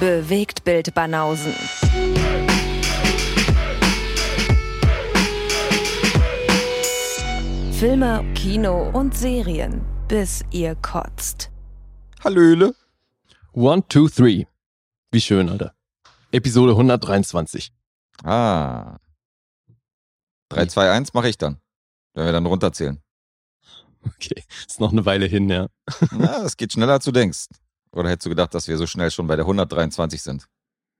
Bewegt Bild Banausen. Filme, Kino und Serien, bis ihr kotzt. Hallöle. One, two, three. Wie schön, Alter. Episode 123. Ah. 3, 2, 1 mache ich dann. Wenn wir dann runterzählen. Okay, ist noch eine Weile hin, ja. Na, das geht schneller, als du denkst. Oder hättest du gedacht, dass wir so schnell schon bei der 123 sind?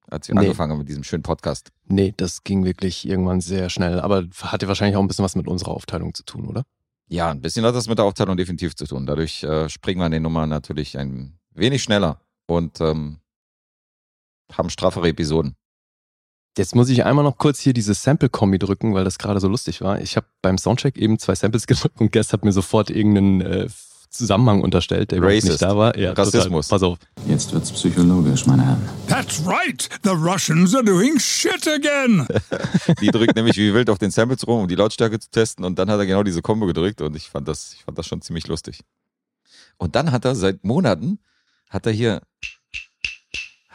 Als wir Nee. angefangen haben mit diesem schönen Podcast. Nee, das ging wirklich irgendwann sehr schnell. Aber hatte wahrscheinlich auch ein bisschen was mit unserer Aufteilung zu tun, oder? Ja, ein bisschen hat das mit der Aufteilung definitiv zu tun. Dadurch äh, springen wir an den Nummern natürlich ein wenig schneller und ähm, haben straffere Episoden. Jetzt muss ich einmal noch kurz hier diese Sample-Kombi drücken, weil das gerade so lustig war. Ich habe beim Soundcheck eben zwei Samples gedrückt und Guest hat mir sofort irgendeinen äh, Zusammenhang unterstellt, der Racist. nicht da war. Ja, Rassismus. Total. Pass auf. Jetzt wird's psychologisch, meine Herren. That's right. The Russians are doing shit again. Die drückt nämlich wie wild auf den Samples rum, um die Lautstärke zu testen. Und dann hat er genau diese Kombo gedrückt und ich fand das, ich fand das schon ziemlich lustig. Und dann hat er seit Monaten, hat er hier,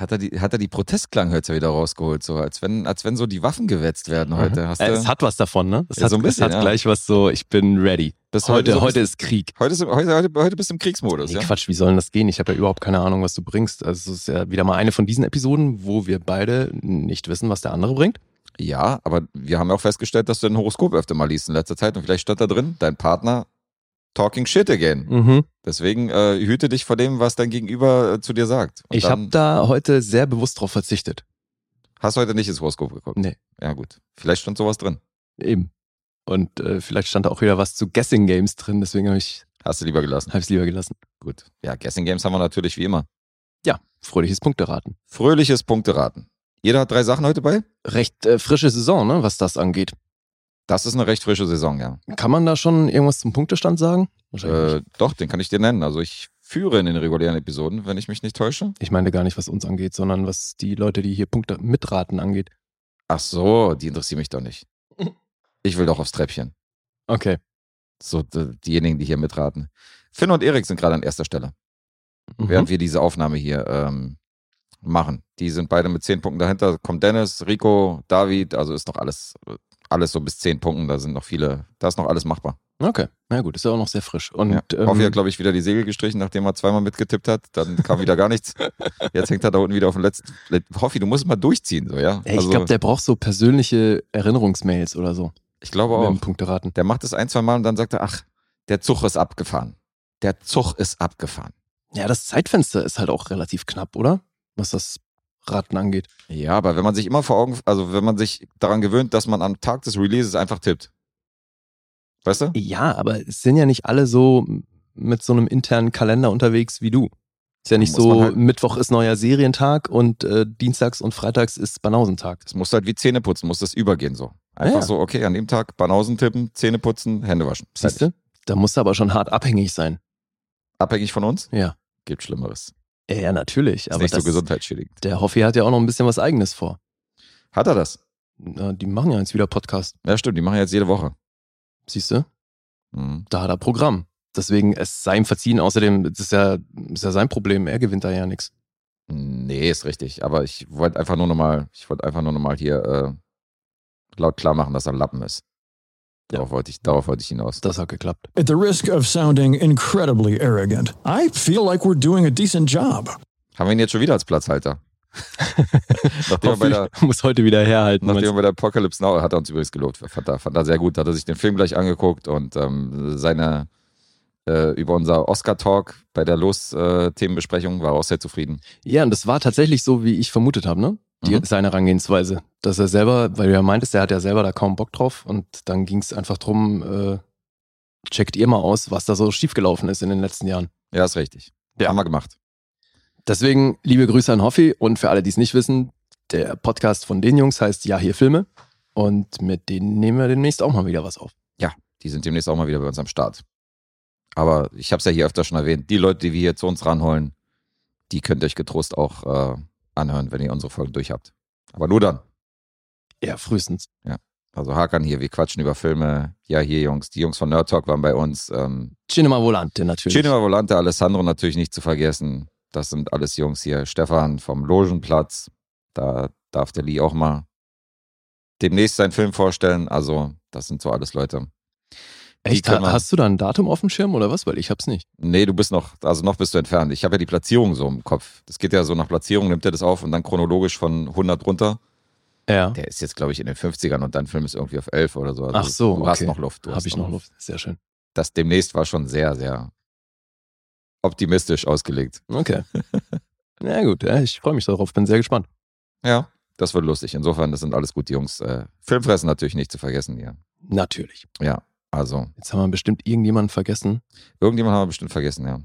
hat er die, hat er die Protestklanghölzer wieder rausgeholt, so als wenn, als wenn so die Waffen gewetzt werden heute. Hast Äh, du, es hat was davon, ne? Es Ja, hat, so ein bisschen, es hat ja. gleich was so, ich bin ready. Bis heute, heute so heute ein ist Krieg. heute, ist, heute, heute, heute bist du im Kriegsmodus, Nee, ja? Quatsch, wie soll denn das gehen? Ich habe ja überhaupt keine Ahnung, was du bringst. Also es ist ja wieder mal eine von diesen Episoden, wo wir beide nicht wissen, was der andere bringt. Ja, aber wir haben ja auch festgestellt, dass du ein Horoskop öfter mal liest in letzter Zeit und vielleicht stand da drin, dein Partner talking shit again. Mhm. Deswegen äh, hüte dich vor dem, was dein Gegenüber äh, zu dir sagt. Und Ich habe da heute sehr bewusst drauf verzichtet. Hast heute nicht ins Horoskop geguckt? Nee. Ja, gut. Vielleicht stand sowas drin. Eben. Und äh, vielleicht stand da auch wieder was zu Guessing Games drin, deswegen habe ich Hast du lieber gelassen. es lieber gelassen. Gut. Ja, Guessing Games haben wir natürlich wie immer. Ja, fröhliches Punkteraten. Fröhliches Punkteraten. Jeder hat drei Sachen heute bei? Recht äh, frische Saison, ne, was das angeht. Das ist eine recht frische Saison, ja. Kann man da schon irgendwas zum Punktestand sagen? Äh, doch, den kann ich dir nennen. Also ich führe in den regulären Episoden, wenn ich mich nicht täusche. Ich meine gar nicht, was uns angeht, sondern was die Leute, die hier Punkte mitraten, angeht. Ach so, die interessieren mich doch nicht. Ich will doch aufs Treppchen. Okay. So, diejenigen, die hier mitraten. Finn und Erik sind gerade an erster Stelle. Mhm. während wir diese Aufnahme hier ähm, machen. Die sind beide mit zehn Punkten dahinter. Kommt Dennis, Rico, David, also ist noch alles, alles so bis zehn Punkten. Da sind noch viele, da ist noch alles machbar. Okay, na gut, ist ja auch noch sehr frisch. Und Ja. ähm, Hoffi hat, glaube ich, wieder die Segel gestrichen, nachdem er zweimal mitgetippt hat. Dann kam wieder gar nichts. Jetzt hängt er da unten wieder auf dem letzten. Hoffi, du musst mal durchziehen, so, ja? ey, ich also, glaube, der braucht so persönliche Erinnerungsmails oder so. ich glaube auch. dem Punkteraten. Der macht es ein, zwei Mal und dann sagt er, ach, der Zug ist abgefahren. Der Zug ist abgefahren. Ja, das Zeitfenster ist halt auch relativ knapp, oder? Was das Raten angeht. Ja, aber wenn man sich immer vor Augen, also wenn man sich daran gewöhnt, dass man am Tag des Releases einfach tippt. Weißt du? Ja, aber es sind ja nicht alle so mit so einem internen Kalender unterwegs wie du. Ist ja nicht so, halt- Mittwoch ist neuer Serientag und äh, Dienstags und Freitags ist Banausentag. Es muss halt wie Zähne putzen, muss das übergehen so. Einfach Ja. so, okay, an dem Tag Banausen tippen, Zähne putzen, Hände waschen. Siehst du? Da musst du aber schon hart abhängig sein. Abhängig von uns? Ja. Gibt Schlimmeres. Ja, ja natürlich. Ist Aber nicht so gesundheitsschädigend. der Hoffi hat ja auch noch ein bisschen was Eigenes vor. Hat er das? Na, die machen ja jetzt wieder Podcast. Ja, stimmt, die machen jetzt jede Woche. Siehst du? Mhm. Da hat er Programm. Deswegen, es sei ihm verziehen. Außerdem, das ist ja, ist ja sein Problem. Er gewinnt da ja nichts. Nee, ist richtig. Aber ich wollte einfach nur nochmal, ich wollte einfach nur nochmal hier äh, laut klar machen, dass er ein Lappen ist. Ja. Darauf wollte ich, darauf wollte ich hinaus. Das hat geklappt. At the risk of sounding incredibly arrogant, I feel like we're doing a decent job. Haben wir ihn jetzt schon wieder als Platzhalter? nachdem, er bei der, muss heute wieder herhalten. nachdem er bei der Apocalypse Now hat er uns übrigens gelobt. Fand er, fand er sehr gut. Hat er sich den Film gleich angeguckt und ähm, seine äh, über unser Oscar-Talk bei der Los-Themenbesprechung war er auch sehr zufrieden. ja, und das war tatsächlich so, wie ich vermutet habe, ne? Die, Mhm. Seine Herangehensweise. Dass er selber, weil du ja meintest, der hat ja selber da kaum Bock drauf und dann ging es einfach drum, äh, checkt ihr mal aus, was da so schiefgelaufen ist in den letzten Jahren. Ja, ist richtig. Ja. Haben wir gemacht. Deswegen liebe Grüße an Hoffi und für alle, die es nicht wissen, der Podcast von den Jungs heißt Ja, hier Filme und mit denen nehmen wir demnächst auch mal wieder was auf. Die sind demnächst auch mal wieder bei uns am Start. Aber ich habe es ja hier öfter schon erwähnt, die Leute, die wir hier zu uns ranholen, die könnt ihr euch getrost auch äh, anhören, wenn ihr unsere Folgen durch habt. Aber nur dann. Ja, frühestens. Also Hakan hier, wir quatschen über Filme. Ja, hier Jungs, die Jungs von Nerd Talk waren bei uns. Ähm, Cinema Volante natürlich. Cinema Volante, Alessandro natürlich nicht zu vergessen. Das sind alles Jungs hier. Stefan vom Logenplatz. Da darf der Lee auch mal demnächst seinen Film vorstellen. Also, das sind so alles Leute. Echt? wir- Hast du da ein Datum auf dem Schirm oder was? Weil ich hab's nicht. Nee, du bist noch, also noch bist du entfernt. Ich habe ja die Platzierung so im Kopf. Das geht ja so nach Platzierung, nimmt er das auf und dann chronologisch von 100 runter. Ja. Der ist jetzt, glaube ich, in den 50ern und dein Film ist irgendwie auf 11 oder so. Also Ach so, Du hast okay. noch Luft. Du Hab hast ich noch Luft. Sehr schön. Das demnächst war schon sehr, sehr optimistisch ausgelegt. Okay. Na gut, ja, ich freue mich darauf, bin sehr gespannt. Ja, das wird lustig. Insofern, das sind alles gute Jungs. Äh, Filmfressen natürlich nicht zu vergessen hier. Natürlich. Ja, also Jetzt haben wir bestimmt irgendjemanden vergessen. irgendjemand haben wir bestimmt vergessen, ja.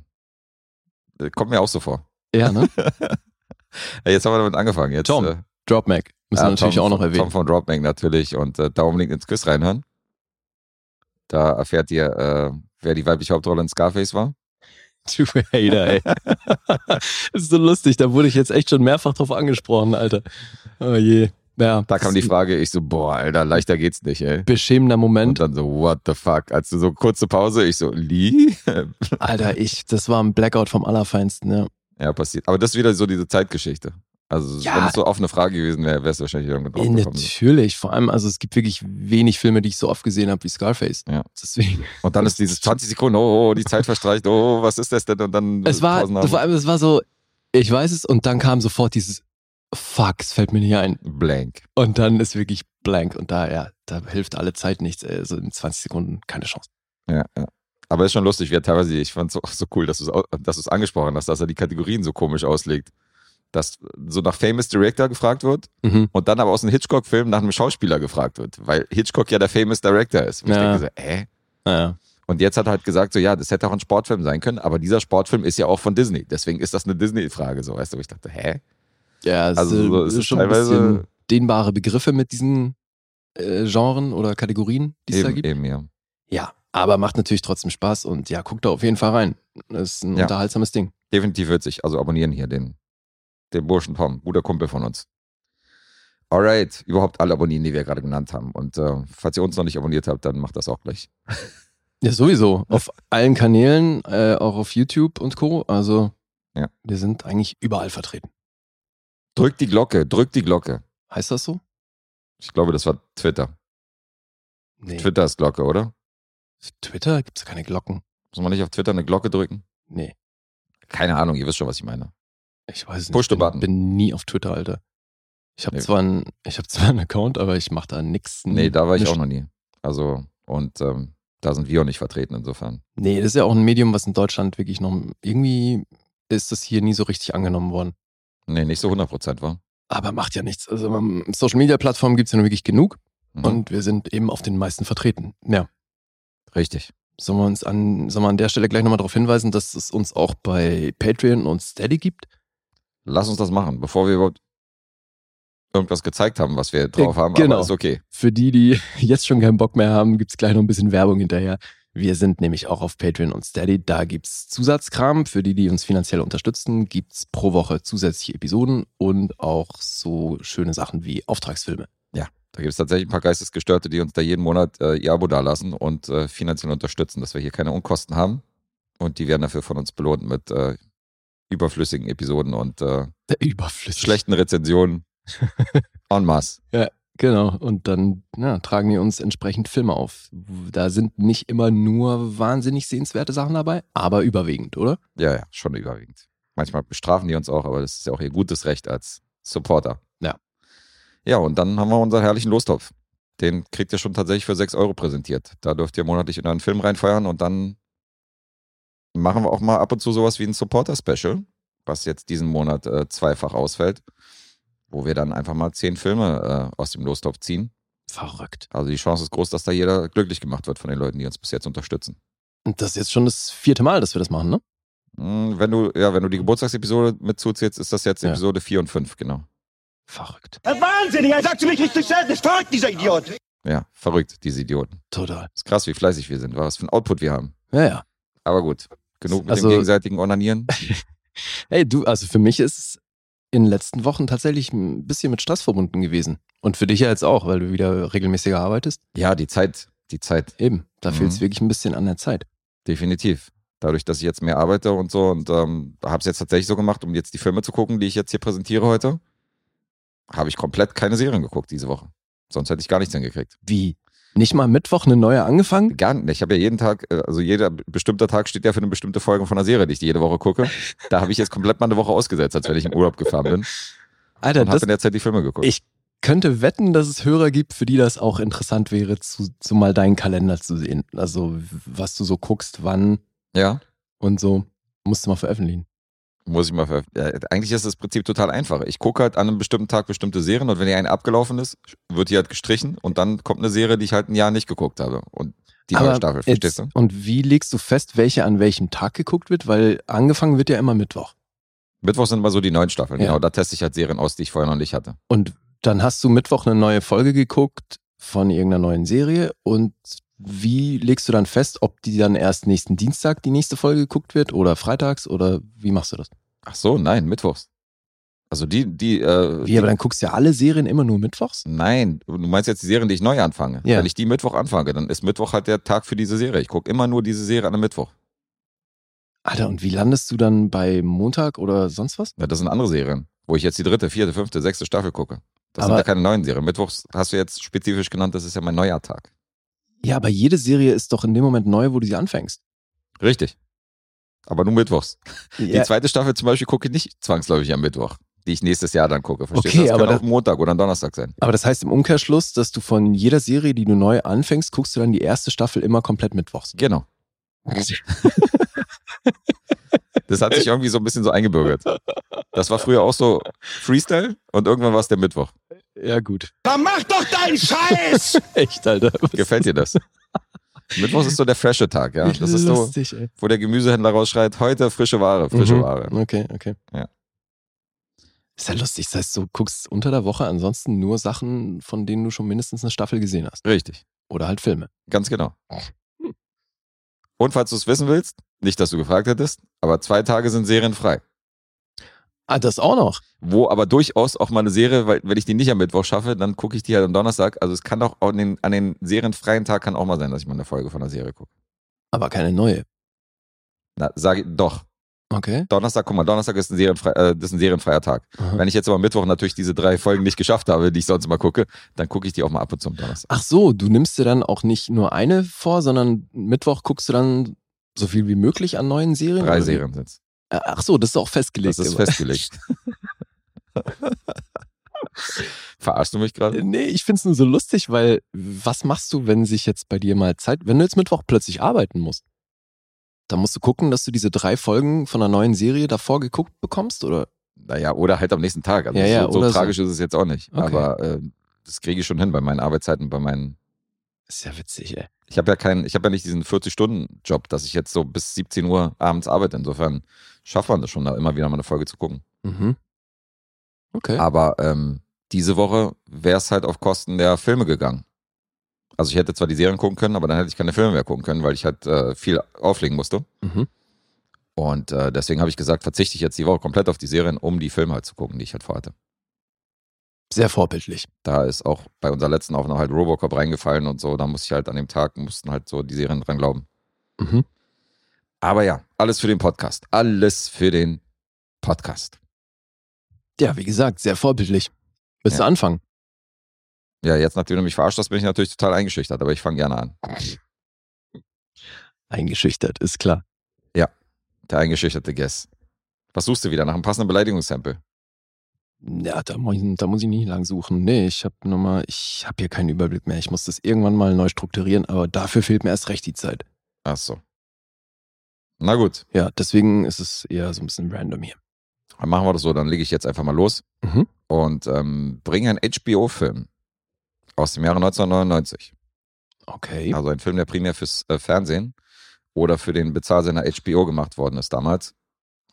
Äh, Kommt mir auch so vor. Ja, ne? Jetzt haben wir damit angefangen. Jetzt, Tom. Äh, Drop Mac. Müssen ja, wir natürlich Tom, auch noch Tom erwähnen. von Dropbank natürlich und äh, da unbedingt ins Quiz reinhören. Da erfährt ihr, äh, wer die weibliche Hauptrolle in Scarface war. Du Hater, ey. das ist so lustig, da wurde ich jetzt echt schon mehrfach drauf angesprochen, Alter. Oh je. Ja, Da kam die Frage, ich so, boah, Alter, leichter geht's nicht, ey. Beschämender Und Moment. dann so, what the fuck? Als du so kurze Pause, ich so, Lee? Alter, ich, das war ein Blackout vom Allerfeinsten, ja. ja, passiert. Aber das ist wieder so diese Zeitgeschichte. Also, Ja. wenn es so offene Frage gewesen wäre, wärst du wahrscheinlich irgendwann drauf Ey, gekommen. natürlich, vor allem, also es gibt wirklich wenig Filme, die ich so oft gesehen habe wie Scarface. Ja. Deswegen. Und dann ist dieses 20 Sekunden, oh, oh, die Zeit verstreicht, oh, was ist das denn? Und dann Es war, vor allem, es war so, ich weiß es, und dann kam sofort dieses Fuck, es fällt mir nicht ein. Blank. Und dann ist wirklich blank. Und da, ja, da hilft alle Zeit nichts. Also in 20 Sekunden keine Chance. Ja, ja. Aber ist schon lustig, wie teilweise, ich fand es auch so cool, dass du es angesprochen hast, dass er die Kategorien so komisch auslegt. Dass so nach Famous Director gefragt wird Mhm. und dann aber aus einem Hitchcock-Film nach einem Schauspieler gefragt wird, weil Hitchcock ja der Famous Director ist. Und ich Ja. denke so, äh? Naja. Und jetzt hat er halt gesagt, so ja, das hätte auch ein Sportfilm sein können, aber dieser Sportfilm ist ja auch von Disney. Deswegen ist das eine Disney-Frage, so weißt du. wo Ich dachte, hä? Ja, es Also so ist es schon ein teilweise- bisschen dehnbare Begriffe mit diesen äh, Genren oder Kategorien, die es da gibt. eben, ja. Ja, aber macht natürlich trotzdem Spaß und ja, guckt da auf jeden Fall rein. Das ist ein Ja. unterhaltsames Ding. Definitiv witzig. Also abonnieren hier den, den Burschen Tom, guter Kumpel von uns. Alright, überhaupt alle abonnieren, die wir gerade genannt haben. Und äh, falls ihr uns noch nicht abonniert habt, dann macht das auch gleich. Ja, sowieso. Auf allen Kanälen, äh, auch auf YouTube und Co. Also, Ja. wir sind eigentlich überall vertreten. Drückt die Glocke, drückt die Glocke. Heißt das so? Ich glaube, das war Twitter. Nee. Twitter ist Glocke, oder? Twitter gibt es keine Glocken. Muss man nicht auf Twitter eine Glocke drücken? Nee, Keine Ahnung, ihr wisst schon, was ich meine. ich weiß Push nicht. Ich bin, bin nie auf Twitter, Alter. Ich habe Nee. zwar, ein, ich hab zwar einen Account, aber ich mache da nix. Nee, da war ich nichts. auch noch nie. Also, und ähm, da sind wir auch nicht vertreten insofern. Nee, das ist ja auch ein Medium, was in Deutschland wirklich noch. Irgendwie ist das hier nie so richtig angenommen worden. Nee, nicht so 100% war. Aber macht ja nichts. Also ähm, Social Media Plattformen gibt es ja nun wirklich genug Mhm. und wir sind eben auf den meisten vertreten. Ja. Richtig. Sollen wir uns an, sollen wir an der Stelle gleich nochmal darauf hinweisen, dass es uns auch bei Patreon und Steady gibt? Lass uns das machen, bevor wir überhaupt irgendwas gezeigt haben, was wir drauf Ja, haben. genau. Aber ist okay. Für die, die jetzt schon keinen Bock mehr haben, gibt es gleich noch ein bisschen Werbung hinterher. Wir sind nämlich auch auf Patreon und Steady. Da gibt's Zusatzkram. Für die, die uns finanziell unterstützen, gibt's pro Woche zusätzliche Episoden und auch so schöne Sachen wie Auftragsfilme. Da gibt es tatsächlich ein paar Geistesgestörte, die uns da jeden Monat äh, ihr Abo dalassen und äh, finanziell unterstützen, dass wir hier keine Unkosten haben. Und die werden dafür von uns belohnt mit äh, überflüssigen Episoden und äh, Überflüssig. schlechten Rezensionen en masse. Genau. Und dann ja, tragen die uns entsprechend Filme auf. Da sind nicht immer nur wahnsinnig sehenswerte Sachen dabei, aber überwiegend, oder? Ja, ja, schon überwiegend. Manchmal bestrafen die uns auch, aber das ist ja auch ihr gutes Recht als Supporter. Ja. Ja, und dann haben wir unseren herrlichen Lostopf. Den kriegt ihr schon tatsächlich für 6 Euro präsentiert. Da dürft ihr monatlich in einen Film reinfeuern und dann machen wir auch mal ab und zu sowas wie ein Supporter-Special, was jetzt diesen Monat äh, zweifach ausfällt, wo wir dann einfach mal 10 Filme äh, aus dem Lostopf ziehen. Verrückt. Also die Chance ist groß, dass da jeder glücklich gemacht wird von den Leuten, die uns bis jetzt unterstützen. Und das ist jetzt schon das vierte Mal, dass wir das machen, ne? Hm, Wenn du, ja, wenn du die Geburtstagsepisode mit zuzählst, ist das jetzt Ja. Episode 4 und 5, genau. Verrückt. Wahnsinnig, er sagt zu mich richtig selbst, ist verrückt, dieser Idiot. Ja, verrückt, diese Idioten. Total. Ist krass, wie fleißig wir sind, was für ein Output wir haben. Ja, ja. Aber gut, genug mit Also- dem gegenseitigen Onanieren. Hey, du, also für mich ist es in den letzten Wochen tatsächlich ein bisschen mit Stress verbunden gewesen. Und für dich ja jetzt auch, weil du wieder regelmäßiger arbeitest. Ja, die Zeit, die Zeit, Eben, da Mhm. fehlt es wirklich ein bisschen an der Zeit. definitiv. Dadurch, dass ich jetzt mehr arbeite und so und ähm, habe es jetzt tatsächlich so gemacht, um jetzt die Filme zu gucken, die ich jetzt hier präsentiere heute, habe ich komplett keine Serien geguckt diese Woche. Sonst hätte ich gar nichts hingekriegt. Wie? Nicht mal Mittwoch eine neue angefangen? Gar nicht. Ich habe ja jeden Tag, äh, also jeder bestimmter Tag steht ja für eine bestimmte Folge von einer Serie, die ich jede Woche gucke. Da habe ich jetzt komplett mal eine Woche ausgesetzt, als wenn ich im Urlaub gefahren bin. Alter, Und habe in der Zeit die Filme geguckt. ich könnte wetten, dass es Hörer gibt, für die das auch interessant wäre, zu, zu mal deinen Kalender zu sehen. Also, was du so guckst, wann ja, und so. Musst du mal veröffentlichen. Muss ich mal ver ja, Eigentlich ist das Prinzip total einfach. Ich gucke halt an einem bestimmten Tag bestimmte Serien und wenn die eine abgelaufen ist, wird die halt gestrichen und dann kommt eine Serie, die ich halt ein Jahr nicht geguckt habe. Und die neue Staffel, jetzt- verstehst du? Und wie legst du fest, welche an welchem Tag geguckt wird? Weil angefangen wird ja immer Mittwoch. Mittwoch sind immer so die neuen Staffeln. Ja. Genau, da teste ich halt Serien aus, die ich vorher noch nicht hatte. Und dann hast du Mittwoch eine neue Folge geguckt von irgendeiner neuen Serie und wie legst du dann fest, ob die dann erst nächsten Dienstag die nächste Folge geguckt wird oder freitags oder wie machst du das? Ach so, nein, Mittwochs. Also die, die, äh, Wie, aber dann guckst du ja alle Serien immer nur mittwochs? Nein, du meinst jetzt die Serien, die ich neu anfange. Ja. Wenn ich die Mittwoch anfange, dann ist Mittwoch halt der Tag für diese Serie. Ich gucke immer nur diese Serie an einem Mittwoch. Alter, und wie landest du dann bei Montag oder sonst was? Ja, das sind andere Serien, wo ich jetzt die dritte, vierte, fünfte, sechste Staffel gucke. Das Aber- sind ja keine neuen Serien. Mittwochs hast du jetzt spezifisch genannt, das ist ja mein neuer Tag. Ja, aber jede Serie ist doch in dem Moment neu, wo du sie anfängst. Richtig. Aber nur Mittwochs. Die Ja, zweite Staffel zum Beispiel gucke ich nicht zwangsläufig am Mittwoch, die ich nächstes Jahr dann gucke. Verstehst Okay, du? Das aber kann das- auch Montag oder Donnerstag sein. aber das heißt im Umkehrschluss, dass du von jeder Serie, die du neu anfängst, guckst du dann die erste Staffel immer komplett mittwochs. Genau. Das hat sich irgendwie so ein bisschen so eingebürgert. Das war früher auch so Freestyle und irgendwann war es der Mittwoch. Ja, gut. Dann mach doch deinen Scheiß! Echt, Alter. Gefällt dir das? Mittwochs ist so der frische Tag, ja. Das ist so, lustig, ey. wo der Gemüsehändler rausschreit, heute frische Ware, frische Mhm. Ware. Okay, okay. Ja. Ist ja lustig. Das heißt, du guckst unter der Woche ansonsten nur Sachen, von denen du schon mindestens eine Staffel gesehen hast. Richtig, Oder halt Filme. ganz genau. Und falls du es wissen willst, nicht, dass du gefragt hättest, aber zwei Tage sind serienfrei. Ah, das auch noch. Wo aber durchaus auch mal eine Serie, weil wenn ich die nicht am Mittwoch schaffe, dann gucke ich die halt am Donnerstag. Also es kann auch an den, an den serienfreien Tag kann auch mal sein, dass ich mal eine Folge von einer Serie gucke. Aber keine neue. Na, sage ich, doch. Okay. Donnerstag, guck mal, Donnerstag ist ein, serienfrei, äh, das ist ein serienfreier Tag. Aha. Wenn ich jetzt aber am Mittwoch natürlich diese drei Folgen nicht geschafft habe, die ich sonst immer gucke, dann gucke ich die auch mal ab und zu am Donnerstag. Ach so, du nimmst dir dann auch nicht nur eine vor, sondern Mittwoch guckst du dann so viel wie möglich an neuen Serien? Drei? Serien sind's. Äh, Ach so, das ist auch festgelegt. Das ist festgelegt. Verarschst du mich gerade? Nee, ich find's nur so lustig, weil was machst du, wenn sich jetzt bei dir mal Zeit, wenn du jetzt Mittwoch plötzlich arbeiten musst? Dann musst du gucken, dass du diese drei Folgen von einer neuen Serie davor geguckt bekommst, oder? Naja, oder halt am nächsten Tag. Also Ja, ja, so, so oder so. tragisch ist es jetzt auch nicht. Okay. Aber äh, das kriege ich schon hin bei meinen Arbeitszeiten, bei meinen. Ist ja witzig, ey. Ich habe ja keinen, ich habe ja nicht diesen 40-Stunden-Job, dass ich jetzt so bis 17 Uhr abends arbeite. Insofern schafft man das schon, da immer wieder mal eine Folge zu gucken. Mhm. Okay. Aber ähm, diese Woche wäre es halt auf Kosten der Filme gegangen. Also ich hätte zwar die Serien gucken können, aber dann hätte ich keine Filme mehr gucken können, weil ich halt äh, viel auflegen musste. Mhm. Und äh, deswegen habe ich gesagt, verzichte ich jetzt die Woche komplett auf die Serien, um die Filme halt zu gucken, die ich halt vorhatte. Sehr vorbildlich. Da ist auch bei unserer letzten Aufnahme halt Robocop reingefallen und so. Da musste ich halt an dem Tag, mussten halt so die Serien dran glauben. Mhm. Aber ja, alles für den Podcast. Alles für den Podcast. Ja, wie gesagt, sehr vorbildlich. Willst Ja. du anfangen? Ja, jetzt nachdem du mich verarscht hast, bin ich natürlich total eingeschüchtert, aber ich fange gerne an. Eingeschüchtert, ist klar. Der eingeschüchterte Guess. Was suchst du wieder? Nach einem passenden Beleidigungssample? Ja, da muss ich, da muss ich nicht lang suchen. Nee, ich habe nochmal, ich habe hier keinen Überblick mehr. Ich muss das irgendwann mal neu strukturieren, aber dafür fehlt mir erst recht die Zeit. Ach so. Na gut, Ja, deswegen ist es eher so ein bisschen random hier. dann machen wir das so. Dann lege ich jetzt einfach mal los Mhm. und ähm, bringe einen HBO-Film aus dem Jahre 1999. Okay. Also ein Film, der primär fürs äh, Fernsehen oder für den Bezahlsender HBO gemacht worden ist damals.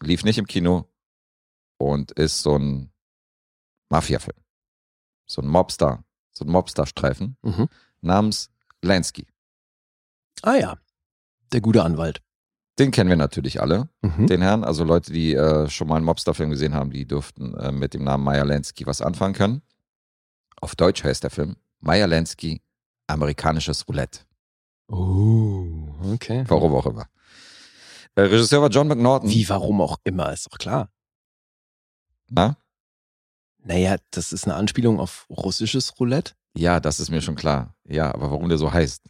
Lief nicht im Kino und ist so ein Mafia-Film. So ein Mobster, so ein Mobster-Streifen Mhm. namens Lansky. Ah ja, der gute Anwalt. Den kennen wir natürlich alle, Mhm. den Herrn. Also Leute, die äh, schon mal einen Mobster-Film gesehen haben, die dürften äh, mit dem Namen Meyer Lansky was anfangen können. Auf Deutsch heißt der Film Meyer Lansky, amerikanisches Roulette. Oh, okay. Warum auch immer. Äh, Regisseur war John McNaughton. Wie, warum auch immer, ist doch klar. Na? Naja, das ist eine Anspielung auf russisches Roulette, Ja, das ist mir schon klar. Ja, aber warum der so heißt?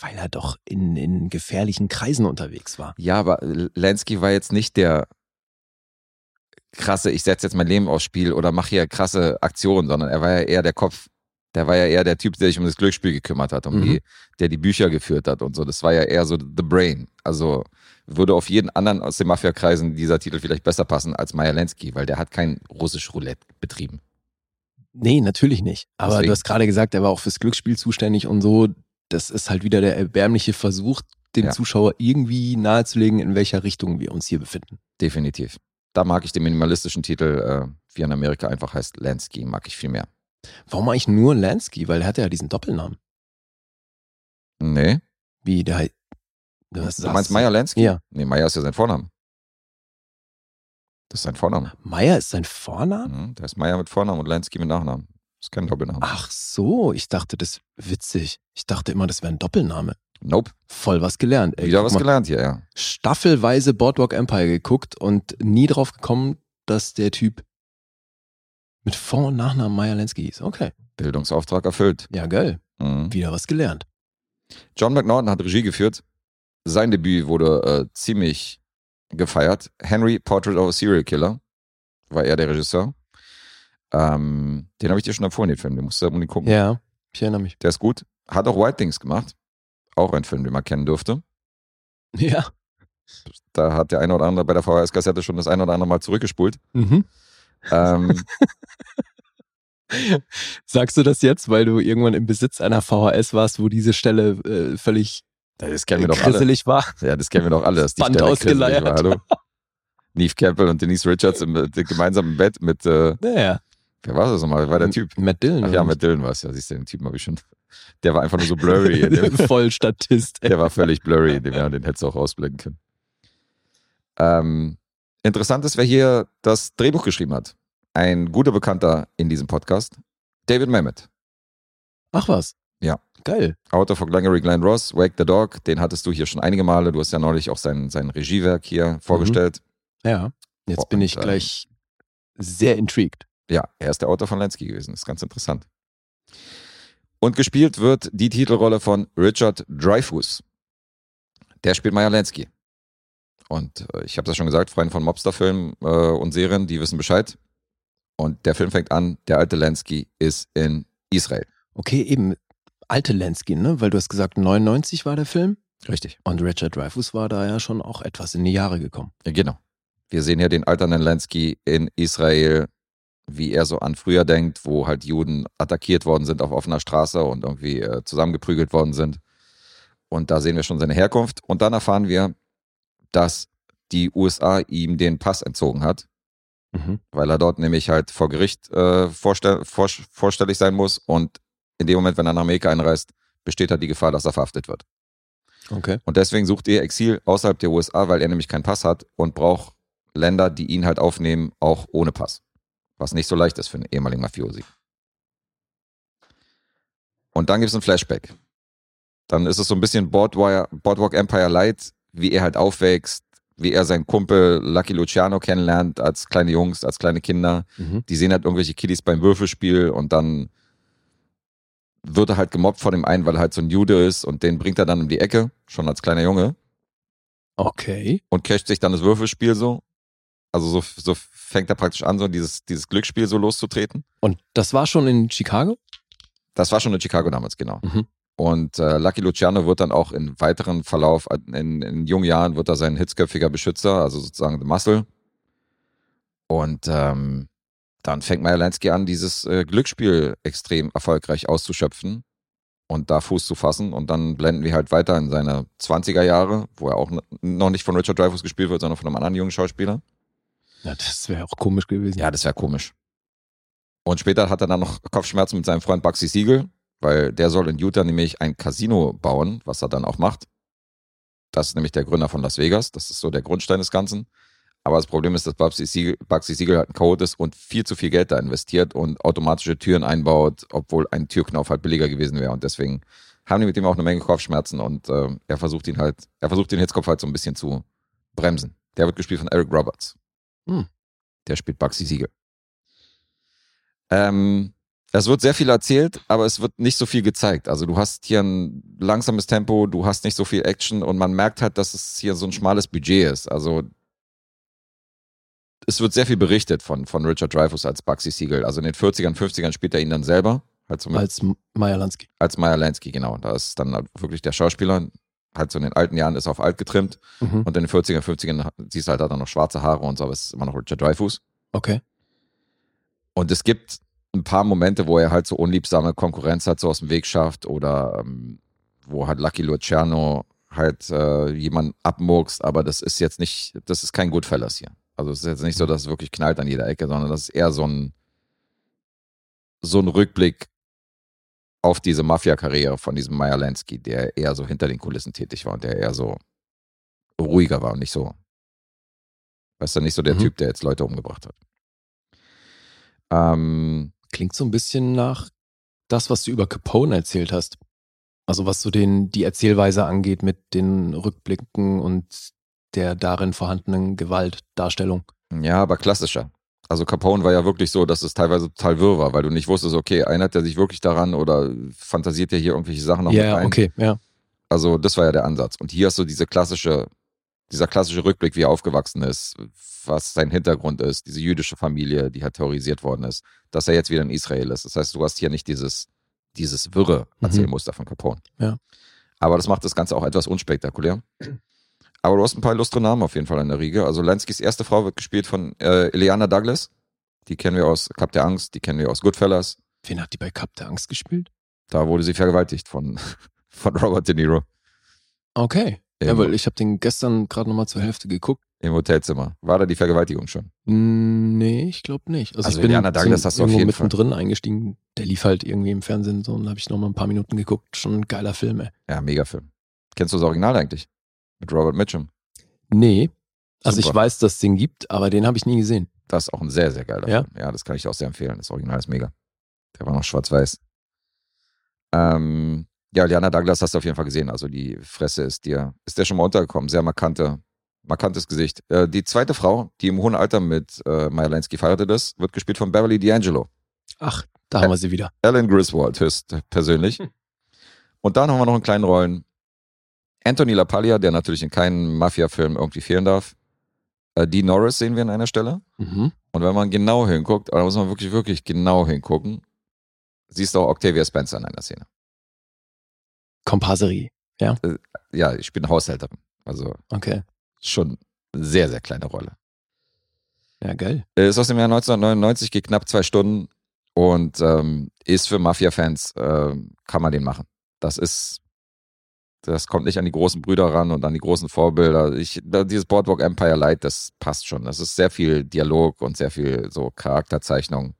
weil er doch in, in gefährlichen Kreisen unterwegs war. Ja, aber Lansky war jetzt nicht der krasse, ich setze jetzt mein Leben aufs Spiel oder mache hier krasse Aktionen, sondern er war ja eher der Kopf. Der war ja eher der Typ, der sich um das Glücksspiel gekümmert hat, um Mhm. die, der die Bücher geführt hat und so. Das war ja eher so the brain. Also würde auf jeden anderen aus den Mafia-Kreisen dieser Titel vielleicht besser passen als Meyer Lansky, weil der hat kein russisch Roulette betrieben. Nee, natürlich nicht. Aber Deswegen. du hast gerade gesagt, er war auch fürs Glücksspiel zuständig und so. Das ist halt wieder der erbärmliche Versuch, dem Ja. Zuschauer irgendwie nahezulegen, in welcher Richtung wir uns hier befinden. Definitiv. Da mag ich den minimalistischen Titel, äh, wie er in Amerika einfach heißt, Lansky, mag ich viel mehr. Warum eigentlich nur Lansky? Weil er hatte ja diesen Doppelnamen. Nee. Wie der Du, Du meinst Meyer Lansky? Ja. Nee, Meyer ist ja sein Vorname. Das ist sein Vorname. Meyer ist sein Vorname? Mhm, der ist Meyer mit Vornamen und Lansky mit Nachnamen. Das ist kein Doppelname. Ach so, ich dachte, das witzig. Ich dachte immer, das wäre ein Doppelname. Nope. Voll was gelernt. Ey, Wieder was mal, gelernt hier, ja. Staffelweise Boardwalk Empire geguckt und nie drauf gekommen, dass der Typ mit Vor- und Nachnamen Meyer Lansky ist. Okay. Bildungsauftrag erfüllt. Ja, geil. Mhm. Wieder was gelernt. John McNaughton hat Regie geführt. Sein Debüt wurde äh, ziemlich gefeiert. Henry Portrait of a Serial Killer war er der Regisseur. Ähm, den habe ich dir schon empfohlen, den Film. Den musst du unbedingt gucken. Ja, ich erinnere mich. Der ist gut. Hat auch White Things gemacht. Auch ein Film, den man kennen dürfte. Ja. Da hat der eine oder andere bei der VHS-Kassette schon das eine oder andere Mal zurückgespult. Mhm. Ähm, Sagst du das jetzt, weil du irgendwann im Besitz einer VHS warst, wo diese Stelle äh, völlig das kennen wir doch alle. war? Ja, das kennen wir doch alle, dass die Band ausgeleiert. war. Hallo? Neve Campbell und Denise Richards im, äh, gemeinsam im Bett mit, äh, Naja. wer war das nochmal? War der Typ? Matt Dillon. Ach ja, Matt Dillon war es ja. Siehst du, den Typen habe ich schon. Der war einfach nur so blurry. Voll Statist. ey. der war völlig blurry. Den, ja, den hättest du auch rausblicken können. Ähm, interessant ist, wer hier das Drehbuch geschrieben hat. Ein guter Bekannter in diesem Podcast. David Mamet. Ach was. Ja. Geil. Autor von Glengarry Glenn Ross, Wake the Dog, den hattest du hier schon einige Male. Du hast ja neulich auch sein, sein Regiewerk hier vorgestellt. Ja. Jetzt Boah, bin ich gleich sehr intrigued. Ja, er ist der Autor von Lansky gewesen. Das ist ganz interessant. Und gespielt wird die Titelrolle von Richard Dreyfuss. Der spielt Meyer Lansky. Und äh, ich habe das schon gesagt, Freunde von Mobsterfilmen äh, und Serien, die wissen Bescheid. Und der Film fängt an, der alte Lansky ist in Israel. Okay, eben alte Lansky, ne? Weil du hast gesagt, 99 war der Film Richtig. und Richard Dreyfuss war da ja schon auch etwas in die Jahre gekommen. Ja, genau. Wir sehen ja den alternden Lansky in Israel, wie er so an früher denkt, wo halt Juden attackiert worden sind auf offener Straße und irgendwie äh, zusammengeprügelt worden sind. Und da sehen wir schon seine Herkunft. Und dann erfahren wir, dass die USA ihm den Pass entzogen hat, Mhm. weil er dort nämlich halt vor Gericht äh, vorstell vor vorstellig sein muss. Und in dem Moment, wenn er nach Amerika einreist, besteht halt die Gefahr, dass er verhaftet wird. Okay. Und deswegen sucht er Exil außerhalb der USA, weil er nämlich keinen Pass hat und braucht Länder, die ihn halt aufnehmen, auch ohne Pass. Was nicht so leicht ist für einen ehemaligen Mafiosi. Und dann gibt es ein Flashback. Dann ist es so ein bisschen Boardwalk, Boardwalk Empire Light, wie er halt aufwächst, wie er seinen Kumpel Lucky Luciano kennenlernt als kleine Jungs, als kleine Kinder. Mhm. Die sehen halt irgendwelche Kiddies beim Würfelspiel und dann wird er halt gemobbt von dem einen, weil er halt so ein Jude ist und den bringt er dann um die Ecke, schon als kleiner Junge Okay. und casht sich dann das Würfelspiel so. Also so, so fängt er praktisch an, so dieses, dieses Glücksspiel so loszutreten. Und das war schon in Chicago? Das war schon in Chicago damals, genau. Mhm. Und äh, Lucky Luciano wird dann auch in weiteren Verlauf, in, in jungen Jahren wird er sein hitzköpfiger Beschützer, also sozusagen The Muscle. Und ähm, dann fängt Meyer Lansky an, dieses äh, Glücksspiel extrem erfolgreich auszuschöpfen und da Fuß zu fassen. Und dann blenden wir halt weiter in seine 20er Jahre, wo er auch noch nicht von Richard Dreyfuss gespielt wird, sondern von einem anderen jungen Schauspieler. Ja, das wäre auch komisch gewesen. Ja, das wäre komisch. Und später hat er dann noch Kopfschmerzen mit seinem Freund Bugsy Siegel, weil der soll in Utah nämlich ein Casino bauen, was er dann auch macht. Das ist nämlich der Gründer von Las Vegas. Das ist so der Grundstein des Ganzen. Aber das Problem ist, dass Bugsy Siegel, Bugsy Siegel halt ein Code ist und viel zu viel Geld da investiert und automatische Türen einbaut, obwohl ein Türknauf halt billiger gewesen wäre. Und deswegen haben die mit ihm auch eine Menge Kopfschmerzen und äh, er versucht ihn halt, er versucht den Hitzkopf halt so ein bisschen zu Bremsen. Der wird gespielt von Eric Roberts. Hm. Der spielt Bugsy Siegel. Ähm, es wird sehr viel erzählt, aber es wird nicht so viel gezeigt. Also du hast hier ein langsames Tempo, du hast nicht so viel Action und man merkt halt, dass es hier so ein schmales Budget ist. Also es wird sehr viel berichtet von, von Richard Dreyfuss als Bugsy Siegel. Also in den 40ern, 50ern spielt er ihn dann selber. Halt so mit, als, Meyer Lansky. als Meyer Lansky, genau. Da ist dann halt wirklich der Schauspieler. Halt so in den alten Jahren ist auf alt getrimmt. Mhm. Und in den 40ern, 50ern siehst du halt, hat er noch schwarze Haare und so, aber es ist immer noch Richard Dreyfuss. Okay. Und es gibt ein paar Momente, wo er halt so unliebsame Konkurrenz hat, so aus dem Weg schafft oder ähm, wo halt Lucky Luciano halt äh, jemanden abmurkst, aber das ist jetzt nicht, das ist kein Goodfellas hier. Also es ist jetzt nicht so, dass es wirklich knallt an jeder Ecke, sondern das ist eher so ein so ein Rückblick auf diese Mafia-Karriere von diesem Meyer Lansky, der eher so hinter den Kulissen tätig war und der eher so ruhiger war und nicht so, weißt du, nicht so der Mhm. Typ, der jetzt Leute umgebracht hat. Ähm, Klingt so ein bisschen nach das, was du über Capone erzählt hast. Also was so den, die Erzählweise angeht mit den Rückblicken und der darin vorhandenen Gewaltdarstellung. Ja, aber klassischer. Also Capone war ja wirklich so, dass es teilweise total wirr war, weil du nicht wusstest, okay, erinnert er sich wirklich daran oder fantasiert er hier irgendwelche Sachen noch mit Ja, ein? okay, ja. Also das war ja der Ansatz. Und hier hast du diese klassische, dieser klassische Rückblick, wie er aufgewachsen ist, was sein Hintergrund ist, diese jüdische Familie, die halt terrorisiert worden ist, dass er jetzt wieder in Israel ist. Das heißt, du hast hier nicht dieses, dieses wirre Mhm. Erzählmuster von Capone. Ja. Aber das macht das Ganze auch etwas unspektakulär. Aber du hast ein paar illustre Namen auf jeden Fall in der Riege. Also Lenskys erste Frau wird gespielt von äh, Ileana Douglas. Die kennen wir aus Cup der Angst, die kennen wir aus Goodfellas. Wen hat die bei Cup der Angst gespielt? Da wurde sie vergewaltigt von, von Robert De Niro Okay. Ja, Im- weil ich habe den gestern gerade nochmal zur Hälfte geguckt. im Hotelzimmer. War da die Vergewaltigung schon? Nee, ich glaube nicht. Also, Also ich bin Iliana Douglas hast du auf jeden Fall. mittendrin eingestiegen. Der lief halt irgendwie im Fernsehen so und habe ich nochmal ein paar Minuten geguckt. Schon ein geiler Film, ey. Ja, mega Film. Kennst du das Original eigentlich? Mit Robert Mitchum. Nee. Also ich weiß, dass es den gibt, aber den habe ich nie gesehen. Das ist auch ein sehr, sehr geiler Ja? Film. Ja, das kann ich auch sehr empfehlen. Das Original ist mega. Der war noch schwarz-weiß. Ähm, ja, Liana Douglas hast du auf jeden Fall gesehen. Also die Fresse ist dir, ist dir schon mal untergekommen. Sehr markante, markantes Gesicht. Äh, die zweite Frau, die im hohen Alter mit äh, Maya Lansky verheiratet ist, wird gespielt von Beverly D'Angelo. Ach, da haben wir sie wieder. Alan Griswold höchst persönlich. Und dann haben wir noch in kleinen Rollen Anthony LaPaglia, der natürlich in keinem Mafia-Film irgendwie fehlen darf. Äh, Dean Norris sehen wir an einer Stelle. Mhm. Und wenn man genau hinguckt, da muss man wirklich, wirklich genau hingucken, siehst du auch Octavia Spencer in einer Szene. Komparserie. Ja, ich bin Haushälterin. Also Okay. schon eine sehr, sehr kleine Rolle. Ja, geil. Äh, Ist aus dem Jahr 1999, geht knapp zwei Stunden und ähm, ist für Mafia-Fans, äh, kann man den machen. Das ist, das kommt nicht an die großen Brüder ran und an die großen Vorbilder. Ich, dieses Boardwalk Empire Light, das passt schon. Das ist sehr viel Dialog und sehr viel so Charakterzeichnung.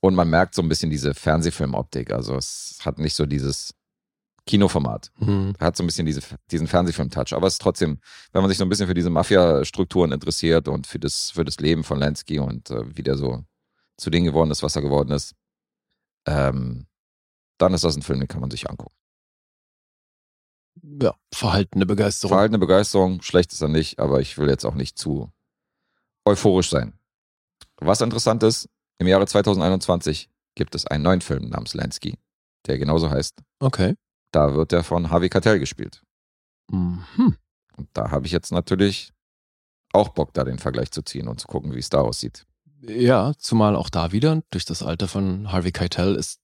Und man merkt so ein bisschen diese Fernsehfilmoptik. Also es hat nicht so dieses Kinoformat Mhm. hat so ein bisschen diese, diesen Fernsehfilm-Touch. Aber es ist trotzdem, wenn man sich so ein bisschen für diese Mafia-Strukturen interessiert und für das, für das Leben von Lansky und äh, wie der so zu dem geworden ist, was er geworden ist, ähm, dann ist das ein Film, den kann man sich angucken. Ja, verhaltene Begeisterung. Verhaltene Begeisterung, schlecht ist er nicht, aber ich will jetzt auch nicht zu euphorisch sein. Was interessant ist, im Jahre 2021 gibt es einen neuen Film namens Lansky, der genauso heißt. Okay. Da wird er von Harvey Keitel gespielt. Mhm. Und da habe ich jetzt natürlich auch Bock, da den Vergleich zu ziehen und zu gucken, wie es da aussieht. Ja, zumal auch da wieder, durch das Alter von Harvey Keitel ist,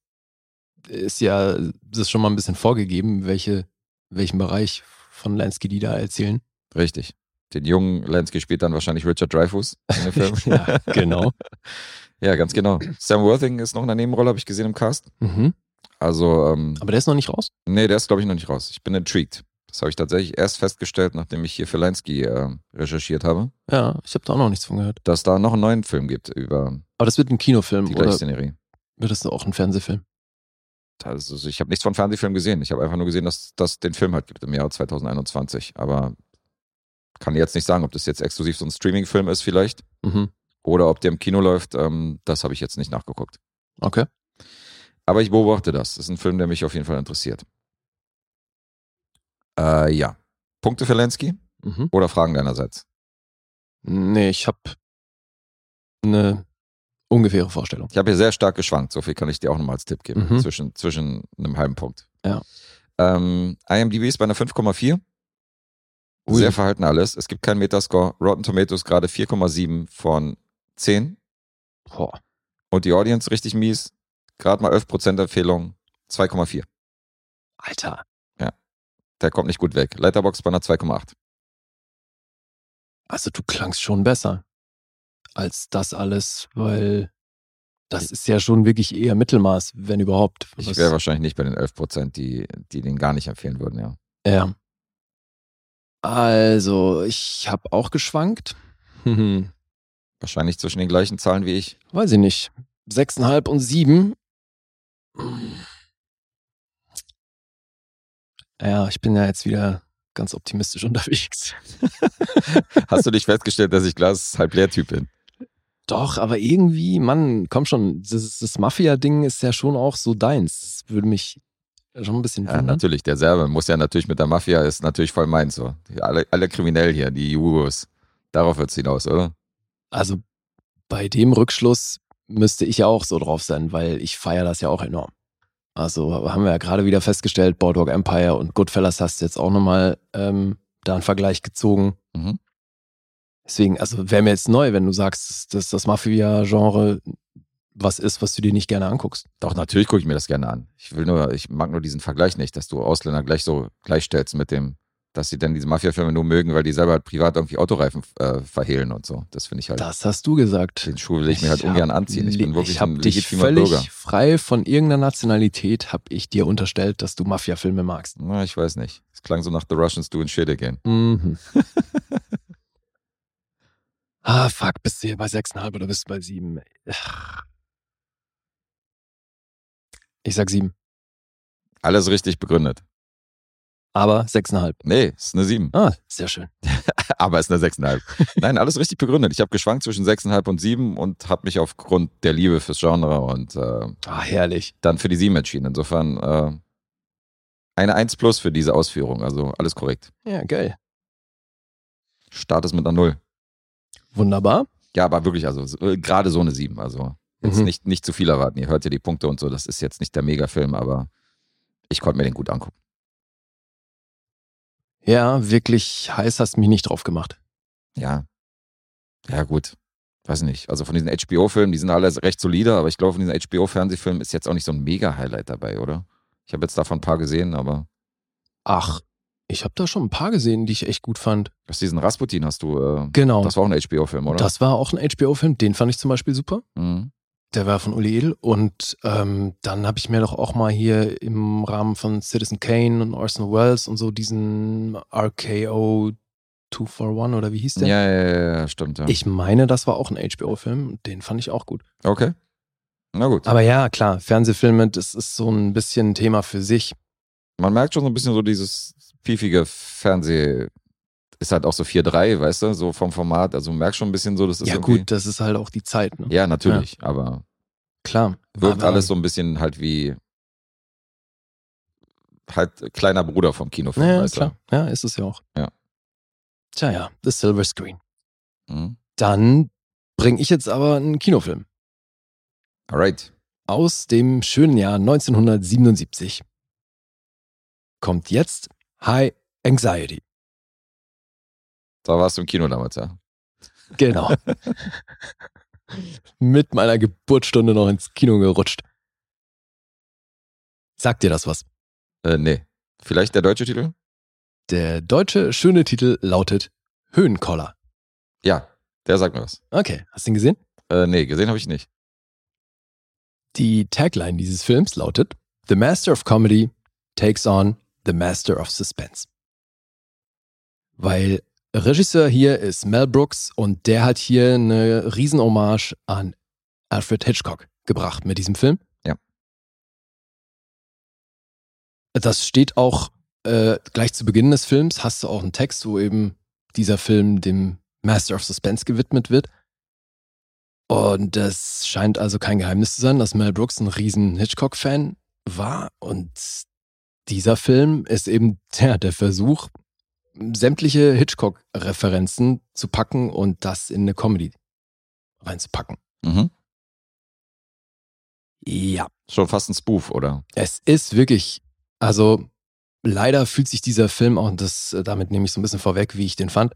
ist ja, ist schon mal ein bisschen vorgegeben, welche, welchen Bereich von Lansky die da erzählen. Richtig. Den jungen Lansky spielt dann wahrscheinlich Richard Dreyfuss in dem Film. ja, genau. ja, ganz genau. Sam Worthing ist noch in der Nebenrolle, habe ich gesehen im Cast. Mhm. Also, ähm, Aber der ist noch nicht raus. nee, der ist, glaube ich, noch nicht raus. Ich bin intrigued. Das habe ich tatsächlich erst festgestellt, nachdem ich hier für Lansky äh, recherchiert habe, Ja, ich habe da auch noch nichts von gehört. dass da noch einen neuen Film gibt über Aber das wird ein Kinofilm die oder gleiche Szenerie. wird das auch ein Fernsehfilm? Also ich habe nichts von Fernsehfilm gesehen. Ich habe einfach nur gesehen, dass das den Film halt gibt im Jahr 2021. Aber kann jetzt nicht sagen, ob das jetzt exklusiv so ein Streaming-Film ist vielleicht Mhm. oder ob der im Kino läuft. Ähm, das habe ich jetzt nicht nachgeguckt. Okay. Aber ich beobachte das. Das ist ein Film, der mich auf jeden Fall interessiert. Äh, ja. Punkte für Lansky Mhm. oder Fragen deinerseits? Nee, ich habe eine ungefähre Vorstellung. Ich habe hier sehr stark geschwankt, so viel kann ich dir auch nochmal als Tipp geben. Mhm. Zwischen, zwischen einem halben Punkt. Ja. Ähm, IMDb ist bei einer 5,4. Ui. Sehr verhalten alles. Es gibt keinen Metascore. Rotten Tomatoes gerade 4,7 von 10. Boah. Und die Audience richtig mies. Gerade mal 11% Empfehlung. 2,4. Alter. Der kommt nicht gut weg. Letterbox bei einer 2,8. Also du klangst schon besser als das alles, weil das ist ja schon wirklich eher Mittelmaß, wenn überhaupt. Ich wäre wahrscheinlich nicht bei den 11%, die, die den gar nicht empfehlen würden, ja. Ja. Also, ich habe auch geschwankt. Hm, Wahrscheinlich zwischen den gleichen Zahlen wie ich. weiß ich nicht. Sechseinhalb und sieben. Ja, ich bin ja jetzt wieder ganz optimistisch unterwegs. Hast du dich festgestellt, dass ich Glas halb leer Typ bin? Doch, aber irgendwie, Mann, komm schon, das, das Mafia-Ding ist ja schon auch so deins. Das würde mich schon ein bisschen Ja, wundern. natürlich. Der Serbe muss ja natürlich mit der Mafia, ist natürlich voll meins so. Alle, alle kriminell hier, die Jugos. Darauf wird's hinaus, oder? Also bei dem Rückschluss müsste ich ja auch so drauf sein, weil ich feiere das ja auch enorm. Also haben wir ja gerade wieder festgestellt, Boardwalk Empire und Goodfellas hast du jetzt auch nochmal ähm, da einen Vergleich gezogen. Mhm. Deswegen, also wäre mir jetzt neu, wenn du sagst, dass- das Mafia-Genre was ist, was du dir nicht gerne anguckst. Doch, natürlich gucke ich mir das gerne an. Ich will nur, ich mag nur diesen Vergleich nicht, dass du Ausländer gleich so gleichstellst mit dem, dass sie dann diese Mafia-Filme nur mögen, weil die selber halt privat irgendwie Autoreifen äh, verhehlen und so. Das finde ich halt, Das hast du gesagt. den Schuh will ich mir halt ungern anziehen. Ich bin wirklich ich ein dich völlig Bürger. frei von irgendeiner Nationalität, habe ich dir unterstellt, dass du Mafia-Filme magst. Na, ich weiß nicht. Es klang so nach The Russians doing shit again. Mhm. ah, fuck, bist du hier bei 6,5 oder bist du bei 7? Ich sag 7. Alles richtig begründet. Aber 6,5. Nee, ist eine 7. Ah, sehr schön. Aber ist eine 6,5. Nein, alles richtig begründet. Ich habe geschwankt zwischen 6,5 und 7 und habe mich aufgrund der Liebe fürs Genre und äh, Ah, herrlich. dann für die 7 entschieden. Insofern äh, eine 1 plus für diese Ausführung. Also alles korrekt. Ja, geil. Start ist mit einer 0. Wunderbar. Ja, aber wirklich, also so- äh, gerade so eine 7. Also jetzt Mhm. nicht, nicht zu viel erwarten. Ihr hört ja die Punkte und so. Das ist jetzt nicht der Megafilm, aber ich konnte mir den gut angucken. Ja, wirklich heiß hast mich nicht drauf gemacht. Ja. Ja, gut. Weiß nicht. Also von diesen HBO-Filmen, die sind alle recht solide, aber ich glaube, von diesen HBO-Fernsehfilmen ist jetzt auch nicht so ein Mega-Highlight dabei, oder? Ich habe jetzt davon ein paar gesehen, aber Ach, ich habe da schon ein paar gesehen, die ich echt gut fand. aus diesen Rasputin hast du, äh, Genau. das war auch ein HBO-Film, oder? Das war auch ein HBO-Film, den fand ich zum Beispiel super. Mhm. Der war von Uli Edel. Und ähm, dann habe ich mir doch auch mal hier im Rahmen von Citizen Kane und Orson Welles und so diesen RKO 241 oder wie hieß der? Ja, ja, ja, stimmt, ja. Ich meine, das war auch ein HBO-Film den fand ich auch gut. okay. Na gut. Aber ja, klar, Fernsehfilme, das ist so ein bisschen ein Thema für sich. Man merkt schon so ein bisschen so dieses piefige Fernseh. Ist halt auch so 4-3, weißt du, so vom Format. Also man merkt schon ein bisschen so, das ist ja, gut, das ist halt auch die Zeit. Ne? Ja, natürlich. Aber Klar. wirkt aber, alles so ein bisschen halt wie halt kleiner Bruder vom Kinofilm, Ja, weißt klar. Ja, ist es ja auch. Ja. Tja, ja, The Silver Screen. du? Mhm. Dann bringe ich jetzt aber einen Kinofilm Alright. aus dem schönen Jahr 1977. Kommt jetzt High Anxiety. Da warst du im Kino damals, ja. Genau. Mit meiner Geburtsstunde noch ins Kino gerutscht. Sagt dir das was? Äh, nee. Vielleicht der deutsche Titel? Der deutsche schöne Titel lautet Höhenkoller. Ja, der sagt mir was. Okay, hast du ihn gesehen? Äh, nee, gesehen habe ich nicht. Die Tagline dieses Films lautet The Master of Comedy takes on The Master of Suspense. Weil Regisseur hier ist Mel Brooks und der hat hier eine Riesenhommage an Alfred Hitchcock gebracht mit diesem Film. Ja. Das steht auch äh, gleich zu Beginn des Films, hast du auch einen Text, wo eben dieser Film dem Master of Suspense gewidmet wird. Und es scheint also kein Geheimnis zu sein, dass Mel Brooks ein riesen Hitchcock-Fan war. Und dieser Film ist eben der, der Versuch, sämtliche Hitchcock-Referenzen zu packen und das in eine Comedy reinzupacken. Mhm. Ja, Schon fast ein Spoof, oder? es ist wirklich, also leider fühlt sich dieser Film auch, und das, äh, damit nehme ich so ein bisschen vorweg, wie ich den fand,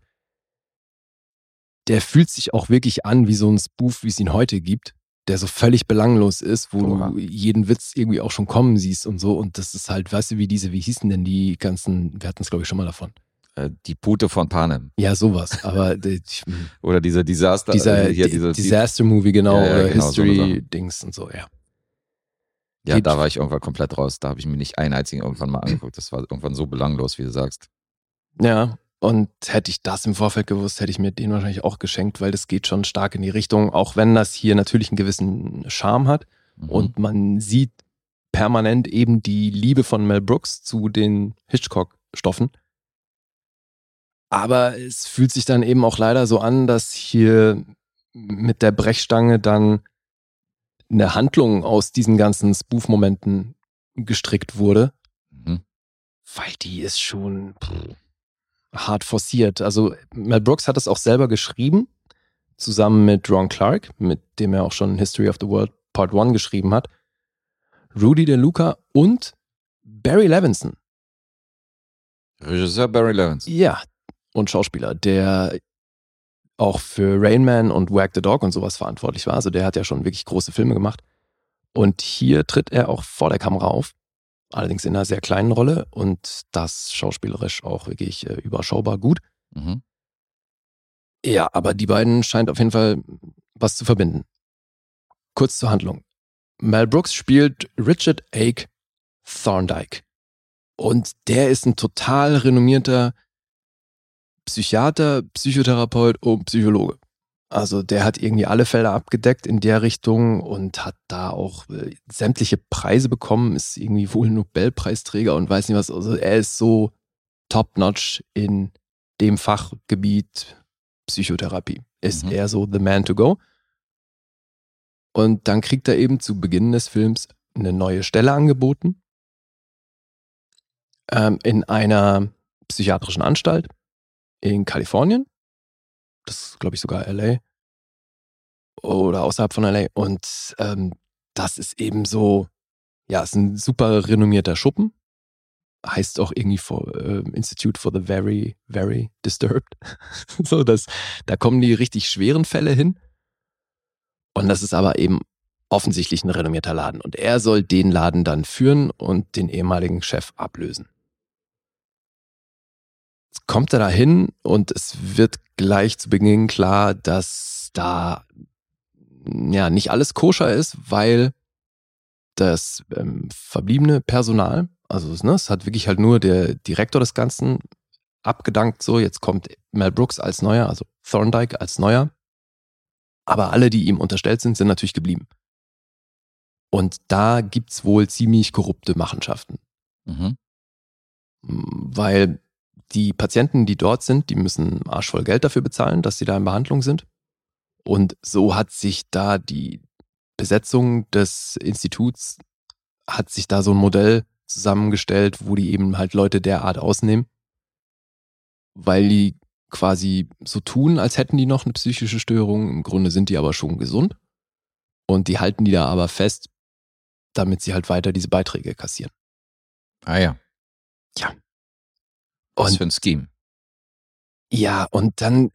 der fühlt sich auch wirklich an wie so ein Spoof, wie es ihn heute gibt, der so völlig belanglos ist, wo Oha. du jeden Witz irgendwie auch schon kommen siehst und so. Und das ist halt, weißt du, wie diese, wie hießen denn die ganzen, wir hatten es glaube ich schon mal davon. Äh, die Pute von Panem. Ja, sowas. Aber ich- Oder dieser Desaster. dieser äh, hier, Di- diese, Disaster-Movie, genau, Ja, ja, oder genau, so eine History-Dings und so, ja. ja, geht- da war ich irgendwann komplett raus. Da habe ich mir nicht einen einzigen irgendwann mal angeguckt. Das war irgendwann so belanglos, wie du sagst. Ja, und hätte ich das im Vorfeld gewusst, hätte ich mir den wahrscheinlich auch geschenkt, weil das geht schon stark in die Richtung, auch wenn das hier natürlich einen gewissen Charme hat. Mhm. Und man sieht permanent eben die Liebe von Mel Brooks zu den Hitchcock-Stoffen. Aber es fühlt sich dann eben auch leider so an, dass hier mit der Brechstange dann eine Handlung aus diesen ganzen Spoof-Momenten gestrickt wurde, Mhm. weil die ist schon pff, hart forciert. Also Mel Brooks hat es auch selber geschrieben, zusammen mit Ron Clark, mit dem er auch schon History of the World Part 1 geschrieben hat, Rudy DeLuca und Barry Levinson. Regisseur Barry Levinson. Ja, und Schauspieler, der auch für Rain Man und Wag the Dog und sowas verantwortlich war. Also der hat ja schon wirklich große Filme gemacht. Und hier tritt er auch vor der Kamera auf, allerdings in einer sehr kleinen Rolle und das schauspielerisch auch wirklich äh, überschaubar gut. Mhm. Ja, aber die beiden scheint auf jeden Fall was zu verbinden. Kurz zur Handlung. Mel Brooks spielt Richard Ake Thorndike. Und der ist ein total renommierter Psychiater, Psychotherapeut und Psychologe. Also der hat irgendwie alle Felder abgedeckt in der Richtung und hat da auch äh, sämtliche Preise bekommen, ist irgendwie wohl Nobelpreisträger und weiß nicht was. Also er ist so top-notch in dem Fachgebiet Psychotherapie. Ist Mhm. er so the man to go. Und dann kriegt er eben zu Beginn des Films eine neue Stelle angeboten. Ähm, in einer psychiatrischen Anstalt in Kalifornien. Das ist, glaube ich, sogar LA. Oder außerhalb von LA. Und ähm, das ist eben so, ja, ist ein super renommierter Schuppen. Heißt auch irgendwie for, äh, Institute for the Very, Very Disturbed. so, das, da kommen die richtig schweren Fälle hin. Und das ist aber eben offensichtlich ein renommierter Laden. Und er soll den Laden dann führen und den ehemaligen Chef ablösen. Kommt er da hin und es wird gleich zu Beginn klar, dass da ja nicht alles koscher ist, weil das ähm, verbliebene Personal, also ne, es hat wirklich halt nur der Direktor des Ganzen abgedankt, so jetzt kommt Mel Brooks als neuer, also Thorndike als neuer. Aber alle, die ihm unterstellt sind, sind natürlich geblieben. Und da gibt's wohl ziemlich korrupte Machenschaften. Mhm. Weil die Patienten, die dort sind, die müssen arschvoll Geld dafür bezahlen, dass sie da in Behandlung sind. Und so hat sich da die Besetzung des Instituts, hat sich da so ein Modell zusammengestellt, wo die eben halt Leute derart ausnehmen, weil die quasi so tun, als hätten die noch eine psychische Störung. Im Grunde sind die aber schon gesund. Und die halten die da aber fest, damit sie halt weiter diese Beiträge kassieren. Ah ja. Was Und für ein Scheme. Ja, und dann,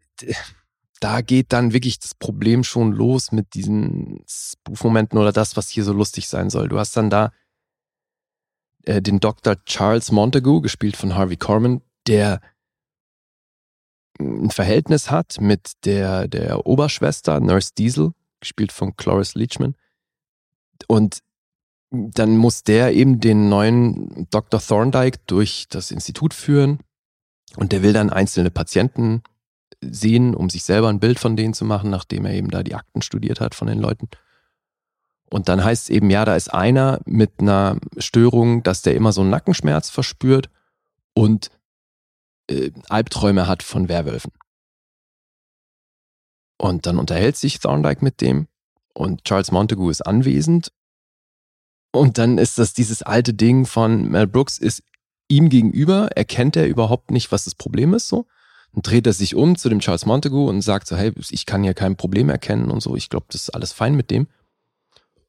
da geht dann wirklich das Problem schon los mit diesen Spoof-Momenten oder das, was hier so lustig sein soll. Du hast dann da äh, den Dr. Charles Montagu, gespielt von Harvey Korman, der ein Verhältnis hat mit der, der Oberschwester, Nurse Diesel, gespielt von Cloris Leachman. Und dann muss der eben den neuen Dr. Thorndike durch das Institut führen und der will dann einzelne Patienten sehen, um sich selber ein Bild von denen zu machen, nachdem er eben da die Akten studiert hat von den Leuten. Und dann heißt es eben, ja, da ist einer mit einer Störung, dass der immer so einen Nackenschmerz verspürt und äh, Albträume hat von Werwölfen. Und dann unterhält sich Thorndike mit dem und Charles Montagu ist anwesend. Und dann ist das dieses alte Ding von Mel Brooks ist ihm gegenüber erkennt er überhaupt nicht, was das Problem ist, so. Dann dreht er sich um zu dem Charles Montagu und sagt so, hey, ich kann hier kein Problem erkennen und so. Ich glaube, das ist alles fein mit dem.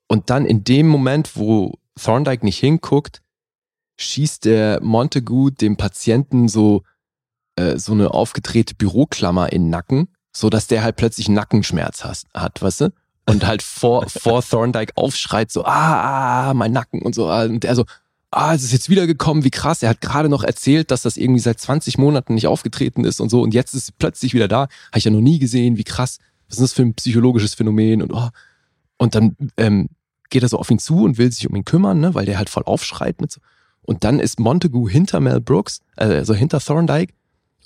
Und dann in dem Moment, wo Thorndyke nicht hinguckt, schießt der Montagu dem Patienten so, äh, so eine aufgedrehte Büroklammer in den Nacken, so dass der halt plötzlich Nackenschmerz hat, hat weißt du? Und halt vor, vor Thorndyke aufschreit, so, ah, ah, mein Nacken und so. Und er so, ah, es ist jetzt wiedergekommen, wie krass. Er hat gerade noch erzählt, dass das irgendwie seit 20 Monaten nicht aufgetreten ist und so. Und jetzt ist es plötzlich wieder da. Habe ich ja noch nie gesehen, wie krass. Was ist das für ein psychologisches Phänomen? Und, oh. und dann ähm, geht er so auf ihn zu und will sich um ihn kümmern, ne, weil der halt voll aufschreit mit so. Und dann ist Montagu hinter Mel Brooks, also hinter Thorndike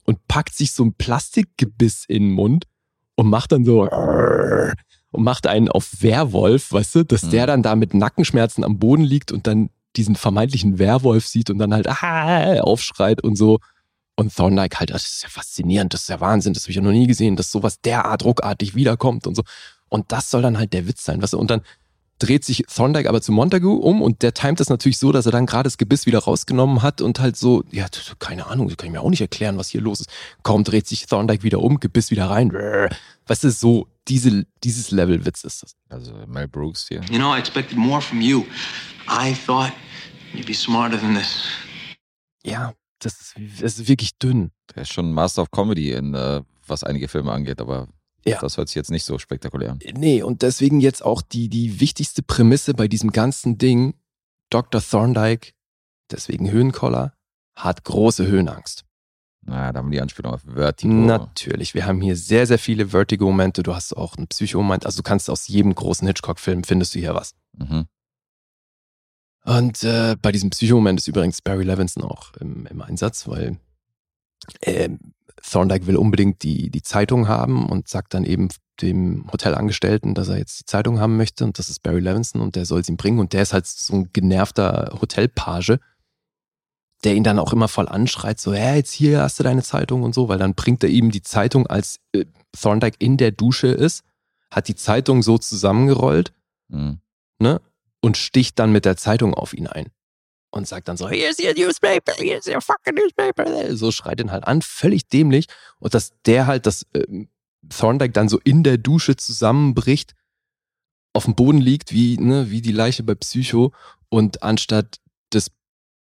und packt sich so ein Plastikgebiss in den Mund und macht dann so und macht einen auf Werwolf, weißt du, dass der dann da mit Nackenschmerzen am Boden liegt und dann diesen vermeintlichen Werwolf sieht und dann halt ah, aufschreit und so. Und Thorndike halt, das ist ja faszinierend, das ist ja Wahnsinn, das habe ich ja noch nie gesehen, dass sowas derart ruckartig wiederkommt und so. Und das soll dann halt der Witz sein, weißt du? Und dann dreht sich Thorndike aber zu Montagu um und der timet das natürlich so, dass er dann gerade das Gebiss wieder rausgenommen hat und halt so, ja, keine Ahnung, das kann ich mir auch nicht erklären, was hier los ist. Kaum dreht sich Thorndike wieder um, Gebiss wieder rein. Weißt du, so diese, dieses Level Witz ist das. Also Mel Brooks hier. You know, I expected more from you. I thought you'd be smarter than this. Ja, das ist, das ist wirklich dünn. Der ist schon Master of Comedy, in, äh, was einige Filme angeht, aber Ja. das hört sich jetzt nicht so spektakulär an. Nee, und deswegen jetzt auch die, die wichtigste Prämisse bei diesem ganzen Ding. Dr. Thorndike, deswegen Höhenkoller, hat große Höhenangst. Na, da haben wir die Anspielung auf Vertigo. Natürlich, wir haben hier sehr, sehr viele Vertigo-Momente. Du hast auch einen Psycho-Moment. Also du kannst aus jedem großen Hitchcock-Film findest du hier was. Mhm. Und äh, bei diesem Psycho-Moment ist übrigens Barry Levinson auch im, im Einsatz, weil ähm, Thorndike will unbedingt die, die Zeitung haben und sagt dann eben dem Hotelangestellten, dass er jetzt die Zeitung haben möchte und das ist Barry Levinson und der soll es ihm bringen und der ist halt so ein genervter Hotelpage, der ihn dann auch immer voll anschreit, so, ja, jetzt hier hast du deine Zeitung und so, weil dann bringt er ihm die Zeitung, als äh, Thorndike in der Dusche ist, hat die Zeitung so zusammengerollt Mhm. ne? Und sticht dann mit der Zeitung auf ihn ein. Und sagt dann so, here's your newspaper, here's your fucking newspaper. So schreit ihn halt an, völlig dämlich. Und dass der halt, dass ähm, Thorndike dann so in der Dusche zusammenbricht, auf dem Boden liegt, wie, ne, wie die Leiche bei Psycho. Und anstatt des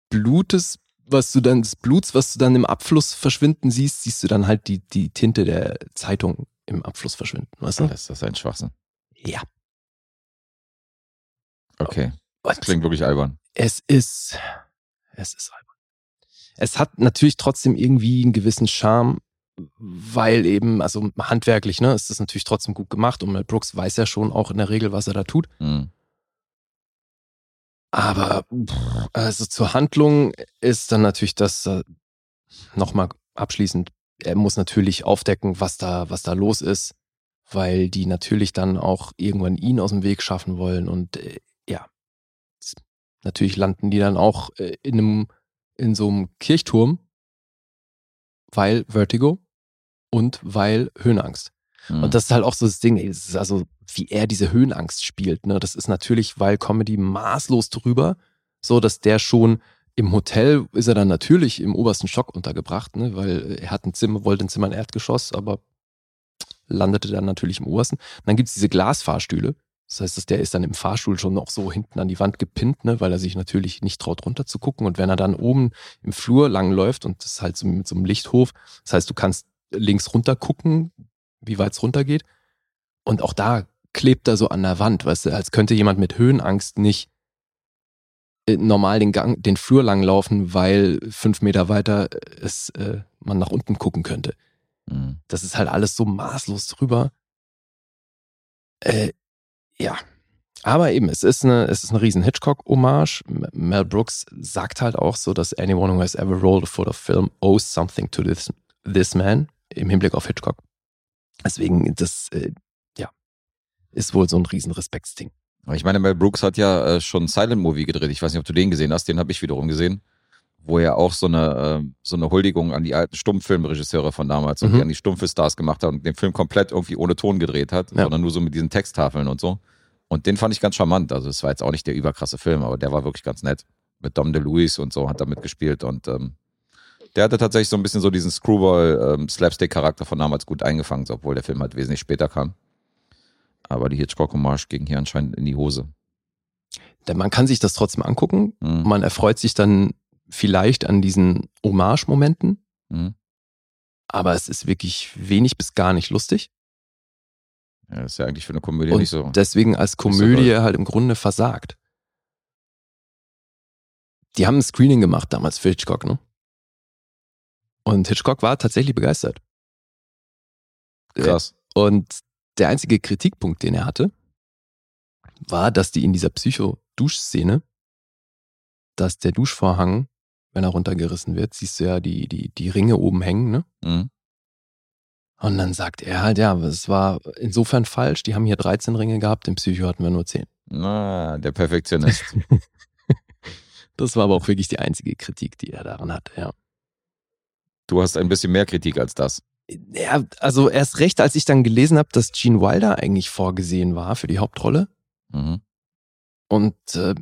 Blutes, was du dann, des Bluts, was du dann im Abfluss verschwinden siehst, siehst du dann halt die, die Tinte der Zeitung im Abfluss verschwinden. Weißt du? Das ist ein Schwachsinn. Ja. Okay. Und Klingt wirklich albern. es ist, es ist albern. Es hat natürlich trotzdem irgendwie einen gewissen Charme, weil eben, also handwerklich, ne, ist das natürlich trotzdem gut gemacht und Mel Brooks weiß ja schon auch in der Regel, was er da tut. Mhm. Aber also zur Handlung ist dann natürlich das äh, nochmal abschließend. Er muss natürlich aufdecken, was da, was da los ist, weil die natürlich dann auch irgendwann ihn aus dem Weg schaffen wollen und äh, ja, natürlich landen die dann auch äh, in einem, in so einem Kirchturm, weil Vertigo und weil Höhenangst. Mhm. Und das ist halt auch so das Ding, ist also, wie er diese Höhenangst spielt. Ne? Das ist natürlich, weil Comedy maßlos drüber, so dass der schon im Hotel ist er dann natürlich im obersten Stock untergebracht, ne? weil er hat ein Zimmer, wollte ein Zimmer in Erdgeschoss, aber landete dann natürlich im obersten. Und dann gibt's diese Glasfahrstühle. Das heißt, dass der ist dann im Fahrstuhl schon noch so hinten an die Wand gepinnt, ne? weil er sich natürlich nicht traut, runter zu gucken. Und wenn er dann oben im Flur langläuft und das ist halt so mit so einem Lichthof, das heißt, du kannst links runter gucken, wie weit es runtergeht. Und auch da klebt er so an der Wand, weißt du, als könnte jemand mit Höhenangst nicht äh, normal den Gang, den Flur lang laufen, weil fünf Meter weiter es, äh, man nach unten gucken könnte. Mhm. Das ist halt alles so maßlos drüber. Äh, ja. Aber eben, es ist eine, es ist eine riesen Hitchcock-Hommage. Mel Brooks sagt halt auch so, dass anyone who has ever rolled a foot of film owes something to this, this man im Hinblick auf Hitchcock. Deswegen, das, äh, ja, ist wohl so ein riesen Respektsding. Ich meine, Mel Brooks hat ja äh, schon Silent Movie gedreht. Ich weiß nicht, ob du den gesehen hast. Den habe ich wiederum gesehen. Wo er auch so eine, äh, so eine Huldigung an die alten Stummfilmregisseure von damals und Mhm. die an die Stummfilmstars gemacht hat und den Film komplett irgendwie ohne Ton gedreht hat, Ja. sondern nur so mit diesen Texttafeln und so. Und den fand ich ganz charmant. Also es war jetzt auch nicht der überkrasse Film, aber der war wirklich ganz nett. mit Dom DeLuise und so hat er mitgespielt und ähm, der hatte tatsächlich so ein bisschen so diesen Screwball-Slapstick-Charakter von damals gut eingefangen, obwohl der Film halt wesentlich später kam. Aber die Hitchcock-Hommage ging hier anscheinend in die Hose. Denn man kann sich das trotzdem angucken. Mhm. Man erfreut sich dann vielleicht an diesen Hommage-Momenten, Mhm. aber es ist wirklich wenig bis gar nicht lustig. Ja, das ist ja eigentlich für eine Komödie und nicht so. deswegen als so Komödie doll. halt im Grunde versagt. Die haben ein Screening gemacht damals für Hitchcock, ne? Und Hitchcock war tatsächlich begeistert. Krass. Und der einzige Kritikpunkt, den er hatte, war, dass die in dieser Psycho-Duschszene, dass der Duschvorhang, wenn er runtergerissen wird, siehst du ja die, die, die Ringe oben hängen, ne? Mhm. Und dann sagt er halt, ja, es war insofern falsch, die haben hier 13 Ringe gehabt, im Psycho hatten wir nur 10. Na, der Perfektionist. Das war aber auch wirklich die einzige Kritik, die er daran hatte, ja. du hast ein bisschen mehr Kritik als das. Ja, also erst recht, als ich dann gelesen habe, dass Gene Wilder eigentlich vorgesehen war für die Hauptrolle. Mhm. Und äh,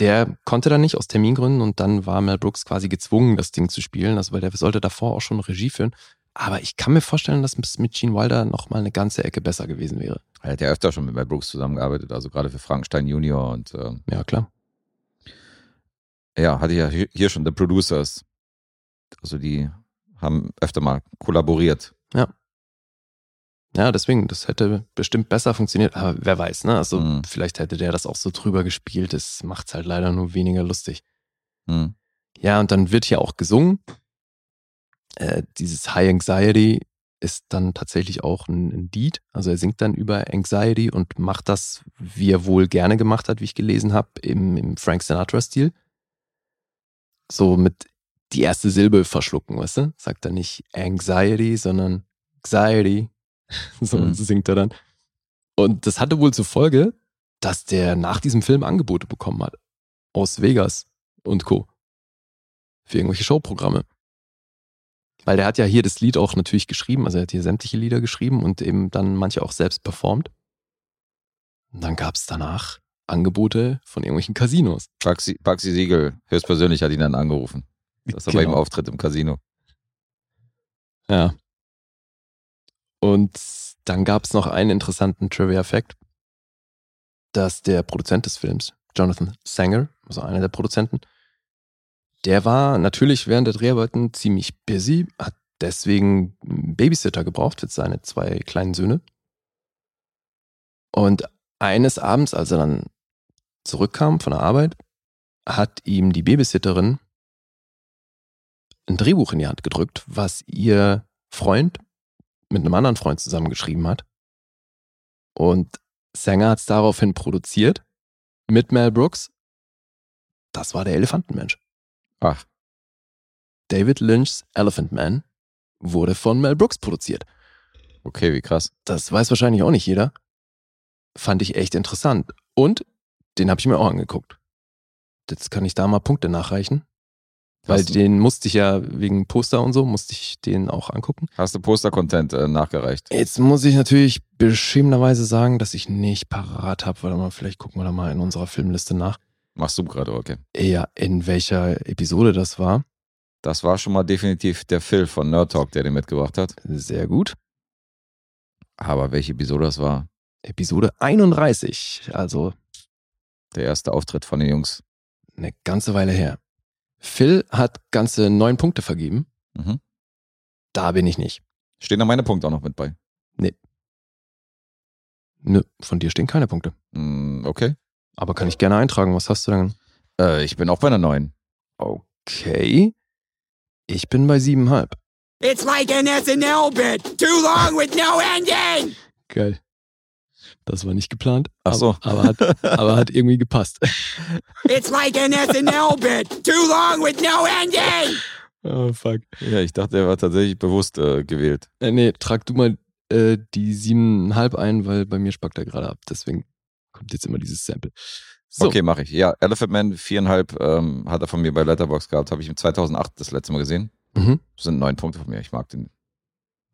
der konnte dann nicht aus Termingründen und dann war Mel Brooks quasi gezwungen, das Ding zu spielen, also weil der sollte davor auch schon Regie führen. Aber ich kann mir vorstellen, dass es mit Gene Wilder noch mal eine ganze Ecke besser gewesen wäre. Er hat ja öfter schon mit Mel Brooks zusammengearbeitet, also gerade für Frankenstein Junior und ähm, Ja, klar. ja, hatte ja hier hier schon The Producers. Also die haben öfter mal kollaboriert. Ja, deswegen, das hätte bestimmt besser funktioniert, aber wer weiß, ne? Also Mhm. vielleicht hätte der das auch so drüber gespielt, das macht's halt leider nur weniger lustig. Mhm. Ja, und dann wird hier auch gesungen. Äh, dieses High Anxiety ist dann tatsächlich auch ein, ein Lied. Also er singt dann über Anxiety und macht das, wie er wohl gerne gemacht hat, wie ich gelesen habe, im, im Frank Sinatra-Stil. So mit die erste Silbe verschlucken, weißt du? Sagt er nicht Anxiety, sondern Anxiety. So Mhm. singt er dann. Und das hatte wohl zur Folge, dass der nach diesem Film Angebote bekommen hat. Aus Vegas und Co. Für irgendwelche Showprogramme. Weil der hat ja hier das Lied auch natürlich geschrieben, also er hat hier sämtliche Lieder geschrieben und eben dann manche auch selbst performt. Und dann gab es danach Angebote von irgendwelchen Casinos. Paxi, Paxi Siegel höchstpersönlich hat ihn dann angerufen, dass er bei ihm Genau. auftritt im Casino. Ja. Und dann gab es noch einen interessanten Trivia-Fact, dass der Produzent des Films, Jonathan Sanger, also einer der Produzenten, der war natürlich während der Dreharbeiten ziemlich busy, hat deswegen einen Babysitter gebraucht für seine zwei kleinen Söhne. Und eines Abends, als er dann zurückkam von der Arbeit, hat ihm die Babysitterin ein Drehbuch in die Hand gedrückt, was ihr Freund mit einem anderen Freund zusammengeschrieben hat. Und Sanger hat es daraufhin produziert mit Mel Brooks. Das war der Elefantenmensch. Ach, David Lynch's Elephant Man wurde von Mel Brooks produziert. okay, wie krass. Das weiß wahrscheinlich auch nicht jeder. Fand ich echt interessant. Und den habe ich mir auch angeguckt. Jetzt kann ich da mal Punkte nachreichen. Weil Hast den musste ich ja wegen Poster und so, musste ich den auch angucken. Hast du Poster-Content äh, nachgereicht? Jetzt muss ich natürlich beschämenderweise sagen, dass ich nicht parat habe. Warte mal, vielleicht gucken wir da mal in unserer Filmliste nach. Machst du gerade, okay. Ja, in welcher Episode das war. Das war schon mal definitiv der Phil von Nerd Talk, der den mitgebracht hat. Sehr gut. Aber welche Episode das war? Episode 31, also Der erste Auftritt von den Jungs. eine ganze Weile her. Phil hat ganze neun Punkte vergeben. Mhm. Da bin ich nicht. Stehen da meine Punkte auch noch mit bei? Nö, von dir stehen keine Punkte. Mm, okay. Aber kann ich gerne eintragen. Was hast du denn? Äh, ich bin auch bei einer neuen. Okay. Ich bin bei siebenhalb. It's like an SNL bit. Too long with no ending. Geil. Das war nicht geplant. Ach so. Aber, aber, hat, aber hat irgendwie gepasst. It's like an SNL bit. Too long with no ending. Oh, fuck. Ja, ich dachte, er war tatsächlich bewusst äh, gewählt. Äh, nee, trag du mal äh, die siebeneinhalb ein, weil bei mir spackt er gerade ab. Deswegen kommt jetzt immer dieses Sample. So, Okay, mache ich. Ja, Elephant Man, viereinhalb ähm, hat er von mir bei Letterbox gehabt. Habe ich im 2008 das letzte Mal gesehen. Mhm. Das sind neun Punkte von mir. Ich mag den.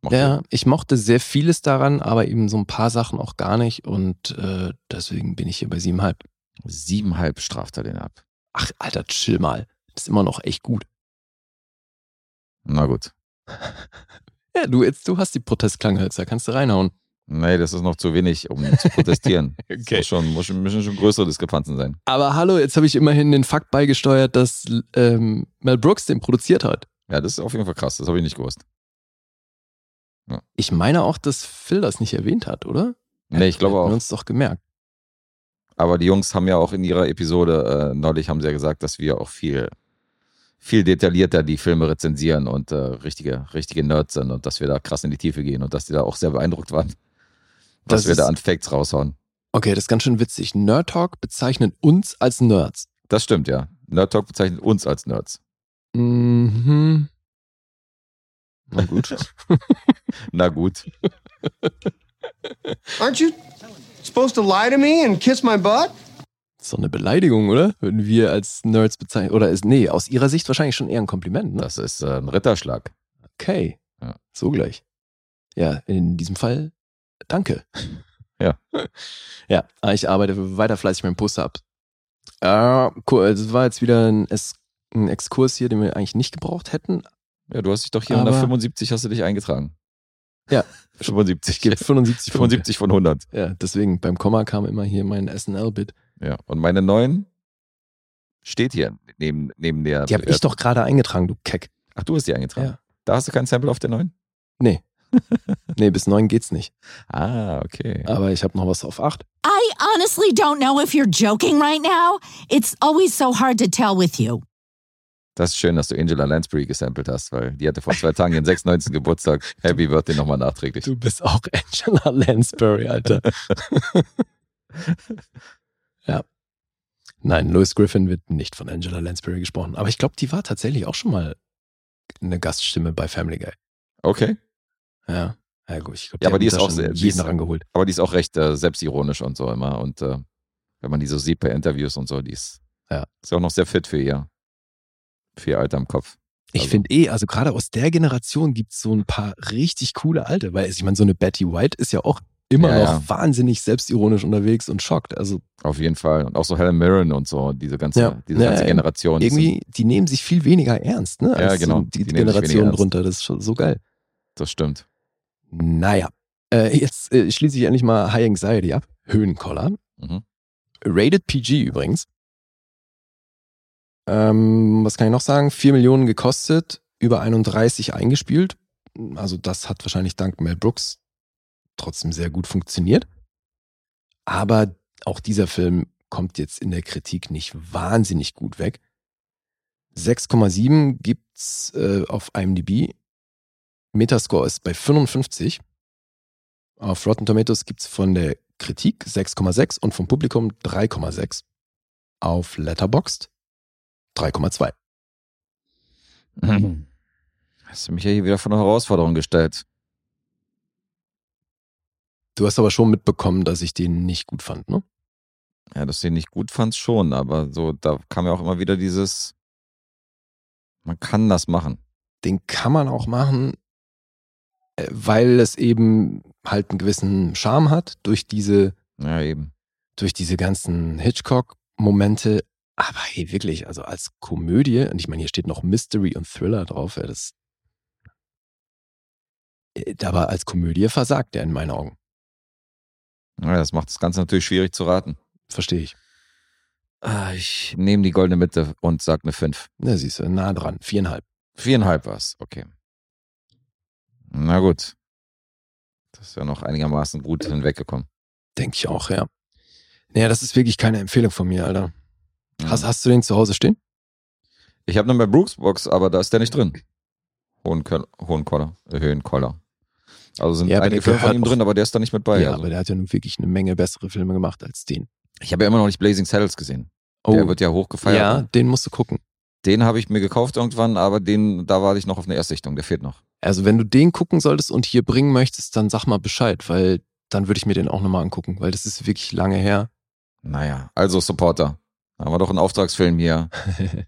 Mochte Ja, ich mochte sehr vieles daran, aber eben so ein paar Sachen auch gar nicht und äh, deswegen bin ich hier bei siebeneinhalb. Siebenhalb straft er den ab. Ach, Alter, chill mal. Das ist immer noch echt gut. Na gut. Ja, du, jetzt, du hast die Protestklanghölzer, kannst du reinhauen. Nee, das ist noch zu wenig, um zu protestieren. Es Okay. muss schon, muss müssen schon größere Diskrepanzen sein. Aber hallo, jetzt habe ich immerhin den Fakt beigesteuert, dass ähm, Mel Brooks den produziert hat. Ja, das ist auf jeden Fall krass. Das habe ich nicht gewusst. Ich meine auch, dass Phil das nicht erwähnt hat, oder? Nee, ich glaube Hätten wir auch. uns doch gemerkt. Aber die Jungs haben ja auch in ihrer Episode äh, neulich haben sie ja gesagt, dass wir auch viel, viel detaillierter die Filme rezensieren und äh, richtige, richtige Nerds sind und dass wir da krass in die Tiefe gehen und dass die da auch sehr beeindruckt waren, was Das wir da an Facts raushauen. Okay, das ist ganz schön witzig. Nerd Talk bezeichnet uns als Nerds. Das stimmt, ja. Nerd Talk bezeichnet uns als Nerds. Mhm. Na gut. Na gut. Aren't you supposed to lie to me and kiss my butt? ist doch eine Beleidigung, oder? Wenn wir als Nerds bezeichnen. Oder ist, nee, aus ihrer Sicht wahrscheinlich schon eher ein Kompliment, ne? Das ist äh, ein Ritterschlag. Okay. Ja. So gleich. Ja, in diesem Fall danke. Ja. ja, ich arbeite weiter fleißig meinen Poster ab. Äh, cool, es war jetzt wieder ein, es, ein Exkurs hier, den wir eigentlich nicht gebraucht hätten. Ja, du hast dich doch hier unter Aber- 75 hast du dich eingetragen. Ja. 75. Es gibt 75 von 75 von 100. Ja, deswegen beim Komma kam immer hier mein SNL-Bit. Ja. Und meine neuen steht hier neben, neben der. Die habe ich doch gerade eingetragen, du Keck. Ach, du hast die eingetragen. Ja. Da hast du kein Sample auf der neuen? Nee. nee, bis neun geht's nicht. Ah, okay. Aber ich habe noch was auf acht. I honestly don't know if you're joking right now. It's always so hard to tell with you. Das ist schön, dass du Angela Lansbury gesampelt hast, weil die hatte vor zwei Tagen ihren 96. Geburtstag. Happy Birthday nochmal nachträglich. Du bist auch Angela Lansbury, Alter. ja. Nein, Louis Griffin wird nicht von Angela Lansbury gesprochen. Aber ich glaube, die war tatsächlich auch schon mal eine Gaststimme bei Family Guy. Okay. Ja. Ja, gut, ich glaube, Ja, aber die ist auch sehr- die ist- rangeholt. Aber die ist auch recht äh, selbstironisch und so immer. Und äh, wenn man die so sieht bei Interviews und so, die ist, Ja. ist auch noch sehr fit für ihr, ihr Alter im Kopf. Ich Also- finde eh, also gerade aus der Generation gibt es so ein paar richtig coole Alte, weil ich meine, so eine Betty White ist ja auch immer Ja, noch ja. wahnsinnig selbstironisch unterwegs und schockt. Also Auf jeden Fall. Und auch so Helen Mirren und so, diese ganze, Ja. diese Ja, ganze ja. Generation. irgendwie, die nehmen sich viel weniger ernst, ne? Ja, Als genau. so die, Die Generation drunter. Das ist schon so geil. Das stimmt. Naja. Äh, jetzt äh, schließe ich endlich mal High Anxiety ab. Höhenkoller. Mhm. Rated PG übrigens. Ähm, was kann ich noch sagen? 4 Millionen gekostet, über 31 eingespielt. Also das hat wahrscheinlich dank Mel Brooks trotzdem sehr gut funktioniert. Aber auch dieser Film kommt jetzt in der Kritik nicht wahnsinnig gut weg. 6,7 gibt's äh, auf IMDb. Metascore ist bei 55. Auf Rotten Tomatoes gibt's von der Kritik 6,6 und vom Publikum 3,6. Auf Letterboxd 3,2. Hast du mich ja hier wieder vor eine Herausforderung gestellt. Du hast aber schon mitbekommen, dass ich den nicht gut fand, ne? Ja, dass du ihn nicht gut fandst schon, aber so, da kam ja auch immer wieder dieses, man kann das machen. Den kann man auch machen, äh, weil es eben halt einen gewissen Charme hat durch diese, Ja, eben. durch diese ganzen Hitchcock-Momente. Aber hey, wirklich, also als Komödie, und ich meine, hier steht noch Mystery und Thriller drauf, ja, das. Äh, Aber als Komödie versagt er in meinen Augen. Ja, das macht das Ganze natürlich schwierig zu raten. Verstehe ich. Ah, Ich nehme die goldene Mitte und sag eine 5. Na, siehst du, nah dran. Viereinhalb. Viereinhalb war's, okay. Na gut. Das ist ja noch einigermaßen gut hinweggekommen. Denke ich auch, ja. Naja, das ist wirklich keine Empfehlung von mir, Alter. Hast, Mhm. hast du den zu Hause stehen? Ich habe noch bei Brooks Box, aber da ist der nicht drin. Hohenkoller. Hohenkoller. Äh, Höhenkoller. Also sind Ja, einige Filme von ihm drin, aber der ist da nicht mit bei. ja, also. aber der hat ja nun wirklich eine Menge bessere Filme gemacht als den. Ich habe ja immer noch nicht Blazing Saddles gesehen. Oh, Der wird ja hochgefeiert. ja, ne? den musst du gucken. Den habe ich mir gekauft irgendwann, aber den, da warte ich noch auf eine Erstsichtung. Der fehlt noch. Also wenn du den gucken solltest und hier bringen möchtest, dann sag mal Bescheid, weil dann würde ich mir den auch nochmal angucken, weil das ist wirklich lange her. Naja, also Supporter. Haben wir doch einen Auftragsfilm hier,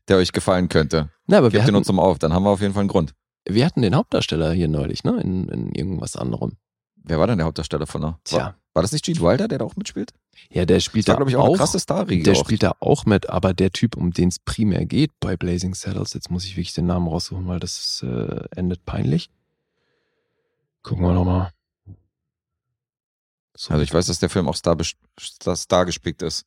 der euch gefallen könnte. Na, aber wir Gebt den hatten, uns mal auf, dann haben wir auf jeden Fall einen Grund. wir hatten den Hauptdarsteller hier neulich, ne? In, in irgendwas anderem. Wer war denn der Hauptdarsteller von der? Tja, War das nicht Gene Wilder, der da auch mitspielt? Ja, der spielt Das war, da glaube ich, auch, auch. eine krasse Starriege. der auch. spielt da auch mit, aber der Typ, um den es primär geht bei Blazing Saddles, jetzt muss ich wirklich den Namen raussuchen, weil das äh, endet peinlich. Gucken wir nochmal. So. Also ich weiß, dass der Film auch Star, Star, Star gespickt ist.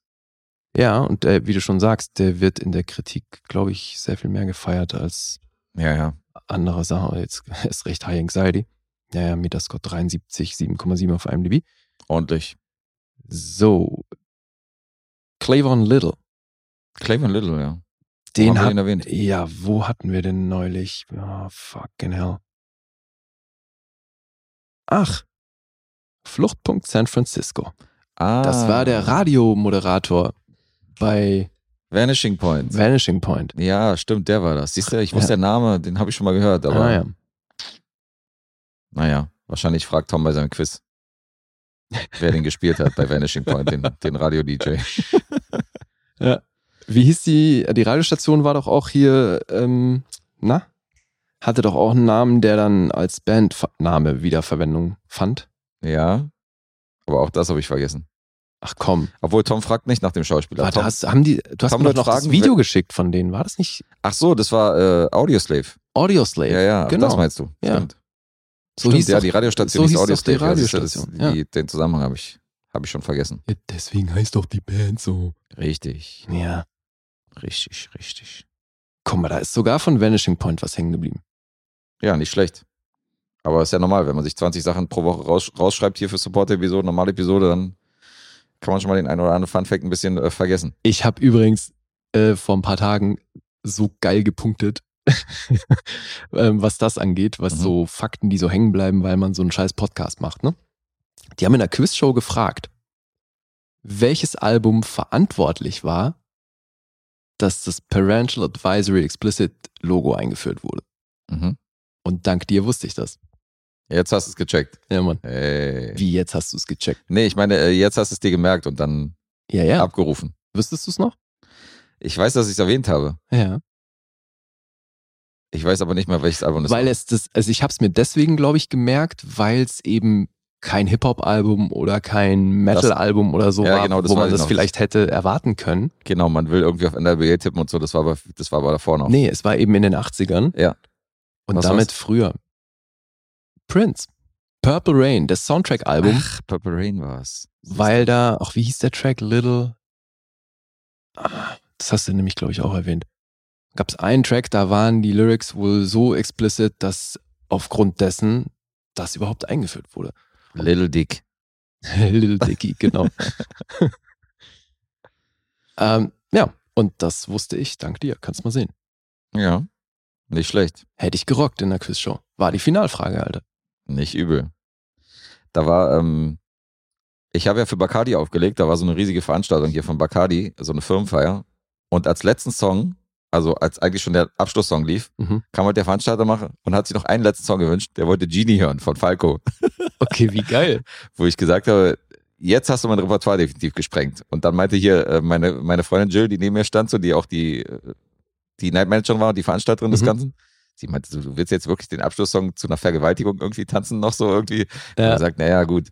Ja, und äh, wie du schon sagst, der wird in der Kritik, glaube ich, sehr viel mehr gefeiert als Ja, ja. andere Sachen. Jetzt ist recht High Anxiety. Ja, ja, Metascore 73, 7,7 auf IMDb. Ordentlich. So. Clavon Little. Clavon Little, ja. Den haben wir hat, erwähnt? Ja, wo hatten wir denn neulich? Oh, fucking hell. Ach. Fluchtpunkt San Francisco. Ah, Das war der Radiomoderator bei Vanishing Point. Vanishing Point. ja, stimmt, der war das. Siehst du, ich wusste Ja. der Name, den habe ich schon mal gehört, aber ah, ja. naja, wahrscheinlich fragt Tom bei seinem Quiz, wer den gespielt hat bei Vanishing Point, den, den Radio-DJ. Wie hieß die? Die Radiostation war doch auch hier, ähm, na? Hatte doch auch einen Namen, der dann als Bandname Wiederverwendung fand. Ja, aber auch das habe ich vergessen. Ach komm, Obwohl Tom fragt nicht nach dem Schauspieler. warte, Tom, hast, haben die, du hast Tom mir doch noch das fragen, Video wer- geschickt von denen, war das nicht ach so, das war äh, Audioslave. Audioslave? Ja, ja, genau. das meinst du. Ja. Stimmt. So Stimmt, hieß ja, doch- die Radiostation so hieß doch die Audioslave. Ja, das- Radiostation, die, Den Zusammenhang habe ich, hab ich schon vergessen. Ja, deswegen heißt doch die Band so. Richtig, Ja. richtig, richtig. Guck mal, da ist sogar von Vanishing Point was hängen geblieben. Ja, nicht schlecht. Aber ist ja normal, wenn man sich 20 Sachen pro Woche raus, rausschreibt hier für Support-Episode, normale Episode, dann kann man schon mal den einen oder anderen Funfact ein bisschen äh, vergessen. Ich habe übrigens äh, vor ein paar Tagen so geil gepunktet, ähm, was das angeht, was Mhm. so Fakten, die so hängen bleiben, weil man so einen scheiß Podcast macht. Ne? Die haben in der Quizshow gefragt, welches Album verantwortlich war, dass das Parental Advisory Explicit Logo eingeführt wurde. Mhm. Und dank dir wusste ich das. Jetzt hast du es gecheckt. Ja, Mann. Ey. Wie jetzt hast du es gecheckt? Nee, ich meine, äh, jetzt hast du es dir gemerkt und dann Ja, ja. abgerufen. Wüsstest du es noch? Ich weiß, dass ich es erwähnt habe. Ja. Ich weiß aber nicht mehr, welches Album das weil war. es das, also ich habe es mir deswegen, glaube ich, gemerkt, weil es eben kein Hip-Hop-Album oder kein Metal-Album oder so Ja, war, genau, das wo man das noch. vielleicht hätte erwarten können. Genau, man will irgendwie auf NRBA tippen und so, das war aber, das war aber davor noch. Nee, es war eben in den 80ern. Ja. Und Was damit war's? früher. Prince. Purple Rain, das Soundtrack-Album, Ach, Purple Rain war es. weil da, auch wie hieß der Track? Little. Ah, Das hast du nämlich, glaube ich, auch erwähnt. Gab es einen Track, da waren die Lyrics wohl so explicit, dass aufgrund dessen das überhaupt eingeführt wurde. Little Dick. Little Dicky, genau. ähm, ja, und das wusste ich, dank dir, kannst mal sehen. Ja, nicht schlecht. Hätte ich gerockt in der Quizshow. War die Finalfrage, Alter. Nicht übel. Da war, ähm, ich habe ja für Bacardi aufgelegt, da war so eine riesige Veranstaltung hier von Bacardi, so eine Firmenfeier. Und als letzten Song, also als eigentlich schon der Abschlusssong lief, Mhm. kam halt der Veranstalter machen und hat sich noch einen letzten Song gewünscht. Der wollte Genie hören von Falco, Okay, wie geil. wo ich gesagt habe, jetzt hast du mein Repertoire definitiv gesprengt. Und dann meinte hier äh, meine, meine Freundin Jill, die neben mir stand, so, die auch die, äh, die Night Managerin war und die Veranstalterin des Mhm. Ganzen. Sie meinte, du willst jetzt wirklich den Abschlusssong zu einer Vergewaltigung irgendwie tanzen, noch so irgendwie. Und Ja. er sagt, naja, gut.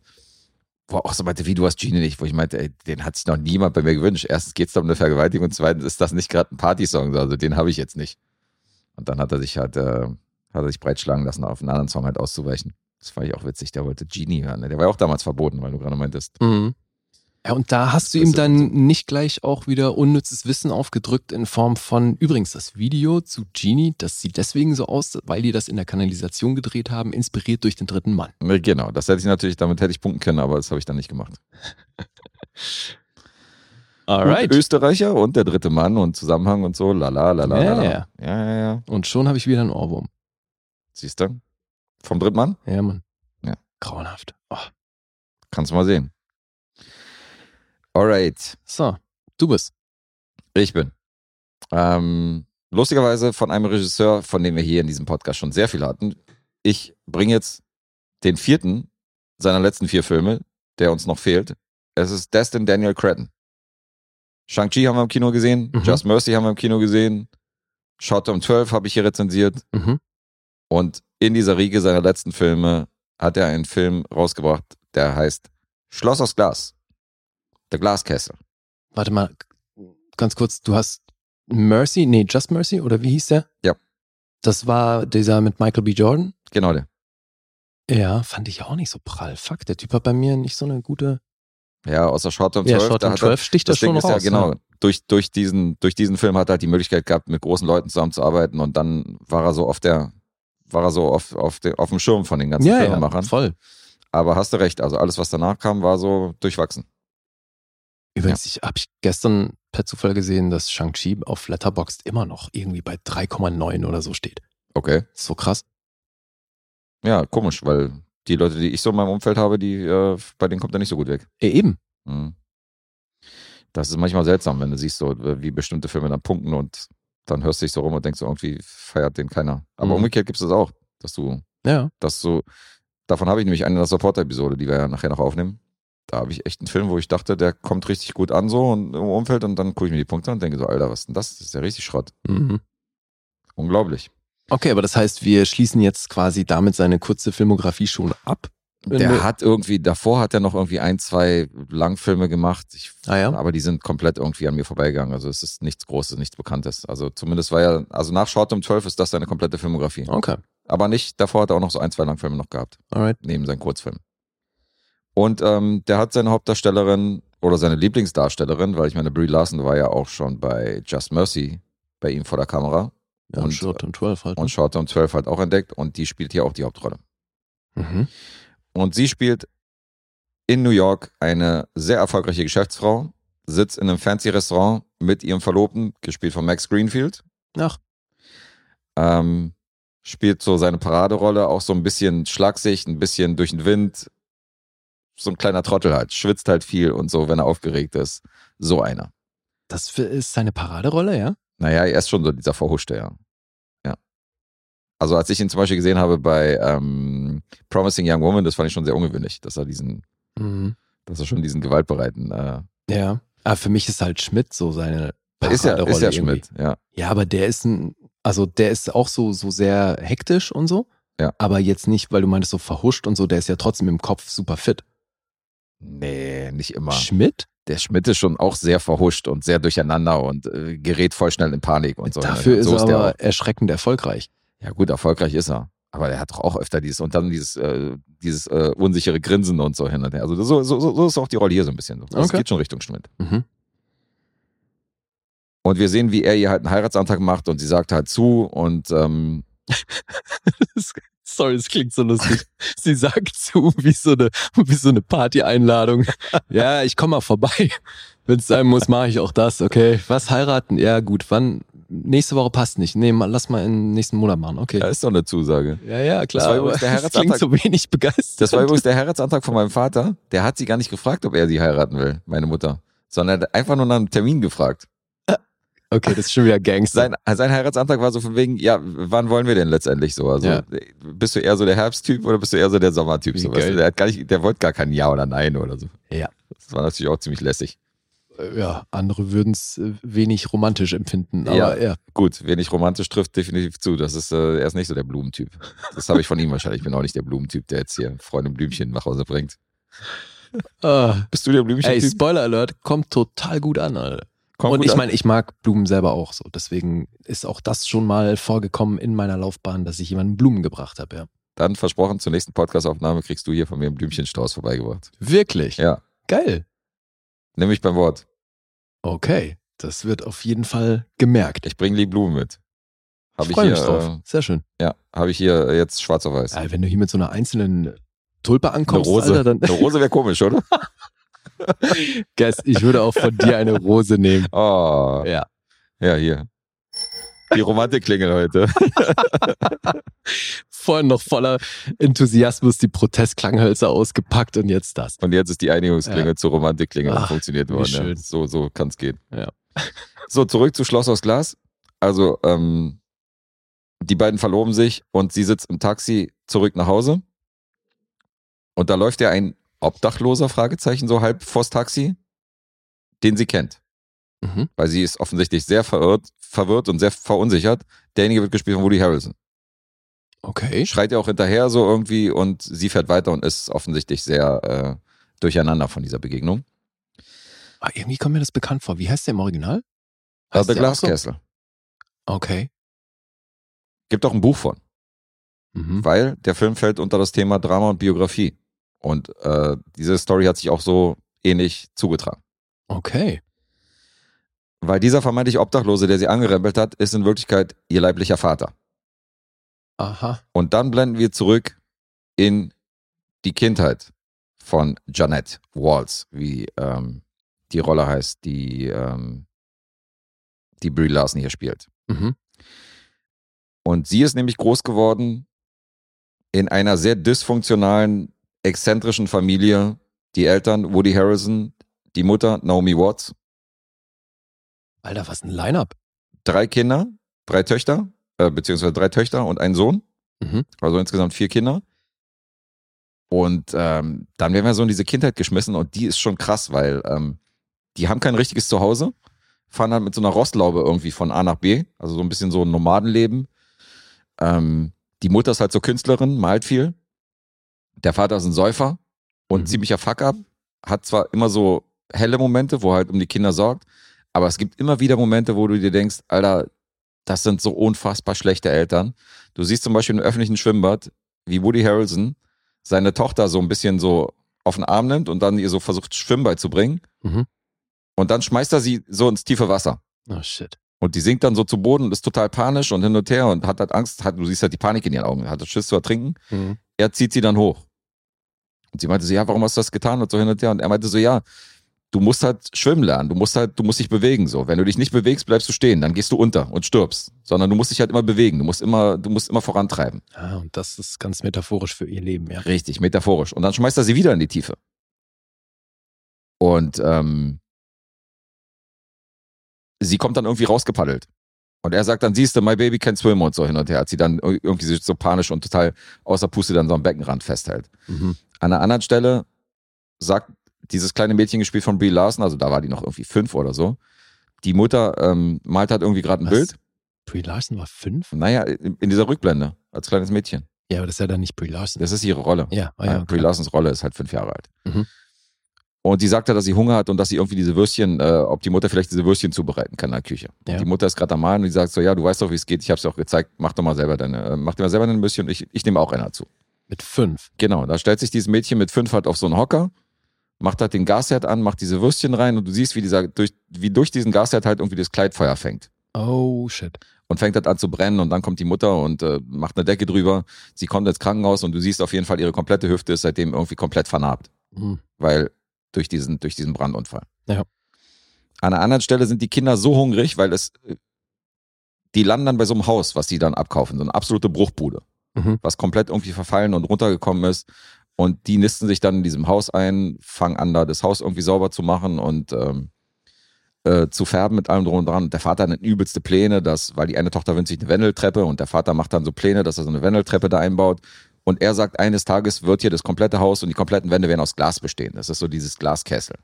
Wo auch so meinte, wie, du hast Genie nicht, wo ich meinte, ey, den hat sich noch niemand bei mir gewünscht. Erstens geht's da um eine Vergewaltigung und zweitens ist das nicht gerade ein Partysong, also den habe ich jetzt nicht. Und dann hat er sich halt, äh, hat er sich breitschlagen lassen, auf einen anderen Song halt auszuweichen. Das fand ich auch witzig, der wollte Genie hören. Ne? Der war ja auch damals verboten, weil du gerade meintest. Mhm. Ja, und da hast du ihm ist dann so. nicht gleich auch wieder unnützes Wissen aufgedrückt in Form von, übrigens, das Video zu Genie, das sieht deswegen so aus, weil die das in der Kanalisation gedreht haben, inspiriert durch den dritten Mann. Ne, Genau, das hätte ich natürlich, damit hätte ich punkten können, aber das habe ich dann nicht gemacht. Alright. Gut, Österreicher und der dritte Mann und Zusammenhang und so, lala, lala, Ja, lala. ja. ja, ja, ja. Und schon habe ich wieder einen Ohrwurm. Siehst du? Vom dritten Mann? Ja, Mann. Ja. Grauenhaft. Oh. Kannst du mal sehen. Alright, So, du bist. ich bin. Ähm, lustigerweise von einem Regisseur, von dem wir hier in diesem Podcast schon sehr viel hatten. Ich bringe jetzt den vierten seiner letzten vier Filme, der uns noch fehlt. Es ist Destin Daniel Cretton. Shang-Chi haben wir im Kino gesehen, Mhm. Just Mercy haben wir im Kino gesehen, Shot um 12 habe ich hier rezensiert. Mhm. Und in dieser Riege seiner letzten Filme hat er einen Film rausgebracht, der heißt Schloss aus Glas. Der Glaskessel. Warte mal, ganz kurz, du hast Mercy, nee, Just Mercy, oder wie hieß der? Ja. Das war dieser mit Michael B. Jordan? Genau der. Ja, fand ich auch nicht so prall. Fuck, der Typ hat bei mir nicht so eine gute. Ja, außer Short Term Ja, 12. Short da Term hat er- 12 sticht das das Ding schon ist raus. ja genau. ja. Durch, durch, diesen, durch diesen Film hat er halt die Möglichkeit gehabt, mit großen Leuten zusammenzuarbeiten und dann war er so auf der, war er so auf, auf, de, auf dem Schirm von den ganzen Ja, ja, Filmemachern. voll. Aber hast du recht, also alles, was danach kam, war so durchwachsen. Übrigens, ich habe ich gestern per Zufall gesehen, dass Shang-Chi auf Letterboxd immer noch irgendwie bei 3,9 oder so steht. Okay. So krass. Ja, komisch, weil die Leute, die ich so in meinem Umfeld habe, die, äh, bei denen kommt er nicht so gut weg. Eben. Mhm. Das ist manchmal seltsam, wenn du siehst, so, wie bestimmte Filme dann punkten und dann hörst du dich so rum und denkst, so, irgendwie feiert den keiner. Aber Mhm. umgekehrt gibt es das auch, dass du, Ja. dass du, davon habe ich nämlich eine in der Supporter-Episode, die wir ja nachher noch aufnehmen. Da habe ich echt einen Film, wo ich dachte, der kommt richtig gut an so und im Umfeld und dann gucke ich mir die Punkte an und denke so, Alter, was ist denn das? Das ist ja richtig Schrott. Mhm. Unglaublich. Okay, aber das heißt, wir schließen jetzt quasi damit seine kurze Filmografie schon ab. Der hat irgendwie, davor hat er noch irgendwie ein, zwei Langfilme gemacht. Ich, Ah ja? Aber die sind komplett irgendwie an mir vorbeigegangen. Also es ist nichts Großes, nichts Bekanntes. Also zumindest war ja, also nach Short um 12 ist das seine komplette Filmografie. Okay, Aber nicht, davor hat er auch noch so ein, zwei Langfilme noch gehabt, alright. neben seinen Kurzfilmen. Und ähm, der hat seine Hauptdarstellerin oder seine Lieblingsdarstellerin, weil ich meine, Brie Larson war ja auch schon bei Just Mercy bei ihm vor der Kamera Ja, Und- Short und 12 halt. ne? und Short um 12 halt auch entdeckt und die spielt hier auch die Hauptrolle. Mhm. Und sie spielt in New York eine sehr erfolgreiche Geschäftsfrau, sitzt in einem fancy Restaurant mit ihrem Verlobten, gespielt von Max Greenfield. Ach. Ähm, spielt so seine Paraderolle, auch so ein bisschen schlagsig, ein bisschen durch den Wind. So ein kleiner Trottel halt, schwitzt halt viel und so, wenn er aufgeregt ist. So einer. Das ist seine Paraderolle, ja? Naja, er ist schon so dieser Verhuschte, ja. Ja. Also als ich ihn zum Beispiel gesehen habe bei ähm, Promising Young Woman, das fand ich schon sehr ungewöhnlich, dass er diesen, Mhm. dass er schon diesen gewaltbereiten, äh, Ja. Aber für mich ist halt Schmidt so seine ist ja, Paraderolle ist ja irgendwie. Schmidt, ja. Ja, aber der ist ein, also der ist auch so, so sehr hektisch und so. Ja. Aber jetzt nicht, weil du meintest so verhuscht und so, der ist ja trotzdem im Kopf super fit. Nee, nicht immer. Schmidt? Der Schmidt ist schon auch sehr verhuscht und sehr durcheinander und äh, gerät voll schnell in Panik und so. Dafür so ist er aber erschreckend erfolgreich. Ja gut, erfolgreich ist er. Aber er hat doch auch öfter dieses und dann dieses, äh, dieses äh, unsichere Grinsen und so hin und her. Also so, so, so ist auch die Rolle hier so ein bisschen. Das Okay. geht schon Richtung Schmidt. Mhm. Und wir sehen, wie er ihr halt einen Heiratsantrag macht und sie sagt halt zu und ähm, Sorry, es klingt so lustig. Sie sagt zu, wie so eine, wie so eine Party-Einladung. Ja, ich komme mal vorbei. Wenn es sein muss, mache ich auch das. Okay, was heiraten? Ja, gut. Wann? Nächste Woche passt nicht. Nee, mal, lass mal im nächsten Monat machen. Okay. da ist doch eine Zusage. Ja, ja, klar. Das war übrigens der es klingt Heiratsantrag. so wenig begeistert. Das war übrigens der Heiratsantrag von meinem Vater. Der hat sie gar nicht gefragt, ob er sie heiraten will, meine Mutter. Sondern er hat einfach nur nach einem Termin gefragt. Okay, das ist schon wieder Gangster. Sein, sein Heiratsantrag war so von wegen, ja, wann wollen wir denn letztendlich so? Also, Ja. bist du eher so der Herbsttyp oder bist du eher so der Sommertyp? So, weißt du? der, nicht, der wollte gar kein Ja oder Nein oder so. Ja. Das war natürlich auch ziemlich lässig. ja, andere würden es wenig romantisch empfinden. Aber Ja. ja. Gut, wer nicht romantisch trifft, definitiv zu. Das ist, äh, er ist nicht so der Blumentyp. Das habe ich von ihm wahrscheinlich. Ich bin auch nicht der Blumentyp, der jetzt hier Freunde Blümchen nach Hause bringt. Ah, Bist du der ey, Blümchen-Typ? Spoiler Alert, kommt total gut an, Alter. Komm Und ich meine, ich mag Blumen selber auch so. Deswegen ist auch das schon mal vorgekommen in meiner Laufbahn, dass ich jemanden Blumen gebracht habe, ja. Dann versprochen, zur nächsten Podcastaufnahme kriegst du hier von mir einen Blümchenstrauß vorbeigebracht. Wirklich? Ja, Geil. nimm mich beim Wort. Okay. Das wird auf jeden Fall gemerkt. Ich bringe die Blumen mit. Habe ich freue hier, mich drauf. äh, Sehr schön. ja, habe ich hier jetzt schwarz auf weiß. Ja, wenn du hier mit so einer einzelnen Tulpe Eine ankommst, Rose, Alter, dann eine Rose wäre komisch, oder? Guess, ich würde auch von dir eine Rose nehmen. Oh, Ja. ja, hier. Die Romantikklingel heute. Vorhin noch voller Enthusiasmus die Protestklanghölzer ausgepackt und jetzt das. Und jetzt ist die Einigungsklingel Ja. zur Romantikklingel Ach, funktioniert worden. Ja. So, so kann es gehen. Ja. So, zurück zu Schloss aus Glas. Also, ähm, die beiden verloben sich und sie sitzt im Taxi zurück nach Hause. Und da läuft ja ein Obdachloser, Fragezeichen, so halb vors Taxi, den sie kennt. Mhm. Weil sie ist offensichtlich sehr verirrt, verwirrt und sehr verunsichert. Derjenige wird gespielt von Woody Harrelson. Okay. Schreit ja auch hinterher so irgendwie und sie fährt weiter und ist offensichtlich sehr, äh, durcheinander von dieser Begegnung. Ah, irgendwie kommt mir das bekannt vor. Wie heißt der im Original? Heißt The der Glass so? Castle. Okay. Gibt auch ein Buch von, Mhm. weil der Film fällt unter das Thema Drama und Biografie. Und äh, diese Story hat sich auch so ähnlich zugetragen. Okay. Weil dieser vermeintlich Obdachlose, der sie angerempelt hat, ist in Wirklichkeit ihr leiblicher Vater. Aha. Und dann blenden wir zurück in die Kindheit von Janet Walls, wie ähm, die Rolle heißt, die, ähm, die Brie Larson hier spielt. Mhm. Und sie ist nämlich groß geworden in einer sehr dysfunktionalen, exzentrischen Familie. Die Eltern Woody Harrison, die Mutter Naomi Watts, Alter, was ein Line-Up. drei Kinder, drei Töchter, äh, beziehungsweise drei Töchter und einen Sohn. Mhm. Also insgesamt vier Kinder. Und ähm, dann werden wir so in diese Kindheit geschmissen und die ist schon krass, weil ähm, die haben kein richtiges Zuhause, fahren dann mit so einer Rostlaube irgendwie von A nach B, also so ein bisschen so ein Nomadenleben. Ähm, die Mutter ist halt so Künstlerin, malt viel. Der Vater ist ein Säufer und Mhm. ziemlicher Fuck-up. Hat zwar immer so helle Momente, wo er halt um die Kinder sorgt, aber es gibt immer wieder Momente, wo du dir denkst, Alter, das sind so unfassbar schlechte Eltern. Du siehst zum Beispiel im öffentlichen Schwimmbad, wie Woody Harrelson seine Tochter so ein bisschen so auf den Arm nimmt und dann ihr so versucht, Schwimmen beizubringen. Mhm. Und dann schmeißt er sie so ins tiefe Wasser. Oh shit. Und die sinkt dann so zu Boden und ist total panisch und hin und her und hat halt Angst, hat, du siehst halt die Panik in ihren Augen, hat Schiss zu ertrinken. Mhm. Er zieht sie dann hoch. Und sie meinte so, ja, warum hast du das getan? Und so hin und her. Und er meinte so, ja, du musst halt schwimmen lernen. Du musst halt, du musst dich bewegen. So, wenn du dich nicht bewegst, bleibst du stehen. Dann gehst du unter und stirbst. Sondern du musst dich halt immer bewegen. Du musst immer, du musst immer vorantreiben. Ah, und das ist ganz metaphorisch für ihr Leben, ja. Richtig, metaphorisch. Und dann schmeißt er sie wieder in die Tiefe. Und ähm, sie kommt dann irgendwie rausgepaddelt. Und er sagt dann, siehst du, my baby can swim und so hin und her, als sie dann irgendwie so panisch und total außer Puste dann so am Beckenrand festhält. Mhm. An einer anderen Stelle sagt dieses kleine Mädchen gespielt von Brie Larson, also da war die noch irgendwie fünf oder so, die Mutter ähm, malt halt irgendwie gerade ein Was? Bild. Brie Larson war fünf? Naja, in, dieser Rückblende, als kleines Mädchen. Ja, aber das ist ja dann nicht Brie Larson. Das ist ihre Rolle. ja, ah, Ja, ja, Brie okay. Larsons Rolle ist halt fünf Jahre alt. Mhm. Und die sagt ja, dass sie Hunger hat und dass sie irgendwie diese Würstchen, äh, ob die Mutter vielleicht diese Würstchen zubereiten kann in der Küche. Und Ja. Die Mutter ist gerade am Malen und die sagt so, ja, du weißt doch, wie es geht, ich habe es dir auch gezeigt, mach doch mal selber deine, äh, mach dir mal selber deine Würstchen, ich, ich nehme auch einer zu. Mit fünf. Genau, da stellt sich dieses Mädchen mit fünf halt auf so einen Hocker, macht halt den Gasherd an, macht diese Würstchen rein und du siehst, wie dieser, durch, wie durch diesen Gasherd halt irgendwie das Kleidfeuer fängt. Oh shit. Und fängt halt an zu brennen und dann kommt die Mutter und äh, macht eine Decke drüber. Sie kommt ins Krankenhaus und du siehst auf jeden Fall, ihre komplette Hüfte ist seitdem irgendwie komplett vernarbt. Mhm. weil durch diesen, durch diesen Brandunfall. Ja. An einer anderen Stelle sind die Kinder so hungrig, weil es, äh, die landen dann bei so einem Haus, was die dann abkaufen, so eine absolute Bruchbude, Mhm. was komplett irgendwie verfallen und runtergekommen ist. Und die nisten sich dann in diesem Haus ein, fangen an, da das Haus irgendwie sauber zu machen und ähm, äh, zu färben mit allem drum und dran. Und der Vater hat übelste Pläne, dass, weil die eine Tochter wünscht sich eine Wendeltreppe und der Vater macht dann so Pläne, dass er so eine Wendeltreppe da einbaut. Und er sagt, eines Tages wird hier das komplette Haus und die kompletten Wände werden aus Glas bestehen. Das ist so dieses Glaskessel.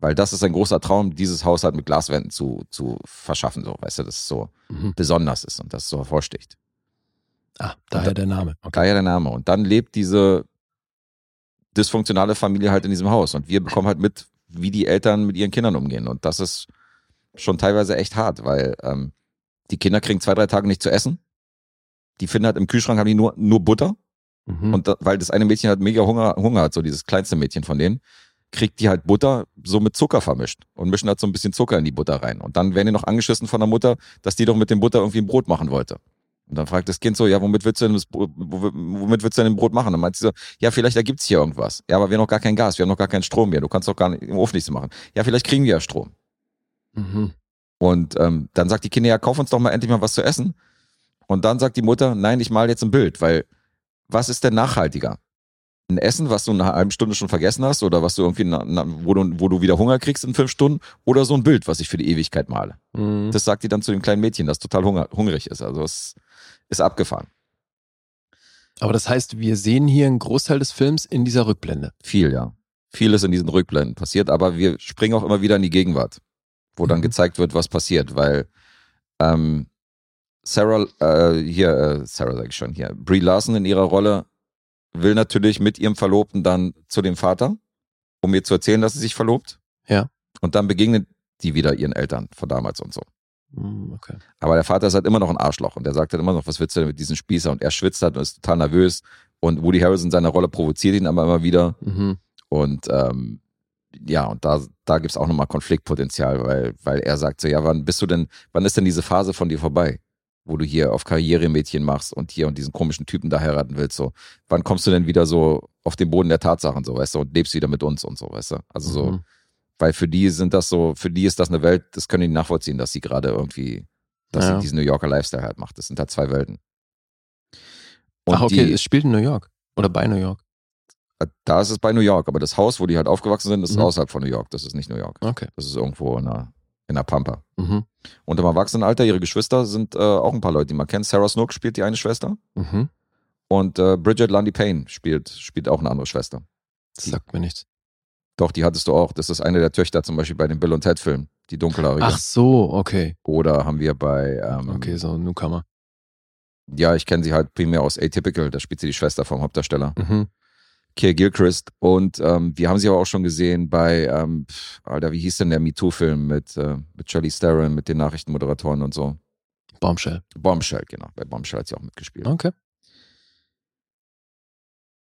Weil das ist ein großer Traum, dieses Haus halt mit Glaswänden zu, zu verschaffen, so, weißt du, dass es so Mhm. besonders ist und das so hervorsticht. Ah, daher der Name. Okay. Daher der Name. Und dann lebt diese dysfunktionale Familie halt in diesem Haus. Und wir bekommen halt mit, wie die Eltern mit ihren Kindern umgehen. Und das ist schon teilweise echt hart, weil ähm, die Kinder kriegen zwei, drei Tage nicht zu essen. Die finden halt im Kühlschrank haben die nur, nur Butter. Mhm. Und da, weil das eine Mädchen halt mega Hunger, Hunger hat, so dieses kleinste Mädchen von denen, kriegt die halt Butter so mit Zucker vermischt und mischen halt so ein bisschen Zucker in die Butter rein. Und dann werden die noch angeschissen von der Mutter, dass die doch mit dem Butter irgendwie ein Brot machen wollte. Und dann fragt das Kind so, ja, womit willst du denn das womit willst du denn ein Brot machen? Dann meint sie so, ja, vielleicht ergibt's hier irgendwas. Ja, aber wir haben noch gar kein Gas, wir haben noch gar keinen Strom mehr. Du kannst doch gar nicht im Ofen nichts machen. Ja, vielleicht kriegen wir ja Strom. Mhm. Und ähm, dann sagt die Kinder, ja, kauf uns doch mal endlich mal was zu essen. Und dann sagt die Mutter, nein, ich mal jetzt ein Bild, weil was ist denn nachhaltiger? Ein Essen, was du in einer halben Stunde schon vergessen hast oder was du irgendwie, na, na, wo, du, wo du wieder Hunger kriegst in fünf Stunden oder so ein Bild, was ich für die Ewigkeit male. Mhm. Das sagt die dann zu dem kleinen Mädchen, das total hunger, hungrig ist. Also es ist abgefahren. Aber das heißt, wir sehen hier einen Großteil des Films in dieser Rückblende. Viel, ja. Vieles in diesen Rückblenden passiert, aber wir springen auch immer wieder in die Gegenwart, wo dann Mhm. gezeigt wird, was passiert, weil ähm, Sarah, äh, hier, äh, Sarah sag ich schon, hier, Brie Larson in ihrer Rolle will natürlich mit ihrem Verlobten dann zu dem Vater um ihr zu erzählen, dass sie sich verlobt. Ja. Und dann begegnet die wieder ihren Eltern von damals und so. Hm, Okay. Aber der Vater ist halt immer noch ein Arschloch und der sagt halt immer noch, was willst du denn mit diesem Spießer? Und er schwitzt halt und ist total nervös. Und Woody Harrelson seine Rolle provoziert ihn aber immer wieder. Mhm. Und ähm, ja, und da, da gibt es auch nochmal Konfliktpotenzial, weil, weil er sagt so, ja, wann bist du denn, wann ist denn diese Phase von dir vorbei? Wo du hier auf Karrieremädchen machst und hier und diesen komischen Typen da heiraten willst, so. Wann kommst du denn wieder so auf den Boden der Tatsachen, so, weißt du, und lebst wieder mit uns und so, weißt du? Also so, Mhm. weil für die sind das so, für die ist das eine Welt, das können die nachvollziehen, dass sie gerade irgendwie, dass Ja. sie diesen New Yorker Lifestyle halt macht. Das sind halt zwei Welten. Und Ach, okay, die, es spielt in New York. Oder bei New York. da ist es bei New York, aber das Haus, wo die halt aufgewachsen sind, ist Mhm. außerhalb von New York. Das ist nicht New York. Okay. Das ist irgendwo in der, in der Pampa. Mhm. Und im Erwachsenenalter, ihre Geschwister sind äh, auch ein paar Leute, die man kennt. Sarah Snook spielt die eine Schwester Mhm. und äh, Bridget Lundy Payne spielt, spielt auch eine andere Schwester. Das sagt mir nichts. Doch, die hattest du auch. Das ist eine der Töchter zum Beispiel bei den Bill und Ted Filmen, die dunkelhaarige. Ach so, okay. Oder haben wir bei, ähm, Okay, so Newcomer. ja, ich kenne sie halt primär aus Atypical, da spielt sie die Schwester vom Hauptdarsteller. Mhm. Kay Gilchrist. Und ähm, wir haben sie aber auch schon gesehen bei, ähm, Alter, wie hieß denn der MeToo-Film mit, äh, mit Charlie Theron, mit den Nachrichtenmoderatoren und so? Bombshell. Bombshell, genau. Bei Bombshell hat sie auch mitgespielt. Okay.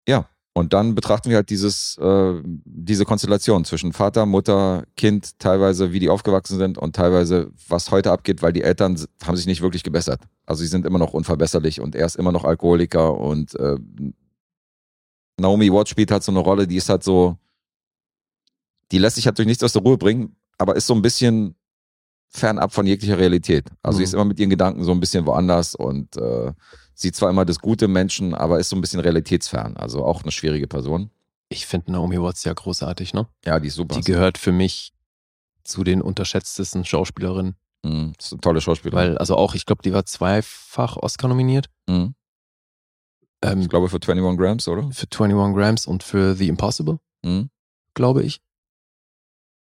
Ja, und dann betrachten wir halt dieses, äh, diese Konstellation zwischen Vater, Mutter, Kind, teilweise wie die aufgewachsen sind und teilweise was heute abgeht, weil die Eltern haben sich nicht wirklich gebessert. Also sie sind immer noch unverbesserlich und er ist immer noch Alkoholiker und äh, Naomi Watts spielt halt so eine Rolle, die ist halt so, die lässt sich halt durch nichts aus der Ruhe bringen, aber ist so ein bisschen fernab von jeglicher Realität. Also sie Mhm. ist immer mit ihren Gedanken so ein bisschen woanders und äh, sieht zwar immer das Gute im Menschen, aber ist so ein bisschen realitätsfern. Also auch eine schwierige Person. Ich finde Naomi Watts ja großartig, ne? Ja, die ist super. Die gehört für mich zu den unterschätztesten Schauspielerinnen. Mhm, das ist eine tolle Schauspielerin. Weil, also auch, ich glaube, die war zweifach Oscar nominiert. Mhm. Ähm, Ich glaube für 21 Grams, oder? für 21 Grams und für The Impossible, Mhm. glaube ich.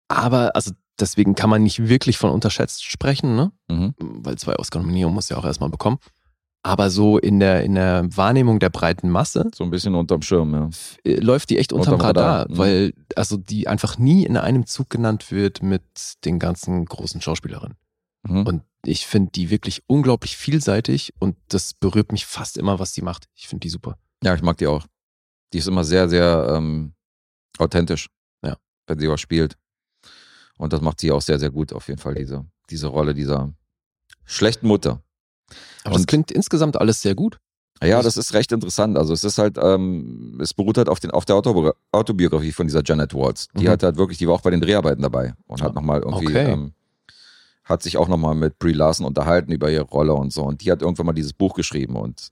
Aber, also deswegen kann man nicht wirklich von unterschätzt sprechen, ne? Mhm. Weil zwei Oscar-Nominierungen muss ja auch erstmal bekommen. Aber so in der, in der Wahrnehmung der breiten Masse So ein bisschen unterm Schirm, ja. äh, läuft die echt unterm, Unterm Radar, Radar, mhm. weil also die einfach nie in einem Zug genannt wird mit den ganzen großen Schauspielerinnen. Mhm. Und ich finde die wirklich unglaublich vielseitig und das berührt mich fast immer, was sie macht. Ich finde die super. Ja, ich mag die auch. Die ist immer sehr, sehr ähm, authentisch. Ja. Wenn sie was spielt. Und das macht sie auch sehr, sehr gut, auf jeden Fall, diese, diese Rolle dieser schlechten Mutter. Aber das Und- klingt insgesamt alles sehr gut. Ja, das ist recht interessant. Also es ist halt, ähm, es beruht halt auf, den, auf der Autobi Autobiografie von dieser Janet Waltz. Die Mhm. hat halt wirklich, die war auch bei den Dreharbeiten dabei und hat nochmal irgendwie, Okay. ähm, hat sich auch nochmal mit Brie Larson unterhalten über ihre Rolle und so. Und die hat irgendwann mal dieses Buch geschrieben und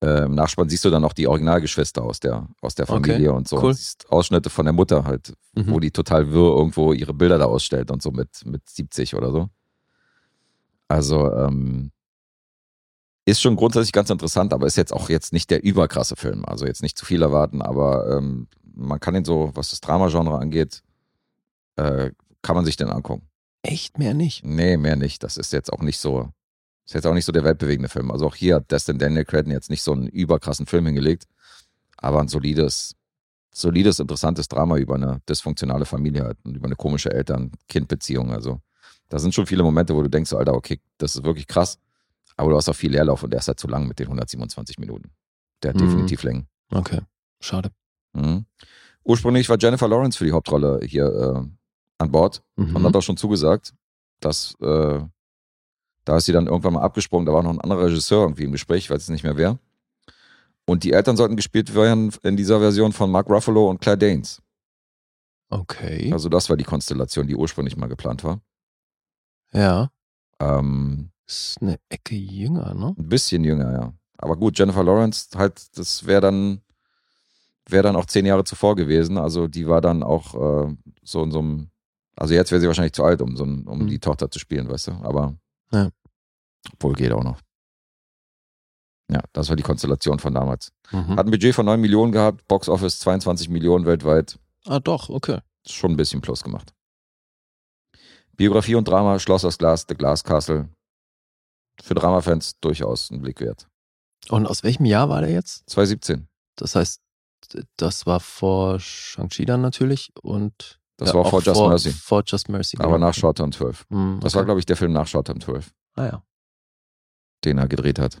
äh, im Nachspann siehst du dann auch die Originalgeschwister aus der, aus der Okay, Familie und so. cool. Und Ausschnitte von der Mutter halt, Mhm. wo die total wirr irgendwo ihre Bilder da ausstellt und so mit, mit 70 oder so. Also, ähm, ist schon grundsätzlich ganz interessant, aber ist jetzt auch jetzt nicht der überkrasse Film. Also jetzt nicht zu viel erwarten, aber ähm, man kann ihn so, was das Drama-Genre angeht, äh, kann man sich den angucken. Echt mehr nicht. Nee, mehr nicht. Das ist jetzt auch nicht so, ist jetzt auch nicht so der weltbewegende Film. Also auch hier hat Destin Daniel Cretton jetzt nicht so einen überkrassen Film hingelegt, aber ein solides, solides, interessantes Drama über eine dysfunktionale Familie halt und über eine komische Eltern-Kind-Beziehung. Also da sind schon viele Momente, wo du denkst, so, Alter, okay, das ist wirklich krass. Aber du hast auch viel Leerlauf und der ist halt zu lang mit den 127 Minuten. Der hat Mhm. definitiv Längen. Okay, schade. Mhm. Ursprünglich war Jennifer Lawrence für die Hauptrolle hier äh, an Bord und Mhm. hat auch schon zugesagt, dass äh, da ist sie dann irgendwann mal abgesprungen, da war noch ein anderer Regisseur irgendwie im Gespräch, weiß jetzt nicht mehr wer. Und die Eltern sollten gespielt werden in dieser Version von Mark Ruffalo und Claire Danes. Okay. Also das war die Konstellation, die ursprünglich mal geplant war. ja. Ähm, Ist eine Ecke jünger, ne? ein bisschen jünger, ja. Aber gut, Jennifer Lawrence, halt, das wäre dann, wäre dann auch zehn Jahre zuvor gewesen. Also die war dann auch äh, so in so einem, also jetzt wäre sie wahrscheinlich zu alt, um, so um Mhm. die Tochter zu spielen, weißt du. Aber Ja. obwohl geht auch noch. Ja, das war die Konstellation von damals. Mhm. Hat ein Budget von 9 Millionen gehabt, Box Office 22 Millionen weltweit. Ah, doch, okay. Schon ein bisschen plus gemacht. Biografie und Drama, Schloss aus Glas, The Glass Castle. Für Dramafans durchaus ein Blick wert. Und aus welchem Jahr war der jetzt? 2017. Das heißt Das war vor Shang-Chi dann natürlich und Das war auch vor Just Mercy. Vor Just Mercy. Aber genau. nach Short-Term 12. Hm, Das okay. war, glaube ich, der Film nach Short-Term 12, Ah ja. den er gedreht hat.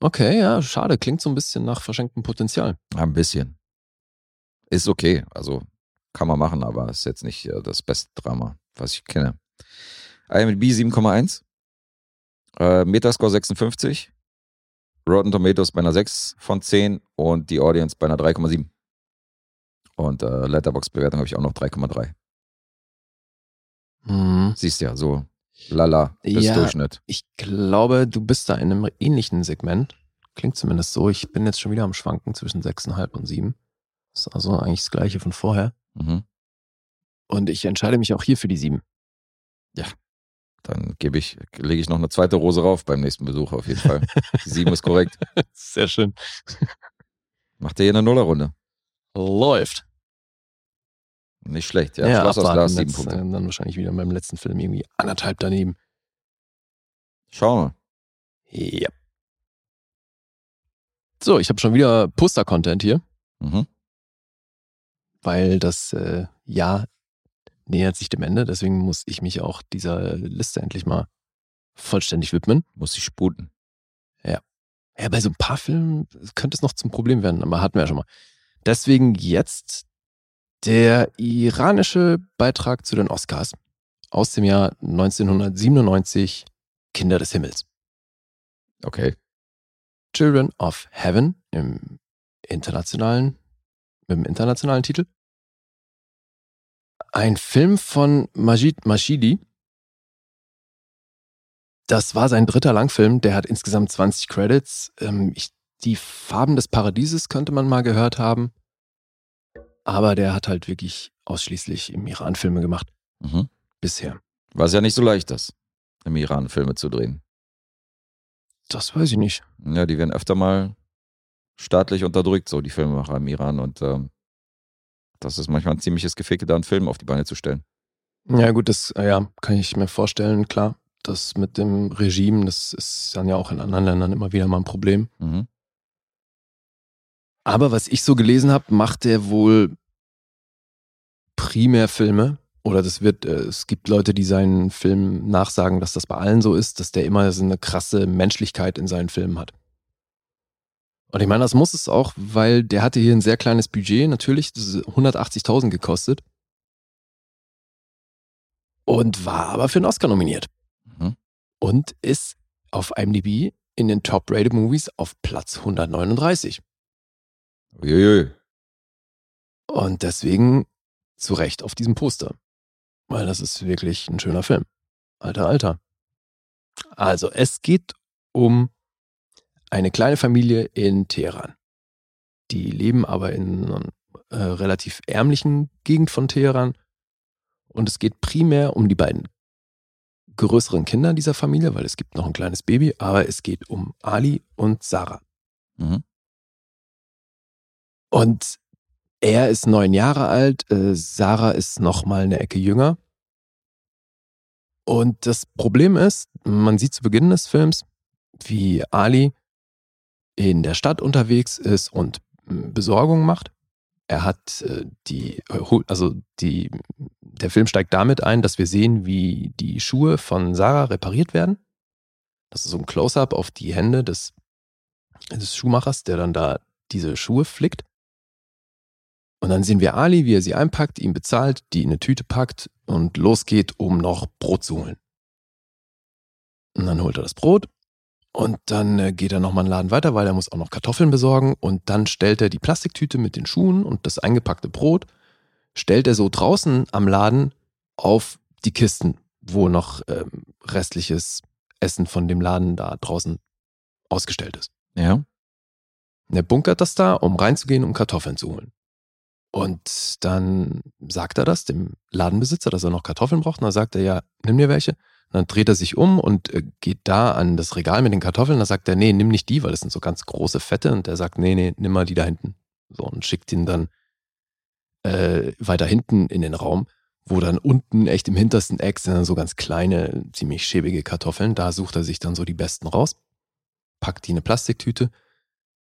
Okay, ja, schade. Klingt so ein bisschen nach verschenktem Potenzial. Ein bisschen. Ist okay. Also kann man machen, aber ist jetzt nicht äh, das beste Drama, was ich kenne. IMDb 7,1. Äh, Metascore 56. Rotten Tomatoes bei einer 6 von 10 und die Audience bei einer 3,7. Und äh, Letterbox-Bewertung habe ich auch noch 3,3. Hm. Siehst ja, so lala bis Ja. Durchschnitt. Ich glaube, du bist da in einem ähnlichen Segment. Klingt zumindest so. Ich bin jetzt schon wieder am Schwanken zwischen 6,5 und 7. Das ist also eigentlich das gleiche von vorher. Mhm. Und ich entscheide mich auch hier für die 7. Dann gebe ich, lege ich noch eine zweite Rose rauf beim nächsten Besuch auf jeden Fall. Die 7 ist korrekt. Sehr schön. Macht ihr hier eine Nullerrunde? Läuft. Nicht schlecht, ja. Schloss aus. Glas, sieben Punkte. äh, Dann wahrscheinlich wieder beim letzten Film irgendwie anderthalb daneben. Schauen wir. Ja. So, ich habe schon wieder Poster-Content hier, Mhm. weil das äh, Jahr nähert sich dem Ende. Deswegen muss ich mich auch dieser Liste endlich mal vollständig widmen. Muss ich sputen. Ja, bei so ein paar Filmen könnte es noch zum Problem werden, aber hatten wir ja schon mal. Deswegen jetzt der iranische Beitrag zu den Oscars aus dem Jahr 1997, Kinder des Himmels. Okay. Children of Heaven im internationalen, mit dem internationalen Titel. Ein Film von Majid Mashidi. Das war sein dritter Langfilm, der hat insgesamt 20 Credits. Ähm, ich, die Farben des Paradieses könnte man mal gehört haben. Aber der hat halt wirklich ausschließlich im Iran Filme gemacht. Mhm. Bisher. Was ja nicht so leicht ist, im Iran Filme zu drehen. Das weiß ich nicht. Ja, die werden öfter mal staatlich unterdrückt, so die Filmemacher im Iran. Und ähm, das ist manchmal ein ziemliches Geficke, da einen Film auf die Beine zu stellen. Ja, gut, das äh, ja, kann ich mir vorstellen, klar. Das mit dem Regime, das ist dann ja auch in anderen Ländern immer wieder mal ein Problem. Mhm. Aber was ich so gelesen habe, macht er wohl primär Filme. Oder das wird, äh, es gibt Leute, die seinen Filmen nachsagen, dass das bei allen so ist, dass der immer so eine krasse Menschlichkeit in seinen Filmen hat. Und ich meine, das muss es auch, weil der hatte hier ein sehr kleines Budget, natürlich, das ist 180.000 gekostet. Und war aber für einen Oscar nominiert. Mhm. Und ist auf IMDb in den Top-Rated Movies auf Platz 139. Uiuiui. Und deswegen zu Recht auf diesem Poster. Weil das ist wirklich ein schöner Film. Alter, alter. Also, es geht um eine kleine Familie in Teheran. Die leben aber in einer äh, relativ ärmlichen Gegend von Teheran. Und es geht primär um die beiden größeren Kinder dieser Familie, weil es gibt noch ein kleines Baby, aber es geht um Ali und Sarah. Mhm. Und er ist neun Jahre alt, äh, Sarah ist noch mal eine Ecke jünger. Und das Problem ist, man sieht zu Beginn des Films, wie Ali in der Stadt unterwegs ist und mm, Besorgung macht. Er hat äh, die, äh, also die, der Film steigt damit ein, dass wir sehen, wie die Schuhe von Sarah repariert werden. Das ist so ein Close-up auf die Hände des, des Schuhmachers, der dann da diese Schuhe flickt. Und dann sehen wir Ali, wie er sie einpackt, ihn bezahlt, die in eine Tüte packt und losgeht, um noch Brot zu holen. Und dann holt er das Brot und dann äh, geht er nochmal einen Laden weiter, weil er muss auch noch Kartoffeln besorgen und dann stellt er die Plastiktüte mit den Schuhen und das eingepackte Brot, stellt er so draußen am Laden auf die Kisten, wo noch ähm, restliches Essen von dem Laden da draußen ausgestellt ist. Ja. Und er bunkert das da, um reinzugehen, um Kartoffeln zu holen. Und dann sagt er das dem Ladenbesitzer, dass er noch Kartoffeln braucht. Und dann sagt er, ja, nimm dir welche. Und dann dreht er sich um und äh, geht da an das Regal mit den Kartoffeln. Da sagt er, nee, nimm nicht die, weil das sind so ganz große Fette. Und er sagt, nee, nee, nimm mal die da hinten. So, und schickt ihn dann äh, weiter hinten in den Raum, wo dann unten echt im hintersten Eck sind dann so ganz kleine, ziemlich schäbige Kartoffeln. Da sucht er sich dann so die besten raus, packt die in eine Plastiktüte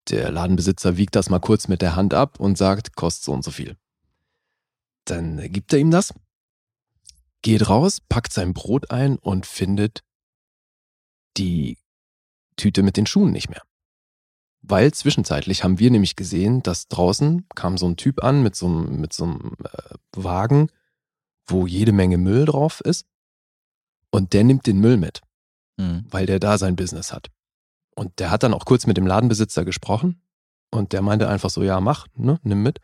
Der Ladenbesitzer wiegt das mal kurz mit der Hand ab und sagt, kostet so und so viel. Dann gibt er ihm das, geht raus, packt sein Brot ein und findet die Tüte mit den Schuhen nicht mehr. Weil zwischenzeitlich haben wir nämlich gesehen, dass draußen kam so ein Typ an mit so einem, mit so einem äh, Wagen, wo jede Menge Müll drauf ist. Und der nimmt den Müll mit, Mhm. weil der da sein Business hat. Und der hat dann auch kurz mit dem Ladenbesitzer gesprochen. Und der meinte einfach so, ja, mach, ne, nimm mit.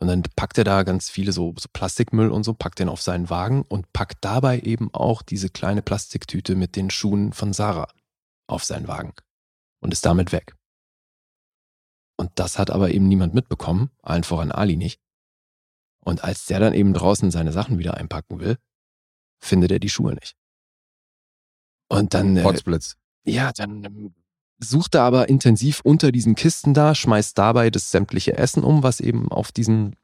Und dann packt er da ganz viele so, so Plastikmüll und so, packt den auf seinen Wagen und packt dabei eben auch diese kleine Plastiktüte mit den Schuhen von Sarah auf seinen Wagen und ist damit weg. Und das hat aber eben niemand mitbekommen, allen voran Ali nicht. Und als der dann eben draußen seine Sachen wieder einpacken will, findet er die Schuhe nicht. Und dann, äh, Potzblitz. ja, dann ähm, sucht er aber intensiv unter diesen Kisten da, schmeißt dabei das sämtliche Essen um, was eben auf diesen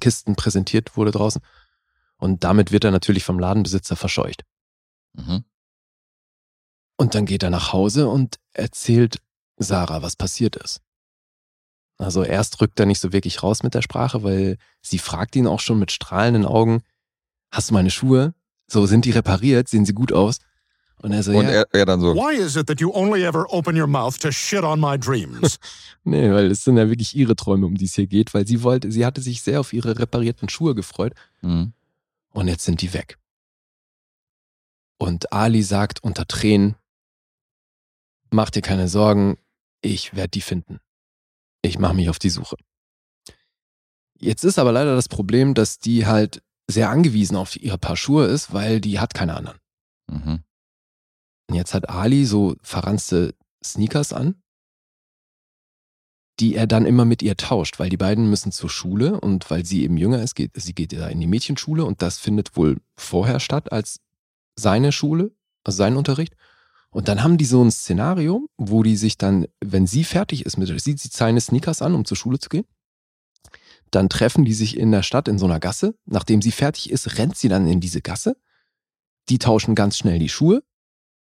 Kisten präsentiert wurde draußen. Und damit wird er natürlich vom Ladenbesitzer verscheucht. Mhm. Und dann geht er nach Hause und erzählt Sarah, was passiert ist. Also erst rückt er nicht so wirklich raus mit der Sprache, weil sie fragt ihn auch schon mit strahlenden Augen, hast du meine Schuhe? So, sind die repariert? Sehen sie gut aus? Und er so, Und ja, er, er dann so, Why is it that you only ever open your mouth to shit on my dreams? nee, weil es sind ja wirklich ihre Träume, um die es hier geht, weil sie wollte, sie hatte sich sehr auf ihre reparierten Schuhe gefreut mhm. und jetzt sind die weg. Und Ali sagt unter Tränen, mach dir keine Sorgen, ich werde die finden. Ich mache mich auf die Suche. Jetzt ist aber leider das Problem, dass die halt sehr angewiesen auf ihre Paar Schuhe ist, weil die hat keine anderen. Mhm. Und jetzt hat Ali so verranzte Sneakers an, die er dann immer mit ihr tauscht, weil die beiden müssen zur Schule und weil sie eben jünger ist, geht, sie geht ja in die Mädchenschule und das findet wohl vorher statt als seine Schule, also sein Unterricht. Und dann haben die so ein Szenario, wo die sich dann, wenn sie fertig ist mit, sieht sie seine Sneakers an, um zur Schule zu gehen. Dann treffen die sich in der Stadt in so einer Gasse. Nachdem sie fertig ist, rennt sie dann in diese Gasse. Die tauschen ganz schnell die Schuhe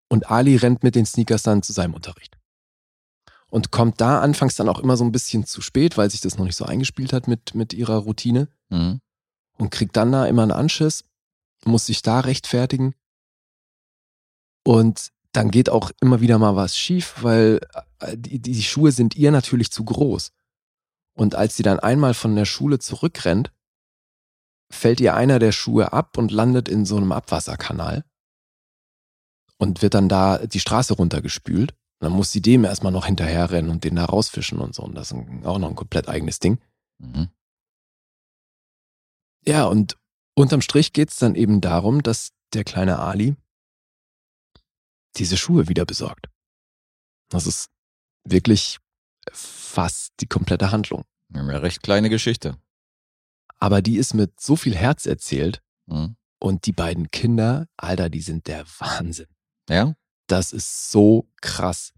und Ali rennt mit den Sneakers dann zu seinem Unterricht. Und kommt da anfangs dann auch immer so ein bisschen zu spät, weil sich das noch nicht so eingespielt hat mit, mit ihrer Routine. Mhm. Und kriegt dann da immer einen Anschiss, muss sich da rechtfertigen. Und dann geht auch immer wieder mal was schief, weil äh, die, die Schuhe sind ihr natürlich zu groß. Und als sie dann einmal von der Schule zurückrennt, fällt ihr einer der Schuhe ab und landet in so einem Abwasserkanal und wird dann da die Straße runtergespült. Und dann muss sie dem erstmal noch hinterherrennen und den da rausfischen und so. Und das ist auch noch ein komplett eigenes Ding. Mhm. Ja, und unterm Strich geht's dann eben darum, dass der kleine Ali diese Schuhe wieder besorgt. Das ist wirklich fast die komplette Handlung. Wir haben ja recht kleine Geschichte. Aber die ist mit so viel Herz erzählt Mhm. und die beiden Kinder, Alter, die sind der Wahnsinn. Ja? Das ist so krass,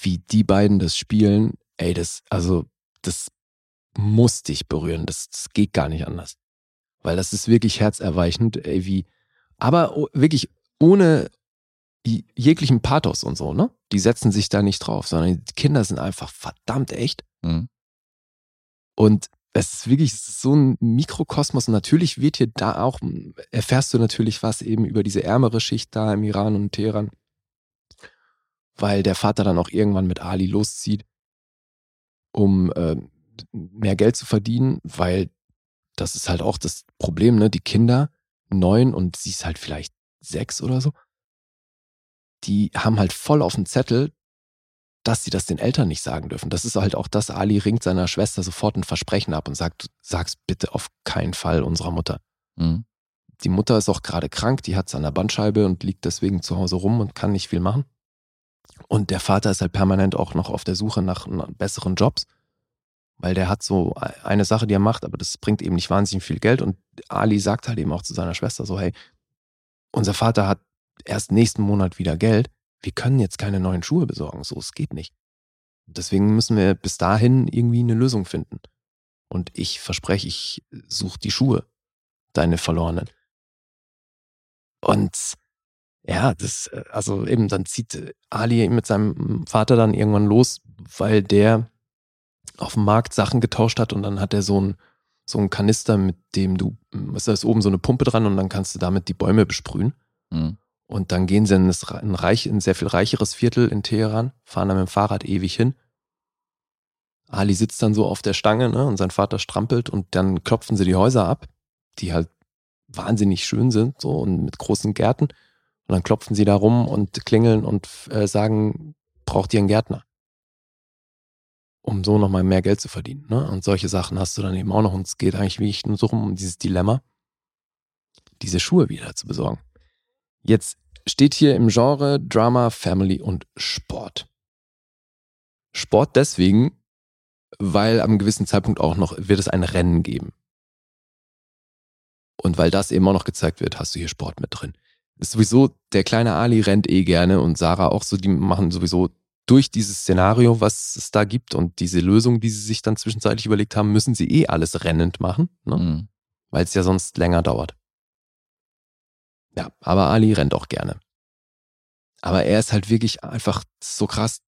wie die beiden das spielen. Ey, das, also, das muss dich berühren. Das, das geht gar nicht anders. Weil das ist wirklich herzerweichend, ey, wie, aber wirklich ohne jeglichen Pathos und so, ne? Die setzen sich da nicht drauf, sondern die Kinder sind einfach verdammt echt. Mhm. Und es ist wirklich so ein Mikrokosmos. Und natürlich wird hier da auch, erfährst du natürlich was eben über diese ärmere Schicht da im Iran und Teheran. Weil der Vater dann auch irgendwann mit Ali loszieht, um äh, mehr Geld zu verdienen, weil das ist halt auch das Problem, ne? Die Kinder, neun und sie ist halt vielleicht sechs oder so, die haben halt voll auf dem Zettel, dass sie das den Eltern nicht sagen dürfen. Das ist halt auch das, Ali ringt seiner Schwester sofort ein Versprechen ab und sagt, sag's bitte auf keinen Fall unserer Mutter. Mhm. Die Mutter ist auch gerade krank, die hat's an der Bandscheibe und liegt deswegen zu Hause rum und kann nicht viel machen. Und der Vater ist halt permanent auch noch auf der Suche nach, nach besseren Jobs, weil der hat so eine Sache, die er macht, aber das bringt eben nicht wahnsinnig viel Geld. Und Ali sagt halt eben auch zu seiner Schwester so, hey, unser Vater hat erst nächsten Monat wieder Geld. Wir können jetzt keine neuen Schuhe besorgen. So, es geht nicht. Deswegen müssen wir bis dahin irgendwie eine Lösung finden. Und ich verspreche, ich suche die Schuhe, deine verlorenen. Und ja, das, äh, also eben, dann zieht Ali mit seinem Vater dann irgendwann los, weil der auf dem Markt Sachen getauscht hat und dann hat er so ein so Kanister, mit dem du, was da ist oben so eine Pumpe dran und dann kannst du damit die Bäume besprühen. Mhm. Und dann gehen sie in ein, reich, ein sehr viel reicheres Viertel in Teheran, fahren dann mit dem Fahrrad ewig hin. Ali sitzt dann so auf der Stange ne, und sein Vater strampelt und dann klopfen sie die Häuser ab, die halt wahnsinnig schön sind so und mit großen Gärten. Und dann klopfen sie da rum und klingeln und äh, sagen, braucht ihr einen Gärtner? Um so nochmal mehr Geld zu verdienen. Ne? Und solche Sachen hast du dann eben auch noch. Und es geht eigentlich wirklich nur so rum um dieses Dilemma, diese Schuhe wieder zu besorgen. Jetzt steht hier im Genre Drama, Family und Sport. Sport deswegen, weil am gewissen Zeitpunkt auch noch wird es ein Rennen geben. Und weil das eben auch noch gezeigt wird, hast du hier Sport mit drin. Ist sowieso, der kleine Ali rennt eh gerne und Sarah auch so, die machen sowieso durch dieses Szenario, was es da gibt und diese Lösung, die sie sich dann zwischenzeitlich überlegt haben, müssen sie eh alles rennend machen, ne? Mhm. weil es ja sonst länger dauert. Ja, aber Ali rennt auch gerne. Aber er ist halt wirklich einfach so krass,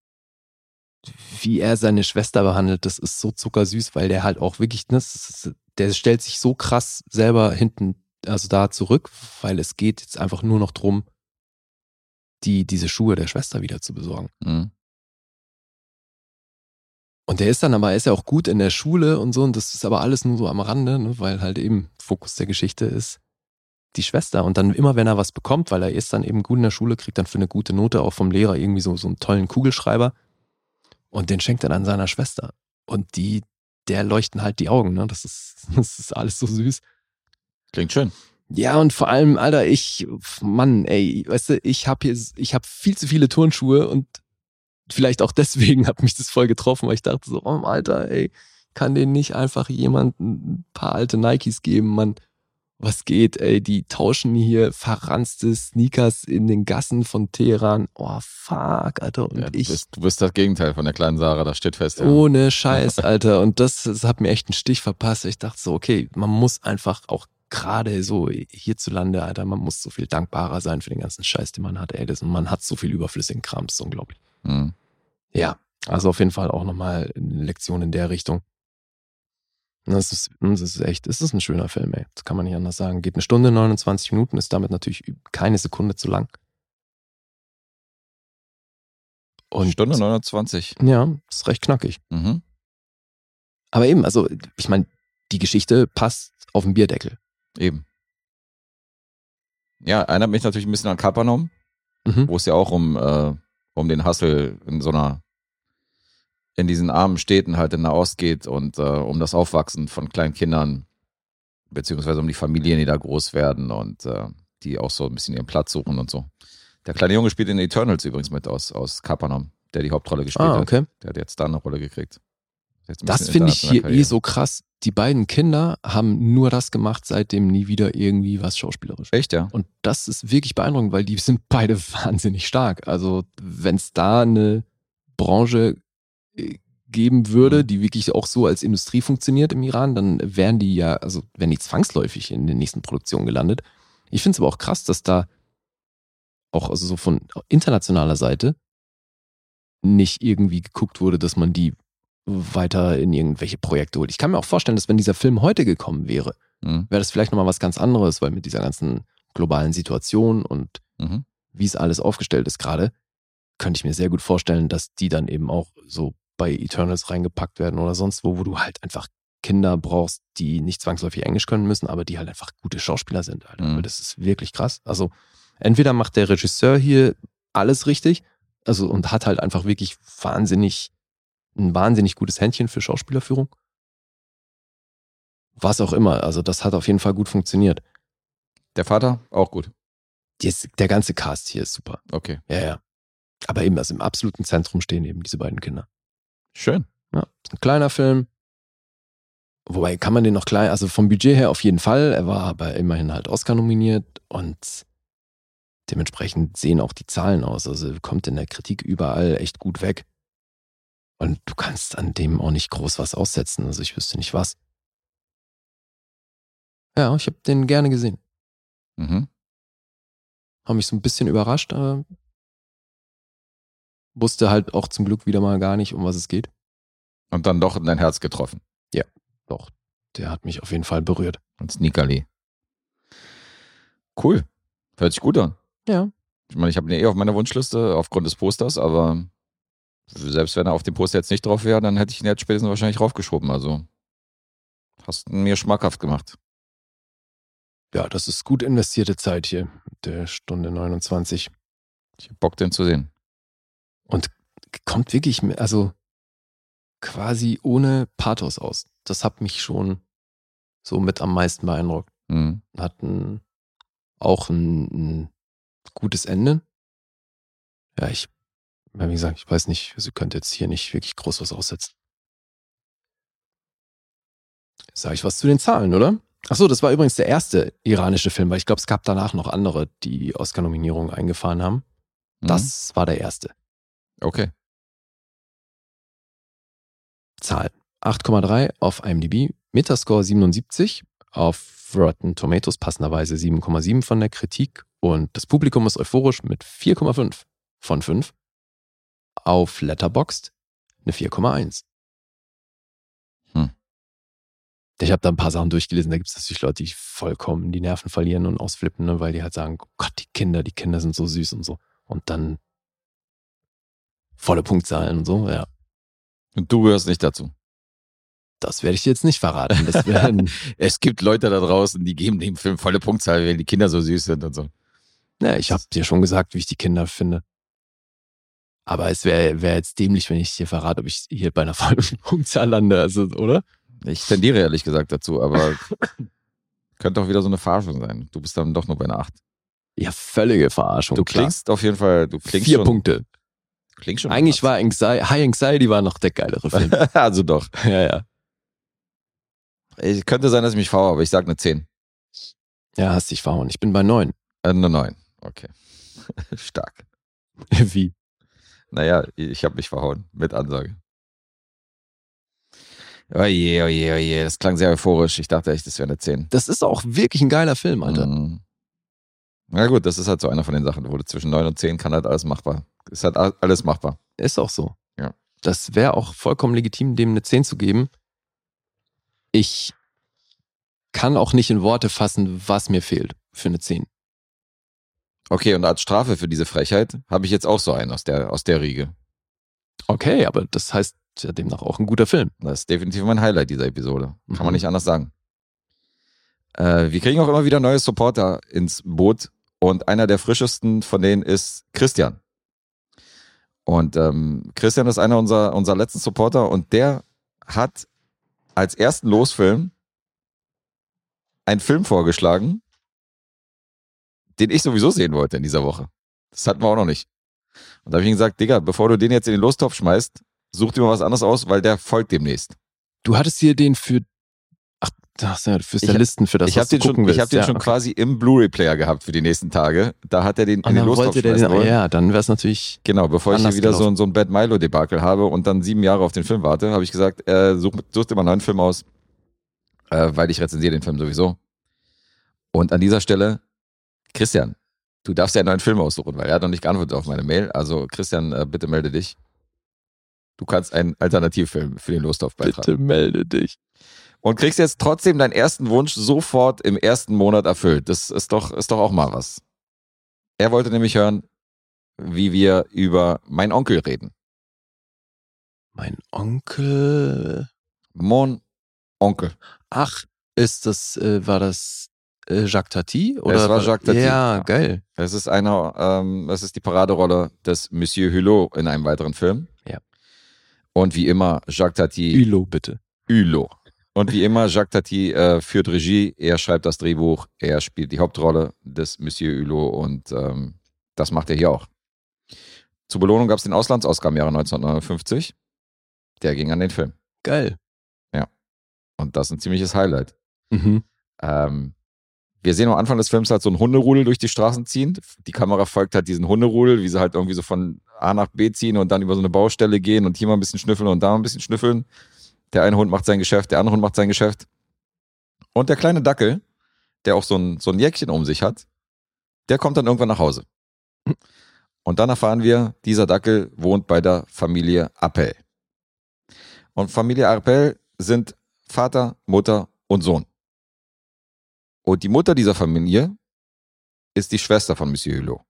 wie er seine Schwester behandelt. Das ist so zuckersüß, weil der halt auch wirklich, ne, der stellt sich so krass selber hinten, also da zurück, weil es geht jetzt einfach nur noch drum, die, diese Schuhe der Schwester wieder zu besorgen. Mhm. Und der ist dann aber, er ist ja auch gut in der Schule und so, und das ist aber alles nur so am Rande, ne, weil halt eben Fokus der Geschichte ist die Schwester. Und dann immer, wenn er was bekommt, weil er ist dann eben gut in der Schule, kriegt dann für eine gute Note auch vom Lehrer irgendwie so, so einen tollen Kugelschreiber. Und den schenkt er dann seiner Schwester. Und die, der leuchten halt die Augen, ne? Das ist, das ist alles so süß. Klingt schön. Ja, und vor allem, Alter, ich, Mann, ey, weißt du, ich habe hier, ich habe viel zu viele Turnschuhe und vielleicht auch deswegen hat mich das voll getroffen, weil ich dachte so, oh, Alter, ey, kann denen nicht einfach jemand ein paar alte Nikes geben, Mann? Was geht, ey? Die tauschen hier verranzte Sneakers in den Gassen von Teheran. Oh, fuck, Alter. Und Ja, du, ich, bist, du bist das Gegenteil von der kleinen Sarah, das steht fest. Ja. ohne Scheiß, Alter. Und das, das hat mir echt einen Stich verpasst. Ich dachte so, okay, man muss einfach auch gerade so hierzulande, Alter, man muss so viel dankbarer sein für den ganzen Scheiß, den man hat, ey. Das, und man hat so viel überflüssigen Kram, das ist unglaublich. Mhm. Ja, also auf jeden Fall auch nochmal eine Lektion in der Richtung. Das ist, das ist echt, es ist ein schöner Film, ey. Das kann man nicht anders sagen. Geht eine Stunde, 29 Minuten, ist damit natürlich keine Sekunde zu lang. Und Stunde 29. Ja, ist recht knackig. Mhm. Aber eben, also ich meine, die Geschichte passt auf den Bierdeckel. Eben. Ja, erinnert mich natürlich ein bisschen an Kapernaum, Mhm. wo es ja auch um, äh, um den Hassel in so einer, in diesen armen Städten halt in Nahost geht und äh, um das Aufwachsen von kleinen Kindern, beziehungsweise um die Familien, die da groß werden und äh, die auch so ein bisschen ihren Platz suchen und so. Der kleine Junge spielt in Eternals übrigens mit aus, aus Kapernaum, der die Hauptrolle gespielt Ah, hat. okay. Der hat jetzt da eine Rolle gekriegt. Das finde ich hier internationale eh so krass. Die beiden Kinder haben nur das gemacht, seitdem nie wieder irgendwie was schauspielerisch. Echt, ja? Und das ist wirklich beeindruckend, weil die sind beide wahnsinnig stark. Also wenn es da eine Branche geben würde, Mhm. die wirklich auch so als Industrie funktioniert im Iran, dann wären die ja, also wären die zwangsläufig in den nächsten Produktionen gelandet. Ich finde es aber auch krass, dass da auch also so von internationaler Seite nicht irgendwie geguckt wurde, dass man die weiter in irgendwelche Projekte holt. Ich kann mir auch vorstellen, dass wenn dieser Film heute gekommen wäre, Mhm. wäre das vielleicht nochmal was ganz anderes, weil mit dieser ganzen globalen Situation und Mhm. wie es alles aufgestellt ist gerade, könnte ich mir sehr gut vorstellen, dass die dann eben auch so bei Eternals reingepackt werden oder sonst wo, wo du halt einfach Kinder brauchst, die nicht zwangsläufig Englisch können müssen, aber die halt einfach gute Schauspieler sind. Alter. Mhm. Das ist wirklich krass. Also entweder macht der Regisseur hier alles richtig, also und hat halt einfach wirklich wahnsinnig, ein wahnsinnig gutes Händchen für Schauspielerführung. Was auch immer. Also das hat auf jeden Fall gut funktioniert. Der Vater auch gut. Jetzt, der ganze Cast hier ist super. Okay. Ja, ja. Aber eben, also im absoluten Zentrum stehen eben diese beiden Kinder. Schön. Ja, ist ein kleiner Film. Wobei kann man den noch klein, also vom Budget her auf jeden Fall. Er war aber immerhin halt Oscar nominiert und dementsprechend sehen auch die Zahlen aus. Also kommt in der Kritik überall echt gut weg. Und du kannst an dem auch nicht groß was aussetzen. Also ich wüsste nicht was. Ja, ich habe den gerne gesehen. Mhm. Haben mich so ein bisschen überrascht, aber wusste halt auch zum Glück wieder mal gar nicht, um was es geht. Und dann doch in dein Herz getroffen. Doch, der hat mich auf jeden Fall berührt. Und Sneakerly. Cool. Hört sich gut an. Ja. Ich meine, ich habe ihn eh auf meiner Wunschliste aufgrund des Posters, aber selbst wenn er auf dem Poster jetzt nicht drauf wäre, dann hätte ich ihn jetzt spätestens wahrscheinlich raufgeschoben. Also hast ihn mir schmackhaft gemacht. Ja, das ist gut investierte Zeit hier, der Stunde 29. Ich hab Bock, den zu sehen. Kommt wirklich, also quasi ohne Pathos aus. Das hat mich schon so mit am meisten beeindruckt. Mhm. Hat ein, auch ein, ein gutes Ende. Ja, ich, wie gesagt, ich weiß nicht, also ihr könnt jetzt hier nicht wirklich groß was aussetzen. Sag ich was zu den Zahlen, oder? Ach so, das war übrigens der erste iranische Film, weil ich glaube, es gab danach noch andere, die Oscar-Nominierungen eingefahren haben. Mhm. Das war der erste. Okay. Zahl. 8,3 auf IMDb, Metascore 77, auf Rotten Tomatoes passenderweise 7,7 von der Kritik und das Publikum ist euphorisch mit 4,5 von 5. Auf Letterboxd eine 4,1. Hm. Ich habe da ein paar Sachen durchgelesen, da gibt es natürlich Leute, die vollkommen die Nerven verlieren und ausflippen, ne, weil die halt sagen, oh Gott, die Kinder, die Kinder sind so süß und so. Und dann volle Punktzahlen und so, ja. Und du gehörst nicht dazu. Das werde ich dir jetzt nicht verraten. Werden, Es gibt Leute da draußen, die geben dem Film volle Punktzahl, weil die Kinder so süß sind und so. ja, ich habe dir schon gesagt, wie ich die Kinder finde. Aber es wäre wär jetzt dämlich, wenn ich dir verrate, ob ich hier bei einer vollen Punktzahl lande, also, oder? Ich tendiere ehrlich gesagt dazu, aber könnte auch wieder so eine Verarschung sein. Du bist dann doch nur bei einer 8. Ja, völlige Verarschung. Du klar. klingst auf jeden Fall, du klingst Vier schon, Punkte. Klingst schon Eigentlich war Anxiety, High Anxiety war noch der geilere Film. also doch. ja, ja. Ich, könnte sein, dass ich mich fahre, aber ich sag eine 10. Ja, hast dich verhauen. Ich bin bei neun. Äh, eine 9. Okay. Stark. Wie? Naja, ich habe mich verhauen. Mit Ansage. Oje, oje, oje. Das klang sehr euphorisch. Ich dachte echt, das wäre eine 10. Das ist auch wirklich ein geiler Film, Alter. Mhm. Na gut, das ist halt so einer von den Sachen, wo du zwischen 9 und 10 kann halt alles machbar. Ist halt alles machbar. Ist auch so. Ja. Das wäre auch vollkommen legitim, dem eine 10 zu geben. Ich kann auch nicht in Worte fassen, was mir fehlt für eine 10. Okay, und als Strafe für diese Frechheit habe ich jetzt auch so einen aus der, aus der Riege. Okay, aber das heißt ja demnach auch ein guter Film. Das ist definitiv mein Highlight dieser Episode. Kann Mhm. man nicht anders sagen. Äh, wir kriegen auch immer wieder neue Supporter ins Boot und einer der frischesten von denen ist Christian. Und ähm, Christian ist einer unserer, unserer letzten Supporter und der hat als ersten Losfilm einen Film vorgeschlagen, den ich sowieso sehen wollte in dieser Woche. Das hatten wir auch noch nicht. Und da habe ich ihm gesagt, Digga, bevor du den jetzt in den Lostopf schmeißt, such dir mal was anderes aus, weil der folgt demnächst. Du hattest dir den für ach, das ja, hab- Listen für das ich was habe den, du schon, gucken willst. ich hab den ja, schon okay. quasi im Blu-ray-Player gehabt für die nächsten Tage. Da hat er den in den dann Lostopf wollte der den, ja, dann wäre es natürlich Genau, bevor ich hier wieder so, gelaufen. so ein Bad Milo-Debakel habe und dann sieben Jahre auf den Film warte, habe ich gesagt, äh, such, such dir mal einen neuen Film aus, äh, weil ich rezensiere den Film sowieso. Und an dieser Stelle, Christian, du darfst ja einen neuen Film aussuchen, weil er hat noch nicht geantwortet auf meine Mail. Also Christian, äh, bitte melde dich. Du kannst einen Alternativfilm für den Lostopf beitragen. bitte melde dich. Und kriegst jetzt trotzdem deinen ersten Wunsch sofort im ersten Monat erfüllt. Das ist doch, ist doch auch mal was. Er wollte nämlich hören, wie wir über meinen Onkel reden. Mein Onkel Mon Onkel. Ach, ist das das war das äh, Jacques Tati oder war Jacques Tati, Ja, geil. Es ist einer, ähm, es ist die Paraderolle des Monsieur Hulot in einem weiteren Film. Ja. Und wie immer, Jacques Tati. Ülo bitte. Hulot. Und wie immer, Jacques Tati äh, führt Regie, er schreibt das Drehbuch, er spielt die Hauptrolle des Monsieur Hulot und ähm, das macht er hier auch. Zur Belohnung gab es den Auslands-Oscar im Jahre 1959. Der ging an den Film. Geil. Und das ist ein ziemliches Highlight. Mhm. Ähm, wir sehen am Anfang des Films halt so ein Hunderudel durch die Straßen ziehen. Die Kamera folgt halt diesen Hunderudel, wie sie halt irgendwie so von A nach B ziehen und dann über so eine Baustelle gehen und hier mal ein bisschen schnüffeln und da mal ein bisschen schnüffeln. Der eine Hund macht sein Geschäft, der andere Hund macht sein Geschäft. Und der kleine Dackel, der auch so ein, so ein Jäckchen um sich hat, der kommt dann irgendwann nach Hause. Und dann erfahren wir, dieser Dackel wohnt bei der Familie Appel. Und Familie Arpel sind Vater, Mutter und Sohn. Und die Mutter dieser Familie ist die Schwester von Monsieur Hulot.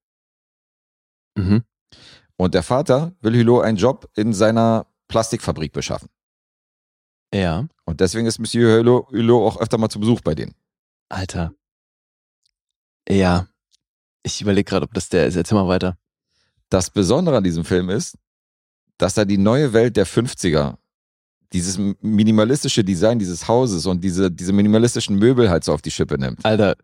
Mhm. Und der Vater will Hulot einen Job in seiner Plastikfabrik beschaffen. Ja. Und deswegen ist Monsieur Hulot, Hulot auch öfter mal zu Besuch bei denen. Alter. Ja. Ich überlege gerade, ob das der ist. Erzähl mal weiter. Das Besondere an diesem Film ist, dass er die neue Welt der 50er, dieses minimalistische Design dieses Hauses und diese, diese minimalistischen Möbel halt so auf die Schippe nimmt. Alter,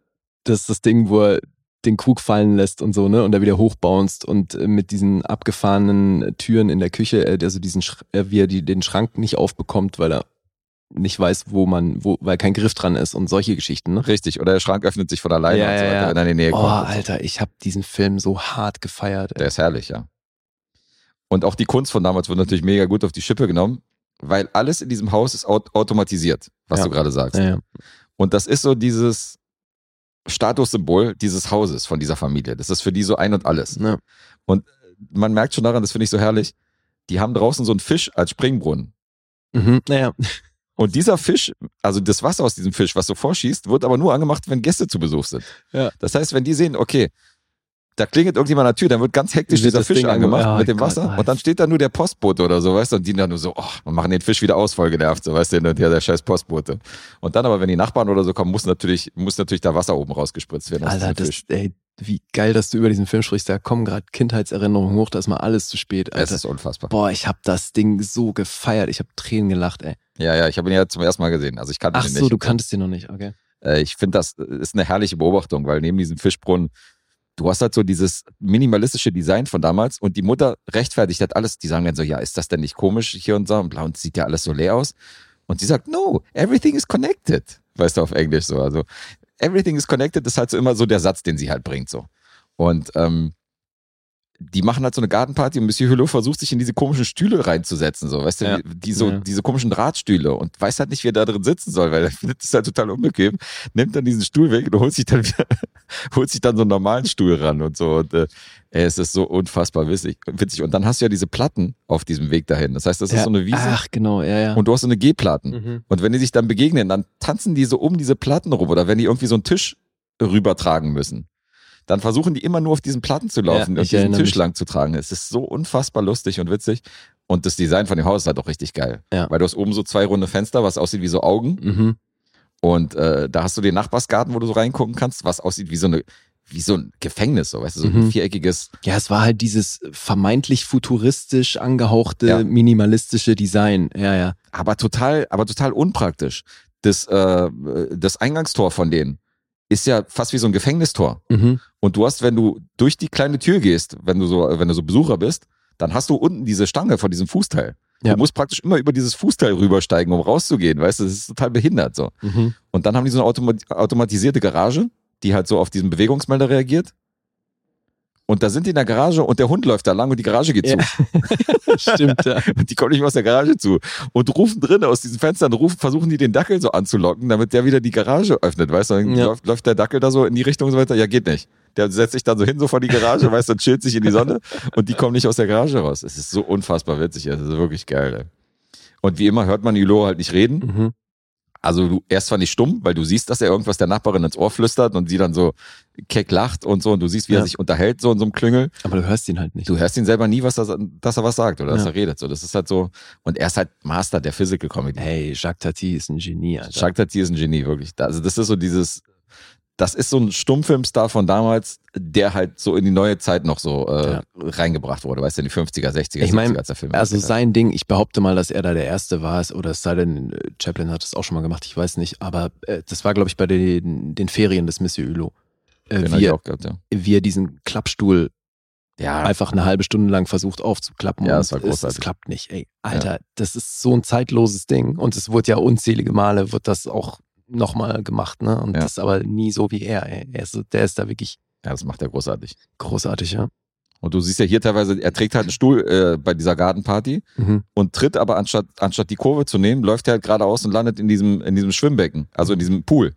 das ist das Ding, wo er den Krug fallen lässt und so, ne? Und er wieder hochbounced und äh, mit diesen abgefahrenen Türen in der Küche, äh, also diesen, Sch äh, wie er die, den Schrank nicht aufbekommt, weil er nicht weiß, wo man, wo, weil kein Griff dran ist und solche Geschichten, ne? Richtig, oder der Schrank öffnet sich von alleine Ja, und so ja, weiter, ja. wenn er in die Nähe Oh, kommt. Alter, ich habe diesen Film so hart gefeiert. Der Ey. ist herrlich, ja. Und auch die Kunst von damals wird natürlich mega gut auf die Schippe genommen, weil alles in diesem Haus ist aut automatisiert, was Ja. du gerade sagst. Ja, ja. Und das ist so dieses Statussymbol dieses Hauses von dieser Familie. Das ist für die so ein und alles. Ja. Und man merkt schon daran, das finde ich so herrlich, die haben draußen so einen Fisch als Springbrunnen. Mhm. Naja. Und dieser Fisch, also das Wasser aus diesem Fisch, was so vorschießt, wird aber nur angemacht, wenn Gäste zu Besuch sind. Ja. Das heißt, wenn die sehen, okay, da klingelt irgendjemand an der Tür, dann wird ganz hektisch Wird dieser Fisch Ding angemacht angemacht. mit dem Oh Gott, Wasser ey. und dann steht da nur der Postbote oder so, weißt du, und die dann nur so, oh, wir machen den Fisch wieder aus, voll genervt, so, weißt du, der, der scheiß Postbote. Und dann aber, wenn die Nachbarn oder so kommen, muss natürlich, muss natürlich da Wasser oben rausgespritzt werden. Alter, das, Fisch. ey, wie geil, dass du über diesen Film sprichst. Da kommen gerade Kindheitserinnerungen hoch, da ist mal alles zu spät, Es Alter. ist unfassbar. Boah, ich hab das Ding so gefeiert. Ich hab Tränen gelacht, ey. Ja, ja, ich habe ihn ja zum ersten Mal gesehen. Also ich kannte Ach ihn so, nicht. du kanntest den noch nicht, okay. Äh, ich finde, das ist eine herrliche Beobachtung, weil neben diesem Fischbrunnen, du hast halt so dieses minimalistische Design von damals und die Mutter rechtfertigt hat alles. Die sagen dann so, ja, ist das denn nicht komisch hier und so und bla und sieht ja alles so leer aus. Und sie sagt, no, everything is connected. Weißt du, auf Englisch so. Also, everything is connected ist halt so immer so der Satz, den sie halt bringt so. Und ähm, die machen halt so eine Gartenparty und Monsieur Hulot versucht sich in diese komischen Stühle reinzusetzen, so, weißt du, Ja. die so, Ja. diese komischen Drahtstühle und weiß halt nicht, wie er da drin sitzen soll, weil er findet es halt total unbequem, nimmt dann diesen Stuhl weg und holt sich dann wieder, holt sich dann so einen normalen Stuhl ran und so und äh, es ist so unfassbar witzig, witzig. Und dann hast du ja diese Platten auf diesem Weg dahin. Das heißt, das ist ja. so eine Wiese Ach, genau, ja, ja. und du hast so eine G-Platten. Mhm. Und wenn die sich dann begegnen, dann tanzen die so um diese Platten rum oder wenn die irgendwie so einen Tisch rübertragen müssen. Dann versuchen die immer nur auf diesen Platten zu laufen Ja, und diesen Tisch mich. lang zu tragen. Es ist so unfassbar lustig und witzig. Und das Design von dem Haus ist halt auch richtig geil. Ja. Weil du hast oben so zwei runde Fenster, was aussieht wie so Augen. Mhm. Und äh, da hast du den Nachbarsgarten, wo du so reingucken kannst, was aussieht wie so eine, wie so ein Gefängnis, so, weißt du, so ein Mhm. viereckiges. Ja, es war halt dieses vermeintlich futuristisch angehauchte, Ja. minimalistische Design. Ja, ja. aber total, aber total unpraktisch. Das, äh, das Eingangstor von denen ist ja fast wie so ein Gefängnistor. Mhm. Und du hast, wenn du durch die kleine Tür gehst, wenn du so, wenn du so Besucher bist, dann hast du unten diese Stange von diesem Fußteil. Ja. Du musst praktisch immer über dieses Fußteil rübersteigen, um rauszugehen, weißt du, das ist total behindert so. Mhm. Und dann haben die so eine automat automatisierte Garage, die halt so auf diesen Bewegungsmelder reagiert. Und da sind die in der Garage und der Hund läuft da lang und die Garage geht Ja. zu. Stimmt, ja. Und die kommen nicht mehr aus der Garage zu. Und rufen drinnen aus diesen Fenstern, rufen, versuchen die den Dackel so anzulocken, damit der wieder die Garage öffnet, weißt du? Dann Ja. läuft, läuft der Dackel da so in die Richtung und so weiter. Ja, geht nicht. Der setzt sich dann so hin, so vor die Garage, weißt du, und chillt sich in die Sonne und die kommen nicht aus der Garage raus. Es ist so unfassbar witzig, es ist wirklich geil, ey. Und wie immer hört man Hulot halt nicht reden. Mhm. Also du erst zwar nicht stumm, weil du siehst, dass er irgendwas der Nachbarin ins Ohr flüstert und sie dann so keck lacht und so und du siehst, wie Ja. er sich unterhält so in so einem Klüngel. Aber du hörst ihn halt nicht. Du hörst ihn selber nie, was er, dass er was sagt oder dass Ja. er redet. So, das ist halt so. Und er ist halt Master der Physical Comedy. Hey, Jacques Tati ist ein Genie, Alter. Jacques Tati ist ein Genie, wirklich. Also das ist so dieses, das ist so ein Stummfilmstar von damals, der halt so in die neue Zeit noch so äh, Ja. reingebracht wurde. Weißt du, in die 50er, 60er, Ich mein, 70er, als der Film Also sein Ding, ich behaupte mal, dass er da der Erste war, oder es sei denn, äh, Chaplin hat es auch schon mal gemacht, ich weiß nicht, aber äh, das war, glaube ich, bei den, den Ferien des Monsieur Hulot. Äh, Den wie, ich er, auch gehabt, ja. wie er diesen Klappstuhl Ja, einfach eine halbe Stunde lang versucht aufzuklappen Ja, und das war es, es großartig. klappt nicht. Ey, Alter, das ist so ein zeitloses Ding und es wurde ja unzählige Male, wird das auch nochmal gemacht, ne? Und Ja. das aber nie so wie er, ey. Er ist, der ist da wirklich ja, das macht er großartig. großartig, ja. Und du siehst ja hier teilweise, er trägt halt einen Stuhl äh, bei dieser Gartenparty Mhm. und tritt aber anstatt, anstatt die Kurve zu nehmen, läuft er halt geradeaus und landet in diesem, in diesem Schwimmbecken, also in diesem Pool.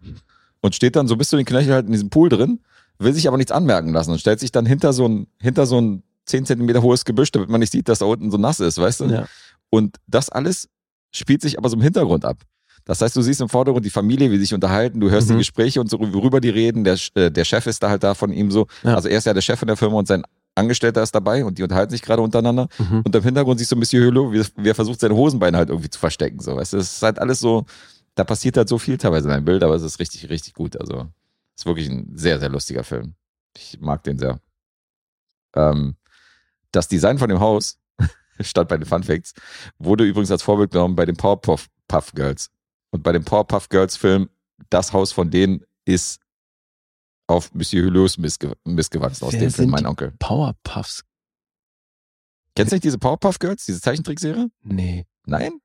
Und steht dann so bis zu den Knöchel halt in diesem Pool drin, will sich aber nichts anmerken lassen und stellt sich dann hinter so ein, hinter so ein 10 Zentimeter hohes Gebüsch, damit man nicht sieht, dass da unten so nass ist, weißt du? ja. Und das alles spielt sich aber so im Hintergrund ab. Das heißt, du siehst im Vordergrund die Familie, wie sie sich unterhalten, du hörst Mhm. die Gespräche und so, worüber die reden. Der, äh, der Chef ist da halt da von ihm so. Ja. Also er ist ja der Chef von der Firma und sein Angestellter ist dabei und die unterhalten sich gerade untereinander. Mhm. Und im Hintergrund siehst du Monsieur Hulot, wie, wie er versucht, seine Hosenbeine halt irgendwie zu verstecken. So, weißt du, es ist halt alles so, da passiert halt so viel teilweise in einem Bild, aber es ist richtig, richtig gut. Also, es ist wirklich ein sehr, sehr lustiger Film. Ich mag den sehr. Ähm, das Design von dem Haus, statt bei den Fun Facts, wurde übrigens als Vorbild genommen bei den Powerpuff Puff Girls. Und bei dem Powerpuff Girls Film, das Haus von denen ist auf Monsieur Hulots missge missgewachsen aus Wer dem Film, mein Onkel. Powerpuffs. Kennst du nicht diese Powerpuff Girls, diese Zeichentrickserie? Nee. Nein?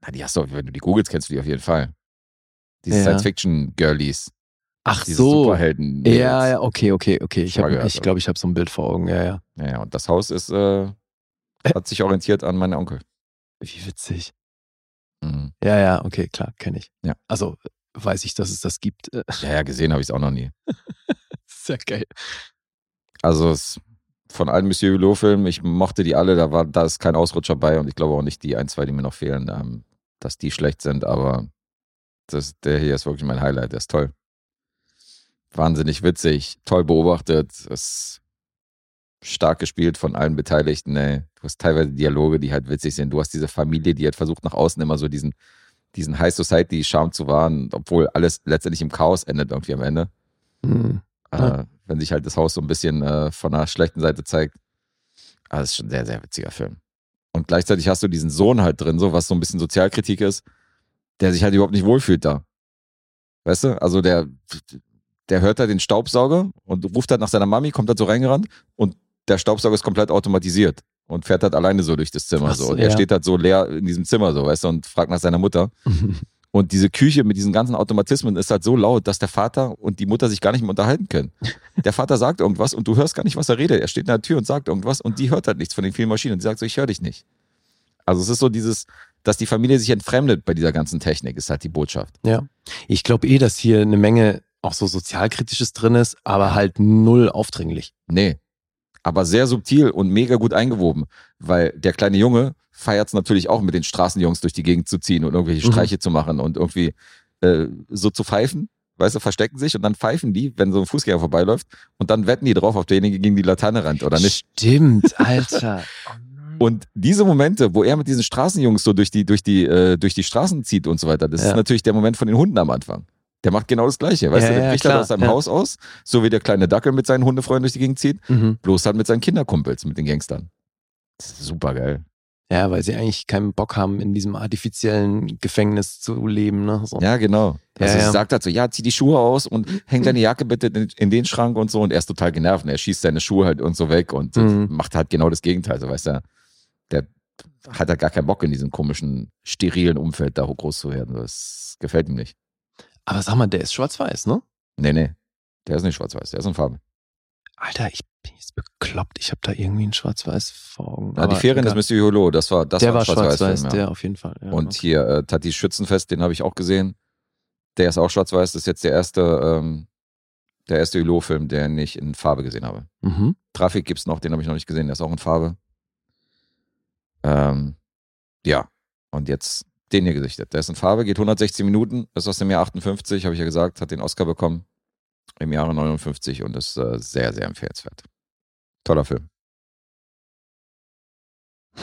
Na, die hast du, wenn du die googelst, kennst du die auf jeden Fall. Diese Ja. Science-Fiction-Girlies. Ach Diese so. Superhelden. Ja, ja, okay, okay, okay. Ich, gehört, ich glaube, ich habe so ein Bild vor Augen. Ja, ja. Ja, ja, und das Haus ist, äh, hat sich orientiert an meinen Onkel. Wie witzig. Mhm. Ja, ja, okay, klar, kenne ich. Ja. Also weiß ich, dass es das gibt. Ja, ja, gesehen habe ich es auch noch nie. Sehr geil. Also es, von allen Monsieur Hulot-Filmen, ich mochte die alle, da war, da ist kein Ausrutscher bei und ich glaube auch nicht die ein, zwei, die mir noch fehlen, ähm, dass die schlecht sind, aber das, der hier ist wirklich mein Highlight, der ist toll. Wahnsinnig witzig, toll beobachtet, ist stark gespielt von allen Beteiligten, ey. Du hast teilweise Dialoge, die halt witzig sind. Du hast diese Familie, die halt versucht, nach außen immer so diesen, diesen High Society-Charme zu wahren, obwohl alles letztendlich im Chaos endet irgendwie am Ende. Hm. Ja. Äh, wenn sich halt das Haus so ein bisschen äh, von einer schlechten Seite zeigt. Aber das ist schon ein sehr, sehr witziger Film. Und gleichzeitig hast du diesen Sohn halt drin, so was so ein bisschen Sozialkritik ist, der sich halt überhaupt nicht wohlfühlt da. Weißt du? Also der, der hört da den Staubsauger und ruft halt nach seiner Mami, kommt halt so reingerannt und der Staubsauger ist komplett automatisiert und fährt halt alleine so durch das Zimmer. Ach so. Und er ja. steht halt so leer in diesem Zimmer, so, weißt du, und fragt nach seiner Mutter. Und diese Küche mit diesen ganzen Automatismen ist halt so laut, dass der Vater und die Mutter sich gar nicht mehr unterhalten können. Der Vater sagt irgendwas und du hörst gar nicht, was er redet. Er steht in der Tür und sagt irgendwas und die hört halt nichts von den vielen Maschinen. Und sie sagt so, ich höre dich nicht. Also es ist so dieses, dass die Familie sich entfremdet bei dieser ganzen Technik, ist halt die Botschaft. Ja. Ich glaube eh, dass hier eine Menge auch so sozialkritisches drin ist, aber halt null aufdringlich. Nee. Aber sehr subtil und mega gut eingewoben, weil der kleine Junge feiert es natürlich auch mit den Straßenjungs durch die Gegend zu ziehen und irgendwelche Mhm. Streiche zu machen und irgendwie äh, so zu pfeifen. Weißt du, verstecken sich und dann pfeifen die, wenn so ein Fußgänger vorbeiläuft und dann wetten die drauf, ob derjenige gegen die Laterne rennt oder nicht. Stimmt, Alter. Und diese Momente, wo er mit diesen Straßenjungs so durch die, durch die, äh, durch die Straßen zieht und so weiter, das Ja. ist natürlich der Moment von den Hunden am Anfang. Der macht genau das Gleiche. Weißt Ja, du, der ja, bricht klar, halt aus seinem ja. Haus aus, so wie der kleine Dackel mit seinen Hundefreunden durch die Gegend zieht, Mhm. bloß halt mit seinen Kinderkumpels, mit den Gangstern. Das ist super geil. Ja, weil sie eigentlich keinen Bock haben, in diesem artifiziellen Gefängnis zu leben. Ne? So. Ja, genau. Ja, Also ja. sie sagt halt so, ja, zieh die Schuhe aus und häng deine Jacke bitte in, den Schrank und so. Und er ist total genervt und er schießt seine Schuhe halt und so weg und Mhm. macht halt genau das Gegenteil. So, weißt du, der hat halt gar keinen Bock in diesem komischen, sterilen Umfeld da groß zu werden. Das gefällt ihm nicht. Aber sag mal, der ist schwarz-weiß, ne? Nee, nee. Der ist nicht schwarz-weiß, der ist in Farbe. Alter, ich bin jetzt bekloppt. Ich habe da irgendwie ein Schwarz-Weiß vor Augen. Ja, die Ferien des. Monsieur Hulot, das war, das der war schwarz-weiß, ja. der auf jeden Fall. Ja, Und okay. hier äh, Tatis Schützenfest, den habe ich auch gesehen. Der ist auch schwarz-weiß. Das ist jetzt der erste, ähm, der erste Hulot-Film, den ich in Farbe gesehen habe. Mhm. Trafik gibt's noch, den habe ich noch nicht gesehen, der ist auch in Farbe. Ähm, ja, und jetzt den hier gesichtet. Der ist in Farbe, geht 116 Minuten, ist aus dem Jahr 58, habe ich ja gesagt, hat den Oscar bekommen im Jahre 59 und ist äh, sehr, sehr empfehlenswert. Toller Film.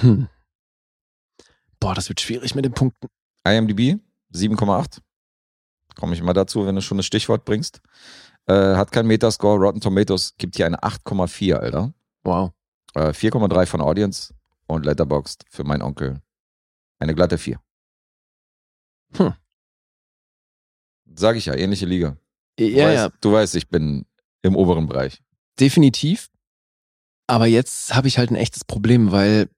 Hm. Boah, das wird schwierig mit den Punkten. IMDb 7,8. Komme ich mal dazu, wenn du schon das Stichwort bringst. Äh, hat keinen Metascore. Rotten Tomatoes gibt hier eine 8,4, Alter. Wow. Äh, 4,3 von Audience und Letterboxd für meinen Onkel eine glatte 4. Hm. Sag ich ja, ähnliche Liga. Du, Ja, weißt, ja, du weißt, ich bin im oberen Bereich. definitiv. Aber jetzt habe ich halt ein echtes Problem, weil.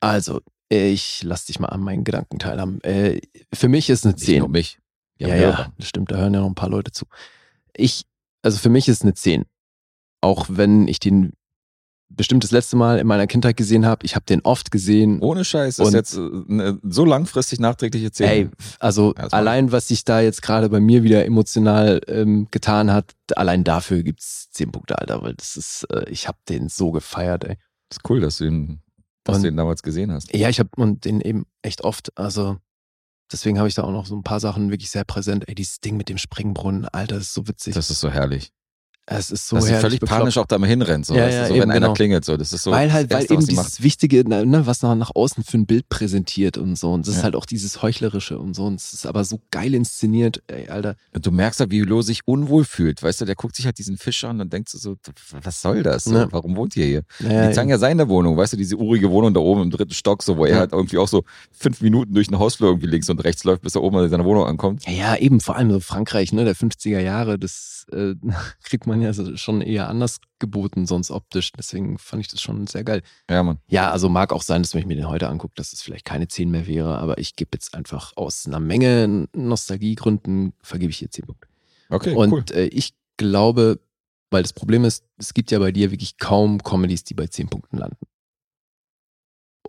Also, ich lass dich mal an meinen Gedanken teilhaben. Äh, für mich ist eine Nicht 10. nur mich. Ja, Ja, ja, das stimmt, da hören ja noch ein paar Leute zu. Ich, also für mich ist eine 10. Auch wenn ich den bestimmt das letzte Mal in meiner Kindheit gesehen habe. Ich habe den oft gesehen. Ohne Scheiß, das ist jetzt äh, eine so langfristig nachträgliche 10. Ey, also Ja, das allein, was sich da jetzt gerade bei mir wieder emotional ähm, getan hat, allein dafür gibt's 10 Punkte, Alter, weil das ist, äh, ich habe den so gefeiert, ey. ist cool, dass du ihn dass Und- du ihn damals gesehen hast. Ja, ich habe und den eben echt oft. Also deswegen habe ich da auch noch so ein paar Sachen wirklich sehr präsent. Ey, dieses Ding mit dem Springbrunnen, Alter, das ist so witzig. Das ist so herrlich. Es ist so dass sie völlig bekloppt. panisch auch da mal hinrennt. So, Ja, ja, so wenn einer genau. klingelt. So. Das ist so weil halt, weil Erste, eben dieses Wichtige, ne, was noch nach außen für ein Bild präsentiert und so. Und das ist Ja. halt auch dieses Heuchlerische und so. Und es ist aber so geil inszeniert, ey, Alter. Und du merkst halt, wie Lo sich unwohl fühlt. Weißt du, der guckt sich halt diesen Fisch an und denkst du so, was soll das? So. Warum wohnt ihr hier? Die zeigen ja seine Wohnung, weißt du, diese urige Wohnung da oben im dritten Stock, so, wo er halt irgendwie auch so fünf Minuten durch den Hausflur irgendwie links und rechts läuft, bis er oben an seiner Wohnung ankommt. Ja, ja, eben, vor allem so Frankreich, ne, der 50er Jahre, das äh, kriegt man ja schon eher anders geboten, sonst optisch. Deswegen fand ich das schon sehr geil. Ja, Mann. Ja, also mag auch sein, dass wenn ich mir den heute angucke, dass es vielleicht keine 10 mehr wäre, aber ich gebe jetzt einfach aus einer Menge Nostalgiegründen, vergebe ich hier 10 Punkte. Okay, Und cool. äh, ich glaube, weil das Problem ist, es gibt ja bei dir wirklich kaum Comedies, die bei 10 Punkten landen.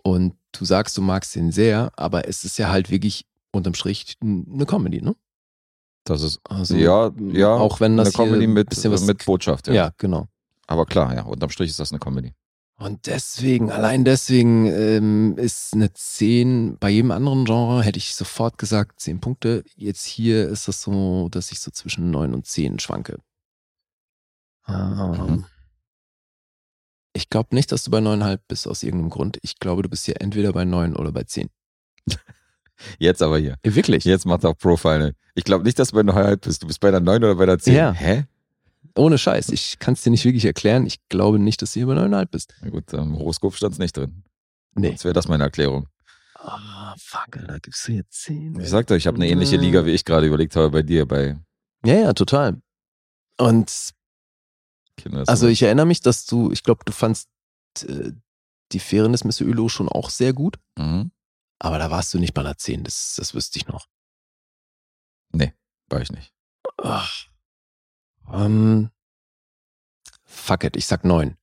Und du sagst, du magst den sehr, aber es ist ja halt wirklich unterm Strich eine Comedy, ne? Das ist, Also, ja, ja, auch wenn das eine Comedy mit, mit Botschaft. Ja. Ja, genau. Aber klar, ja, unterm Strich ist das eine Comedy. Und deswegen, allein deswegen ähm, ist eine 10, bei jedem anderen Genre hätte ich sofort gesagt 10 Punkte. Jetzt hier ist es so, dass ich so zwischen 9 und 10 schwanke. Ähm, Mhm. Ich glaube nicht, dass du bei 9,5 bist aus irgendeinem Grund. Ich glaube, du bist hier entweder bei 9 oder bei 10. Jetzt aber hier. Wirklich? Jetzt macht er auch Profile. Ich glaube nicht, dass du bei einer halb bist. Du bist bei der 9 oder bei der 10. Ja. Hä? Ohne Scheiß. Ich kann es dir nicht wirklich erklären. Ich glaube nicht, dass du hier bei 9,5 bist. Na gut, im Horoskop stand es nicht drin. Nee. Sonst wäre das meine Erklärung. Ah, fuck, Alter, gibst du jetzt 10? Ich sagte, ich habe eine ähnliche Liga, wie ich gerade überlegt habe bei dir, bei Ja, ja, total. Und Kindern. Also ich erinnere mich, dass du, ich glaube, du fandst äh, die Fairness Mr. Ülo schon auch sehr gut, Mhm. Aber da warst du nicht bei einer 10, das, das wüsste ich noch. War ich nicht. Ach. Ähm, fuck it, ich sag 9.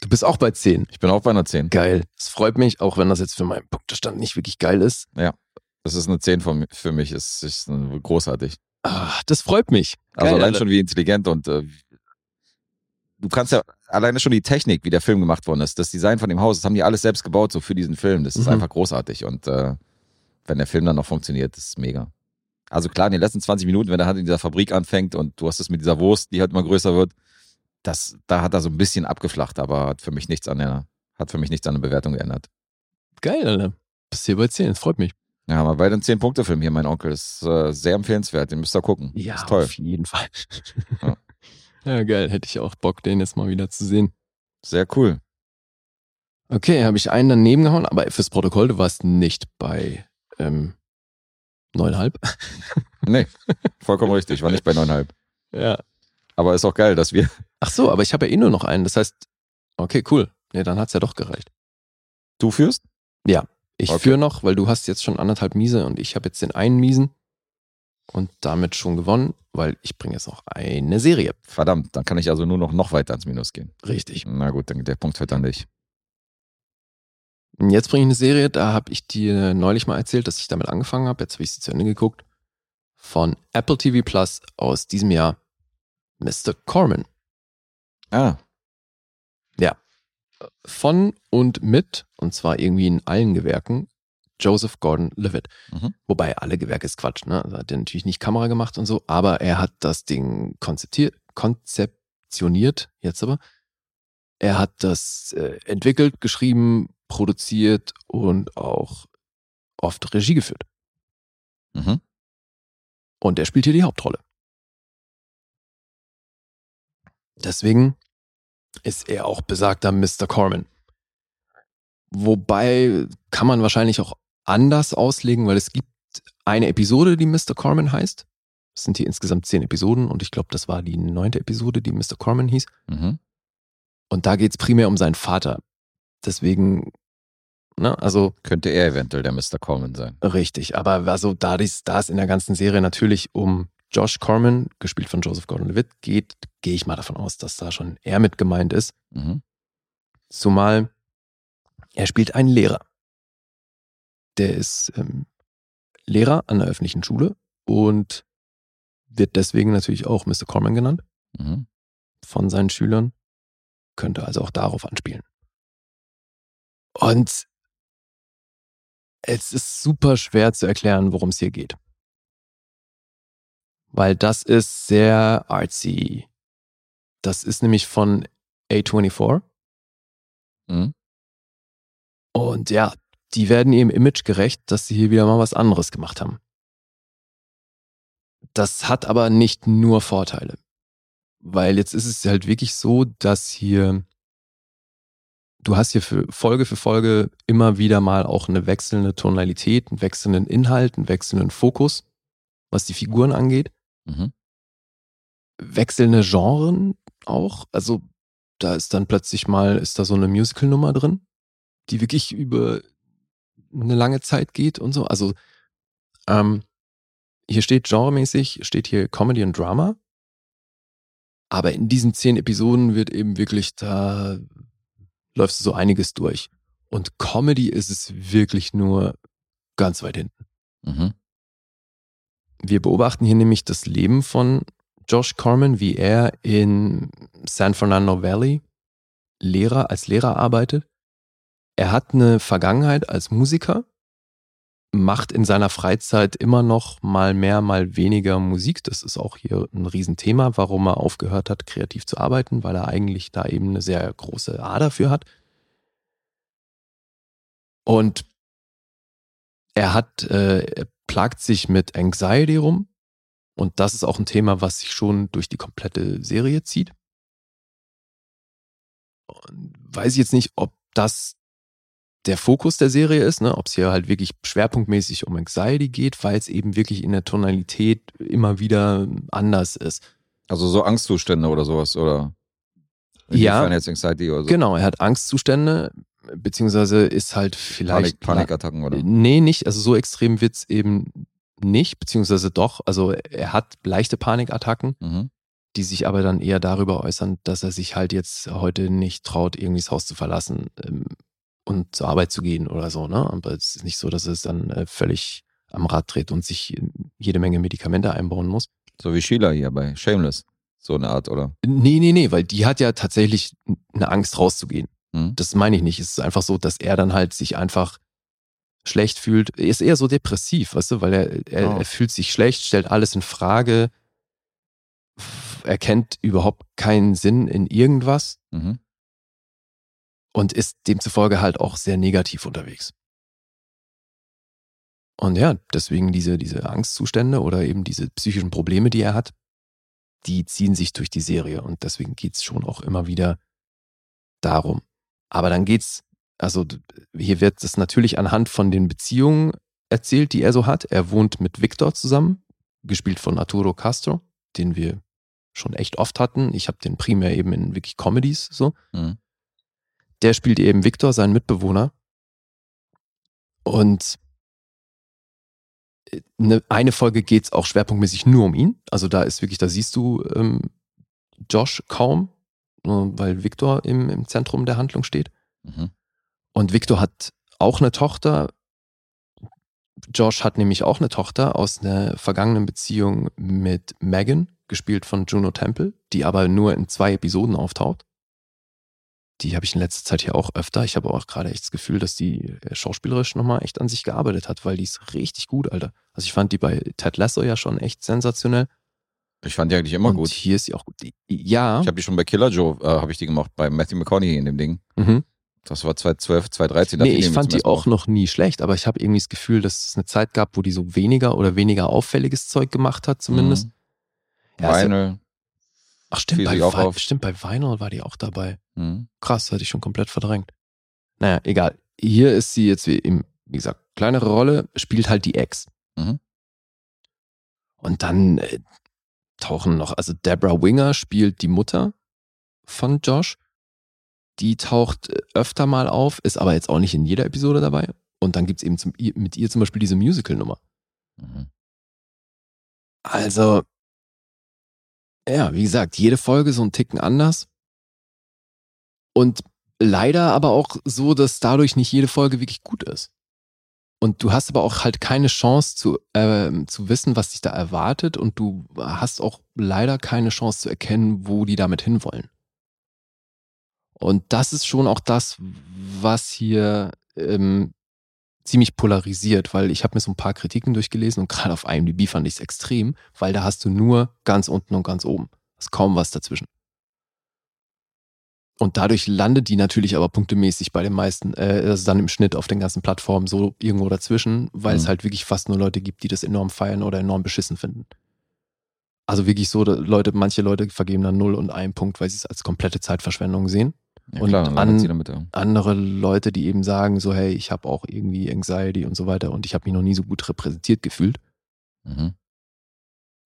Du bist auch bei 10. Ich bin auch bei einer 10. Geil. Es freut mich, auch wenn das jetzt für meinen Punktestand nicht wirklich geil ist. Das ist eine 10 von, für mich. Es ist äh, großartig. Ah, das freut mich. Also Geil, allein Alter. schon wie intelligent und äh, du kannst ja alleine schon die Technik, wie der Film gemacht worden ist, das Design von dem Haus, das haben die alles selbst gebaut, so für diesen Film. Das ist Mhm. einfach großartig und äh, wenn der Film dann noch funktioniert, das ist mega. Also klar, in den letzten 20 Minuten, wenn er halt in dieser Fabrik anfängt und du hast es mit dieser Wurst, die halt immer größer wird, das, da hat er so ein bisschen abgeflacht, aber hat für mich nichts an der, hat für mich nichts an der Bewertung geändert. Geil, Alter. Bist hier bei 10, das freut mich. Ja, haben wir beide einen 10-Punkte-Film hier, mein Onkel. Ist äh, sehr empfehlenswert, den müsst ihr gucken. Ja, ist toll. auf jeden Fall. Ja. ja, geil. Hätte ich auch Bock, den jetzt mal wieder zu sehen. Sehr cool. Okay, habe ich einen daneben gehauen, aber fürs Protokoll, du warst nicht bei ähm, neuneinhalb. Nee, vollkommen richtig. Ich war nicht bei 9,5. Ja. Aber ist auch geil, dass wir. Ach so, aber ich habe ja eh nur noch einen. Das heißt, okay, cool. Nee, dann hat's ja doch gereicht. Du führst? Ich Okay. führe noch, weil du hast jetzt schon anderthalb Miese und ich habe jetzt den einen Miesen und damit schon gewonnen, weil ich bringe jetzt noch eine Serie. Verdammt, dann kann ich also nur noch, noch weiter ans Minus gehen. Richtig. Na gut, dann der Punkt fällt an dich. Jetzt bringe ich eine Serie, da habe ich dir neulich mal erzählt, dass ich damit angefangen habe. Jetzt habe ich sie zu Ende geguckt. Von Apple TV Plus aus diesem Jahr. Mr. Corman. Ah, Von und mit, und zwar irgendwie in allen Gewerken, Joseph Gordon-Levitt. Mhm. Wobei alle Gewerke ist Quatsch, ne? Also hat er natürlich nicht Kamera gemacht und so, aber er hat das Ding konzeptiert, konzeptioniert, jetzt aber. Er hat das äh, entwickelt, geschrieben, produziert und auch oft Regie geführt. mhm. Und er spielt hier die Hauptrolle. Deswegen ist er auch besagter Mr. Corman. Wobei kann man wahrscheinlich auch anders auslegen, weil es gibt eine Episode, die Mr. Corman heißt. Es sind hier insgesamt zehn Episoden und ich glaube, das war die neunte Episode, die Mr. Corman hieß. Mhm. Und da geht es primär um seinen Vater. Deswegen, ne, also Könnte er eventuell der Mr. Coleman sein. Richtig, aber also da dies, da es in der ganzen Serie natürlich um Josh Corman, gespielt von Joseph Gordon-Levitt, geht, gehe ich mal davon aus, dass da schon er mit gemeint ist. Mhm. Zumal er spielt einen Lehrer. Der ist ähm, Lehrer an der öffentlichen Schule und wird deswegen natürlich auch Mr. Corman genannt Mhm. von seinen Schülern. könnte also auch darauf anspielen. Und es ist super schwer zu erklären, worum es hier geht. Weil das ist sehr artsy. Das ist nämlich von A24. Mhm. Und ja, die werden ihrem Image gerecht, dass sie hier wieder mal was anderes gemacht haben. Das hat aber nicht nur Vorteile. Weil jetzt ist es halt wirklich so, dass hier, du hast hier für Folge für Folge immer wieder mal auch eine wechselnde Tonalität, einen wechselnden Inhalt, einen wechselnden Fokus, was die Figuren angeht. Mhm. Wechselnde Genren auch. Also da ist dann plötzlich mal, ist da so eine Musical-Nummer drin, die wirklich über eine lange Zeit geht und so. Also ähm, hier steht genremäßig, steht hier Comedy und Drama. Aber in diesen zehn Episoden wird eben wirklich, da läuft so einiges durch. Und Comedy ist es wirklich nur ganz weit hinten. Mhm. Wir beobachten hier nämlich das Leben von Josh Corman, wie er in San Fernando Valley Lehrer, als Lehrer arbeitet. Er hat eine Vergangenheit als Musiker, macht in seiner Freizeit immer noch mal mehr, mal weniger Musik. Das ist auch hier ein Riesenthema, warum er aufgehört hat, kreativ zu arbeiten, weil er eigentlich da eben eine sehr große Ader für hat. Und er hat, äh, er plagt sich mit Anxiety rum. Und das ist auch ein Thema, was sich schon durch die komplette Serie zieht. Und weiß ich jetzt nicht, ob das der Fokus der Serie ist, ne? ob es hier halt wirklich schwerpunktmäßig um Anxiety geht, weil es eben wirklich in der Tonalität immer wieder anders ist. Also so Angstzustände oder sowas, oder? Ja. Jetzt Anxiety oder so. Genau, er hat Angstzustände, beziehungsweise ist halt vielleicht. Panik, Panikattacken, oder? Nee, nicht. Also so extrem wird's eben nicht, beziehungsweise doch. Also er hat leichte Panikattacken, Mhm. die sich aber dann eher darüber äußern, dass er sich halt jetzt heute nicht traut, irgendwie das Haus zu verlassen ähm, und zur Arbeit zu gehen oder so. Ne? Aber es ist nicht so, dass er es dann äh, völlig am Rad dreht und sich äh, jede Menge Medikamente einbauen muss. So wie Sheila hier bei Shameless. So eine Art, oder? Nee, nee, nee, weil die hat ja tatsächlich eine Angst rauszugehen. Mhm. Das meine ich nicht. Es ist einfach so, dass er dann halt sich einfach schlecht fühlt. Er ist eher so depressiv, weißt du, weil er, er, Oh. er fühlt sich schlecht, stellt alles in Frage, erkennt überhaupt keinen Sinn in irgendwas Mhm. Und ist demzufolge halt auch sehr negativ unterwegs. Und ja, deswegen diese, diese Angstzustände oder eben diese psychischen Probleme, die er hat, die ziehen sich durch die Serie und deswegen geht's schon auch immer wieder darum. Aber dann geht's, also hier wird es natürlich anhand von den Beziehungen erzählt, die er so hat. Er wohnt mit Victor zusammen, gespielt von Arturo Castro, den wir schon echt oft hatten. Ich habe den primär eben in wirklich Comedies so. Mhm. Der spielt eben Victor, seinen Mitbewohner. Und äh, ne, eine Folge geht's auch schwerpunktmäßig nur um ihn. Also da ist wirklich, da siehst du ähm, Josh kaum, äh, weil Victor im, im Zentrum der Handlung steht. Mhm. Und Victor hat auch eine Tochter. Josh hat nämlich auch eine Tochter aus einer vergangenen Beziehung mit Megan, gespielt von Juno Temple, die aber nur in zwei Episoden auftaucht. Die habe ich in letzter Zeit hier auch öfter. Ich habe auch gerade echt das Gefühl, dass die äh, schauspielerisch nochmal echt an sich gearbeitet hat, weil die ist richtig gut, Alter. Also ich fand die bei Ted Lasso ja schon echt sensationell. Ich fand die eigentlich immer Und gut. hier ist sie auch gut. Ja. Ich habe die schon bei Killer Joe, äh, habe ich die gemacht, bei Matthew McConaughey in dem Ding. mhm. Das war 2012, 2013. da Nee, ich fand die auch noch nie schlecht, aber ich habe irgendwie das Gefühl, dass es eine Zeit gab, wo die so weniger oder weniger auffälliges Zeug gemacht hat, zumindest. Mhm. Ja, ja- Vinyl. Ach stimmt, bei, auch auf. stimmt, bei Vinyl war die auch dabei. Mhm. Krass, hatte ich schon komplett verdrängt. Naja, egal. Hier ist sie jetzt, wie, eben, wie gesagt, kleinere Rolle, spielt halt die Ex. Mhm. Und dann äh, tauchen noch, also Deborah Winger spielt die Mutter von Josh. Die taucht äh, öfter mal auf, ist aber jetzt auch nicht in jeder Episode dabei. Und dann gibt's eben zum, mit ihr zum Beispiel diese Musical-Nummer. Mhm. Also, ja, wie gesagt, jede Folge so ein Ticken anders. Und leider aber auch so, dass dadurch nicht jede Folge wirklich gut ist. Und du hast aber auch halt keine Chance zu, ähm, zu wissen, was dich da erwartet. Und du hast auch leider keine Chance zu erkennen, wo die damit hinwollen. Und das ist schon auch das, was hier ähm, ziemlich polarisiert, weil ich habe mir so ein paar Kritiken durchgelesen und gerade auf IMDb fand ich es extrem, weil da hast du nur ganz unten und ganz oben. Es ist kaum was dazwischen. Und dadurch landet die natürlich aber punktemäßig bei den meisten, äh, also dann im Schnitt auf den ganzen Plattformen so irgendwo dazwischen, weil Mhm. es halt wirklich fast nur Leute gibt, die das enorm feiern oder enorm beschissen finden. Also wirklich so, da- Leute, manche Leute vergeben dann 0 und 1 Punkt, weil sie es als komplette Zeitverschwendung sehen. Ja, Und klar, an- damit, ja. Andere Leute, die eben sagen, so, hey, ich habe auch irgendwie Anxiety und so weiter und ich habe mich noch nie so gut repräsentiert gefühlt. Mhm.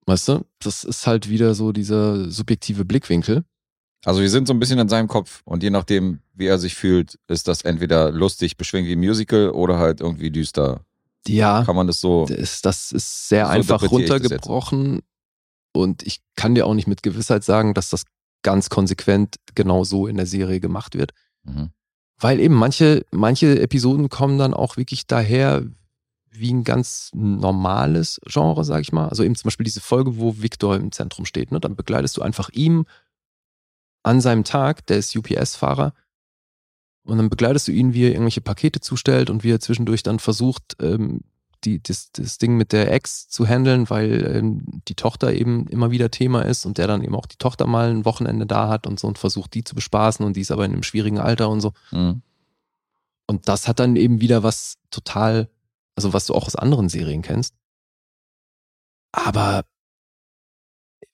Weißt du? Das ist halt wieder so dieser subjektive Blickwinkel. Also wir sind so ein bisschen in seinem Kopf und je nachdem, wie er sich fühlt, ist das entweder lustig, beschwingt wie ein Musical oder halt irgendwie düster. Ja, Kann man das so. das, das ist sehr So einfach runtergebrochen und ich kann dir auch nicht mit Gewissheit sagen, dass das ganz konsequent genau so in der Serie gemacht wird. Mhm. Weil eben manche, manche Episoden kommen dann auch wirklich daher wie ein ganz normales Genre, sag ich mal. Also eben zum Beispiel diese Folge, wo Victor im Zentrum steht. Ne? Dann begleitest du einfach ihm an seinem Tag, der ist UPS-Fahrer, und dann begleitest du ihn, wie er irgendwelche Pakete zustellt und wie er zwischendurch dann versucht, ähm, die, das, das Ding mit der Ex zu handeln, weil ähm, die Tochter eben immer wieder Thema ist und der dann eben auch die Tochter mal ein Wochenende da hat und so und versucht, die zu bespaßen und die ist aber in einem schwierigen Alter und so. Mhm. Und das hat dann eben wieder was total, also was du auch aus anderen Serien kennst. Aber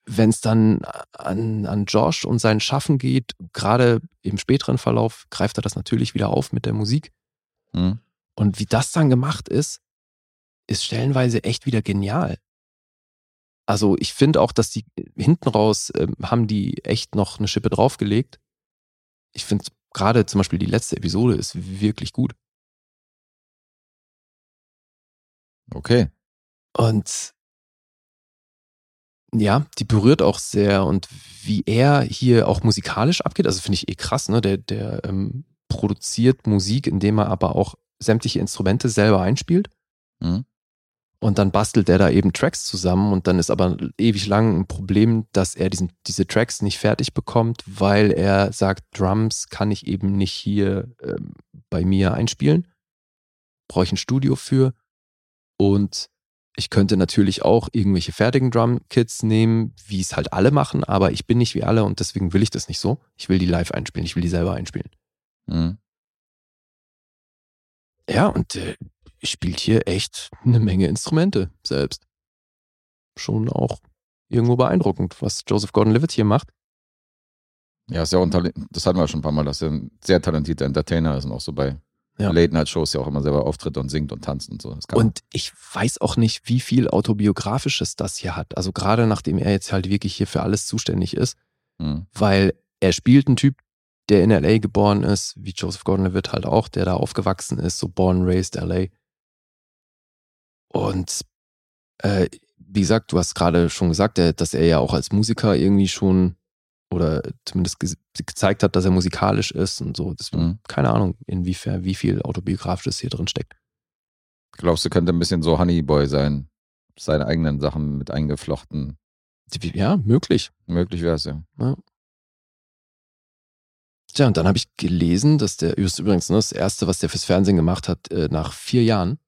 wenn es dann an, an Josh und sein Schaffen geht, gerade im späteren Verlauf, greift er das natürlich wieder auf mit der Musik. Mhm. Und wie das dann gemacht ist, ist stellenweise echt wieder genial. Also ich finde auch, dass die hinten raus ähm, haben die echt noch eine Schippe draufgelegt. Ich finde gerade zum Beispiel die letzte Episode ist wirklich gut. Okay. Und ja, die berührt auch sehr und wie er hier auch musikalisch abgeht, also finde ich eh krass, ne? Der, der ähm, produziert Musik, indem er aber auch sämtliche Instrumente selber einspielt. Mhm. Und dann bastelt er da eben Tracks zusammen und dann ist aber ewig lang ein Problem, dass er diesen, diese Tracks nicht fertig bekommt, weil er sagt, Drums kann ich eben nicht hier ähm, bei mir einspielen. Brauche ich ein Studio für. Und ich könnte natürlich auch irgendwelche fertigen Drum-Kits nehmen, wie es halt alle machen, aber ich bin nicht wie alle und deswegen will ich das nicht so. Ich will die live einspielen, ich will die selber einspielen. Mhm. Ja, und äh, spielt hier echt eine Menge Instrumente selbst. Schon auch irgendwo beeindruckend, was Joseph Gordon-Levitt hier macht. Ja, ist ja auch ein Talent, das hatten wir schon ein paar Mal, dass er ein sehr talentierter Entertainer ist und auch so bei Ja. Late-Night-Shows ja auch immer selber auftritt und singt und tanzt und so. Und ich weiß auch nicht, wie viel autobiografisches das hier hat. Also gerade nachdem er jetzt halt wirklich hier für alles zuständig ist, Mhm. weil er spielt einen Typ, der in LA geboren ist, wie Joseph Gordon-Levitt halt auch, der da aufgewachsen ist, so born, raised LA. Und äh, wie gesagt, du hast gerade schon gesagt, der, dass er ja auch als Musiker irgendwie schon oder zumindest ge gezeigt hat, dass er musikalisch ist und so. Deswegen, Mhm. keine Ahnung, inwiefern, wie viel autobiografisches hier drin steckt. Glaubst du, könnte ein bisschen so Honeyboy sein? Seine eigenen Sachen mit eingeflochten. Ja, möglich. Möglich wäre es ja. Tja, und dann habe ich gelesen, dass der, übrigens ne, das erste, was der fürs Fernsehen gemacht hat, äh, nach vier Jahren.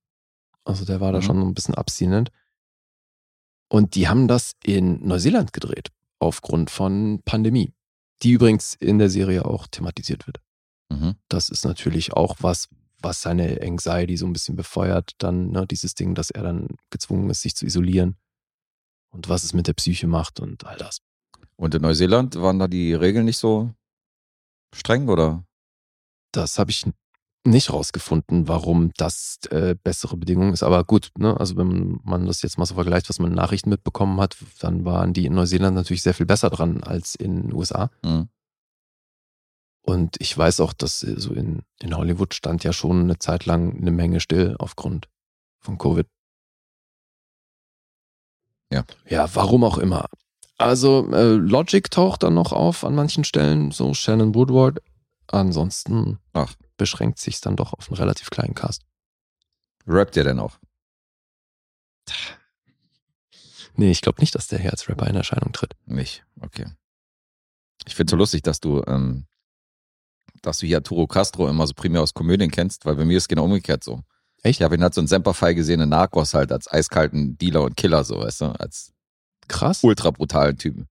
Also der war da Mhm. schon ein bisschen abstinent. Und die haben das in Neuseeland gedreht, aufgrund von Pandemie, die übrigens in der Serie auch thematisiert wird. Mhm. Das ist natürlich auch was, was seine Anxiety so ein bisschen befeuert. Dann ne, dieses Ding, dass er dann gezwungen ist, sich zu isolieren und was es mit der Psyche macht und all das. Und in Neuseeland waren da die Regeln nicht so streng oder? Das habe ich nicht rausgefunden, warum das äh, bessere Bedingungen ist. Aber gut, ne, also wenn man das jetzt mal so vergleicht, was man in Nachrichten mitbekommen hat, dann waren die in Neuseeland natürlich sehr viel besser dran als in den USA. Mhm. Und ich weiß auch, dass äh, so in, in Hollywood stand ja schon eine Zeit lang eine Menge still aufgrund von Covid. Ja. Ja, warum auch immer. Also äh, Logic taucht dann noch auf an manchen Stellen, so Shannon Woodward. Ansonsten Ach. Beschränkt sich dann doch auf einen relativ kleinen Cast. Rappt ihr denn auch? Nee, ich glaube nicht, dass der hier als Rapper in Erscheinung tritt. Nicht. Okay. Ich finde so lustig, dass du ähm, dass du hier Arturo Castro immer so primär aus Komödien kennst, weil bei mir ist es genau umgekehrt so. Echt? Ich habe ihn halt so einen Semperfei gesehen in Narcos halt als eiskalten Dealer und Killer, so, weißt du, als Krass. ultra brutalen Typen.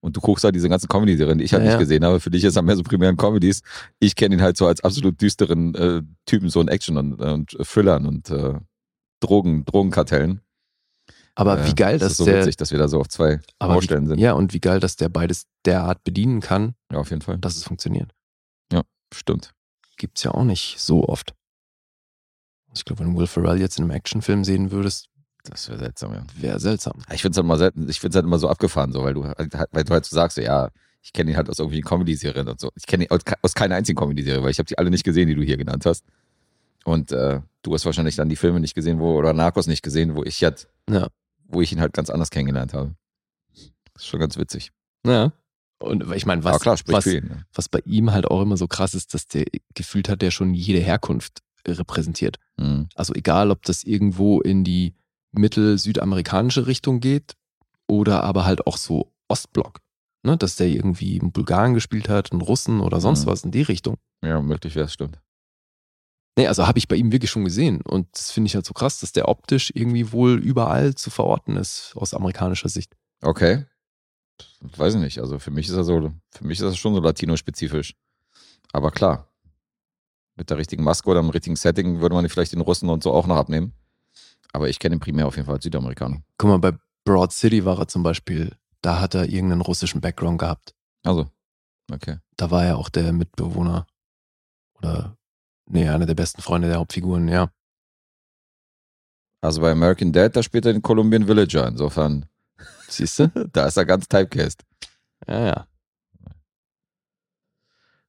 Und du guckst halt diese ganzen Comedy-Serien, die ich halt Ja, nicht ja. gesehen habe. Für dich ist er mehr so primären Comedies. Ich kenne ihn halt so als absolut düsteren äh, Typen, so in Action und, und Thrillern und äh, Drogen, Drogenkartellen. Aber wie Äh, geil, das dass ist so der. witzig, dass wir da so auf zwei aber Baustellen sind. Ja, und wie geil, dass der beides derart bedienen kann, Ja, auf jeden Fall. dass es funktioniert. Stimmt. Gibt's ja auch nicht so oft. Ich glaube, wenn du Will Ferrell jetzt in einem Actionfilm sehen würdest, Das wäre seltsam, ja. wäre seltsam. Ich finde es halt mal selten, ich finde halt immer so abgefahren, so, weil du halt, weil du halt so sagst, so, ja, ich kenne ihn halt aus irgendwelchen Comedy-Serien und so. Ich kenne ihn aus, aus keiner einzigen Comedy-Serie, weil ich habe die alle nicht gesehen, die du hier genannt hast. Und äh, du hast wahrscheinlich dann die Filme nicht gesehen, wo, oder Narcos nicht gesehen, wo ich halt, Ja. wo ich ihn halt ganz anders kennengelernt habe. Das ist schon ganz witzig. Ja. Und ich meine, was, klar, was, ihn. Was bei ihm halt auch immer so krass ist, dass der gefühlt hat, der schon jede Herkunft repräsentiert. Mhm. Also egal, ob das irgendwo in die mittel-südamerikanische Richtung geht oder aber halt auch so Ostblock. Ne? Dass der irgendwie einen Bulgaren gespielt hat, einen Russen oder sonst Mhm. was in die Richtung. Ja, möglich wäre es, stimmt. Nee, also habe ich bei ihm wirklich schon gesehen. Und das finde ich halt so krass, dass der optisch irgendwie wohl überall zu verorten ist aus amerikanischer Sicht. Okay. Weiß ich nicht. Also für mich ist er so, für mich ist das schon so latino-spezifisch. Aber klar. Mit der richtigen Maske oder im richtigen Setting würde man vielleicht den Russen und so auch noch abnehmen. Aber ich kenne ihn primär auf jeden Fall als Südamerikaner. Guck mal, bei Broad City war er zum Beispiel, da hat er irgendeinen russischen Background gehabt. Also, okay. Da war er auch der Mitbewohner oder, nee, einer der besten Freunde der Hauptfiguren, ja. Also bei American Dad, da spielt er den Colombian Villager. Insofern, Siehst du? da ist er ganz typecast. Ja, ja.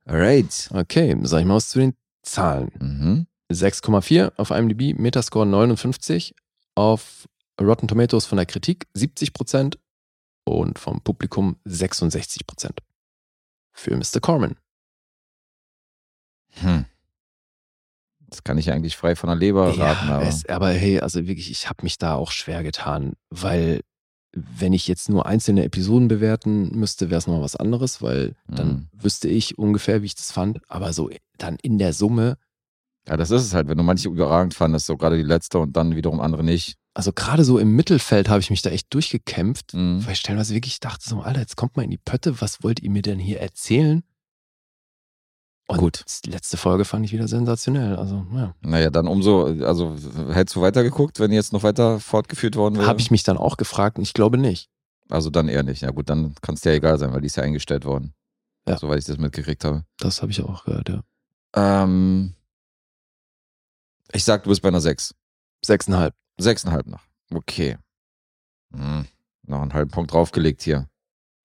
Alright. Okay, sag ich mal was zu den Zahlen. Mhm. 6,4 auf IMDb, Metascore 59, auf Rotten Tomatoes von der Kritik 70% und vom Publikum 66%. Für Mr. Corman. Hm. Das kann ich eigentlich frei von der Leber raten, aber. es, aber hey, also wirklich, ich habe mich da auch schwer getan, weil wenn ich jetzt nur einzelne Episoden bewerten müsste, wäre es noch was anderes, weil dann Mhm. wüsste ich ungefähr, wie ich das fand. Aber so dann in der Summe, Ja, das ist es halt, wenn du manche überragend fandest, so gerade die letzte und dann wiederum andere nicht. also gerade so im Mittelfeld habe ich mich da echt durchgekämpft, Mhm. weil ich stellenweise wirklich dachte so, Alter, jetzt kommt mal in die Pötte, was wollt ihr mir denn hier erzählen? Und Gut. die letzte Folge fand ich wieder sensationell. Also, ja. Naja, dann umso, also hättest du weitergeguckt, wenn jetzt noch weiter fortgeführt worden wäre? Habe ich mich dann auch gefragt und ich glaube nicht. Also dann eher nicht. Ja gut, dann kann es dir egal sein, weil die ist ja eingestellt worden. Ja. Soweit ich das mitgekriegt habe. Das habe ich auch gehört, ja. Ähm, ich sag, du bist bei einer 6. Sechseinhalb. Sechseinhalb noch. Okay. Hm, noch einen halben Punkt draufgelegt hier.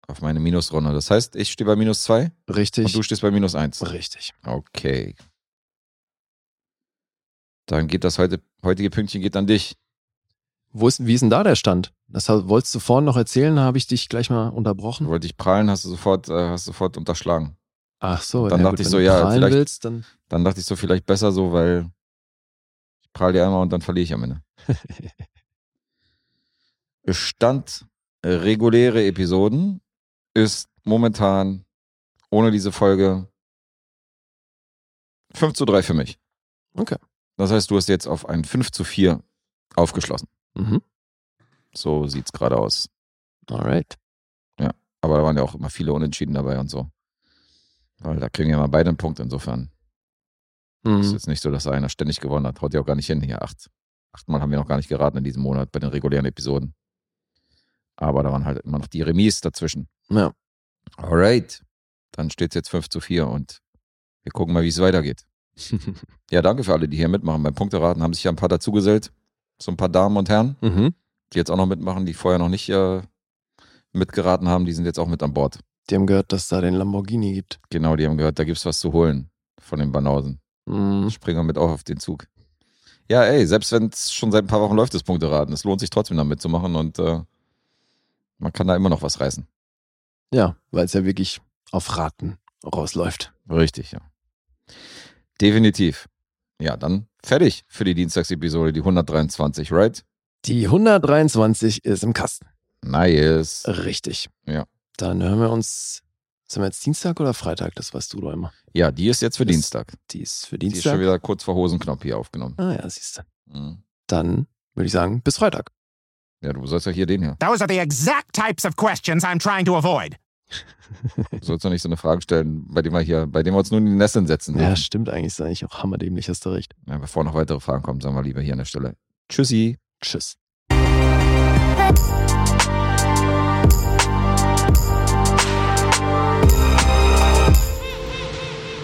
Auf meine Minusrunde. Das heißt, ich stehe bei minus 2 Richtig. und du stehst bei minus 1. Richtig. Okay. Dann geht das heute, heutige Pünktchen geht an dich. Wo ist, wie ist denn da der Stand? Das wolltest du vorhin noch erzählen, da habe ich dich gleich mal unterbrochen. Wollte ich prallen, hast du sofort, äh, hast sofort unterschlagen. Ach so, Dann ja, dachte gut, ich wenn so, du ja, vielleicht- willst, dann Dann dachte ich so, vielleicht besser so, weil prall dir einmal und dann verliere ich am Ende. Bestand äh, reguläre Episoden ist momentan ohne diese Folge 5 zu 3 für mich. Okay. Das heißt, du hast jetzt auf ein 5 zu 4 aufgeschlossen. Mhm. So sieht's gerade aus. Alright. Aber da waren ja auch immer viele Unentschieden dabei und so. Weil da kriegen ja mal beide einen Punkt insofern. Ist Mhm. jetzt nicht so, dass einer ständig gewonnen hat. Haut ja auch gar nicht hin hier. Acht. Achtmal haben wir noch gar nicht geraten in diesem Monat bei den regulären Episoden. Aber da waren halt immer noch die Remis dazwischen. Ja. Alright. Dann steht es jetzt 5 zu 4 und wir gucken mal, wie es weitergeht. Ja, danke für alle, die hier mitmachen. Beim Punkteraten haben sich ja ein paar dazugesellt. So ein paar Damen und Herren, mhm. die jetzt auch noch mitmachen, die vorher noch nicht äh, mitgeraten haben. Die sind jetzt auch mit an Bord. Die haben gehört, dass es da den Lamborghini gibt. Genau, die haben gehört, da gibt's was zu holen von den Banausen. Mhm. Springen wir mit auf auf den Zug. Ja, ey, selbst wenn es schon seit ein paar Wochen läuft, das Punkteraten, es lohnt sich trotzdem da mitzumachen und äh, man kann da immer noch was reißen. Ja, weil es ja wirklich auf Raten rausläuft. Richtig, ja. Definitiv. Ja, dann fertig für die Dienstagsepisode, die 123, right? Die 123 ist im Kasten. Nice. Richtig. Ja. Dann hören wir uns Sind wir jetzt Dienstag oder Freitag? Das weißt du doch immer. Ja, die ist jetzt für Das- Dienstag. Die ist für Die ist Dienstag. schon wieder kurz vor Hosenknopf hier aufgenommen. ah ja, siehst du. Mhm. Dann würde ich sagen, bis Freitag. Ja, du sollst ja hier den hier. Those are the exact types of questions I'm trying to avoid. Du sollst doch nicht so eine Frage stellen, bei dem wir hier, bei dem wir uns nur in die Nesseln setzen. Ja, stimmt eigentlich. Ist eigentlich auch hammerdämlich, hast du recht. Ja, bevor noch weitere Fragen kommen, sagen wir lieber hier an der Stelle. Tschüssi. Tschüss.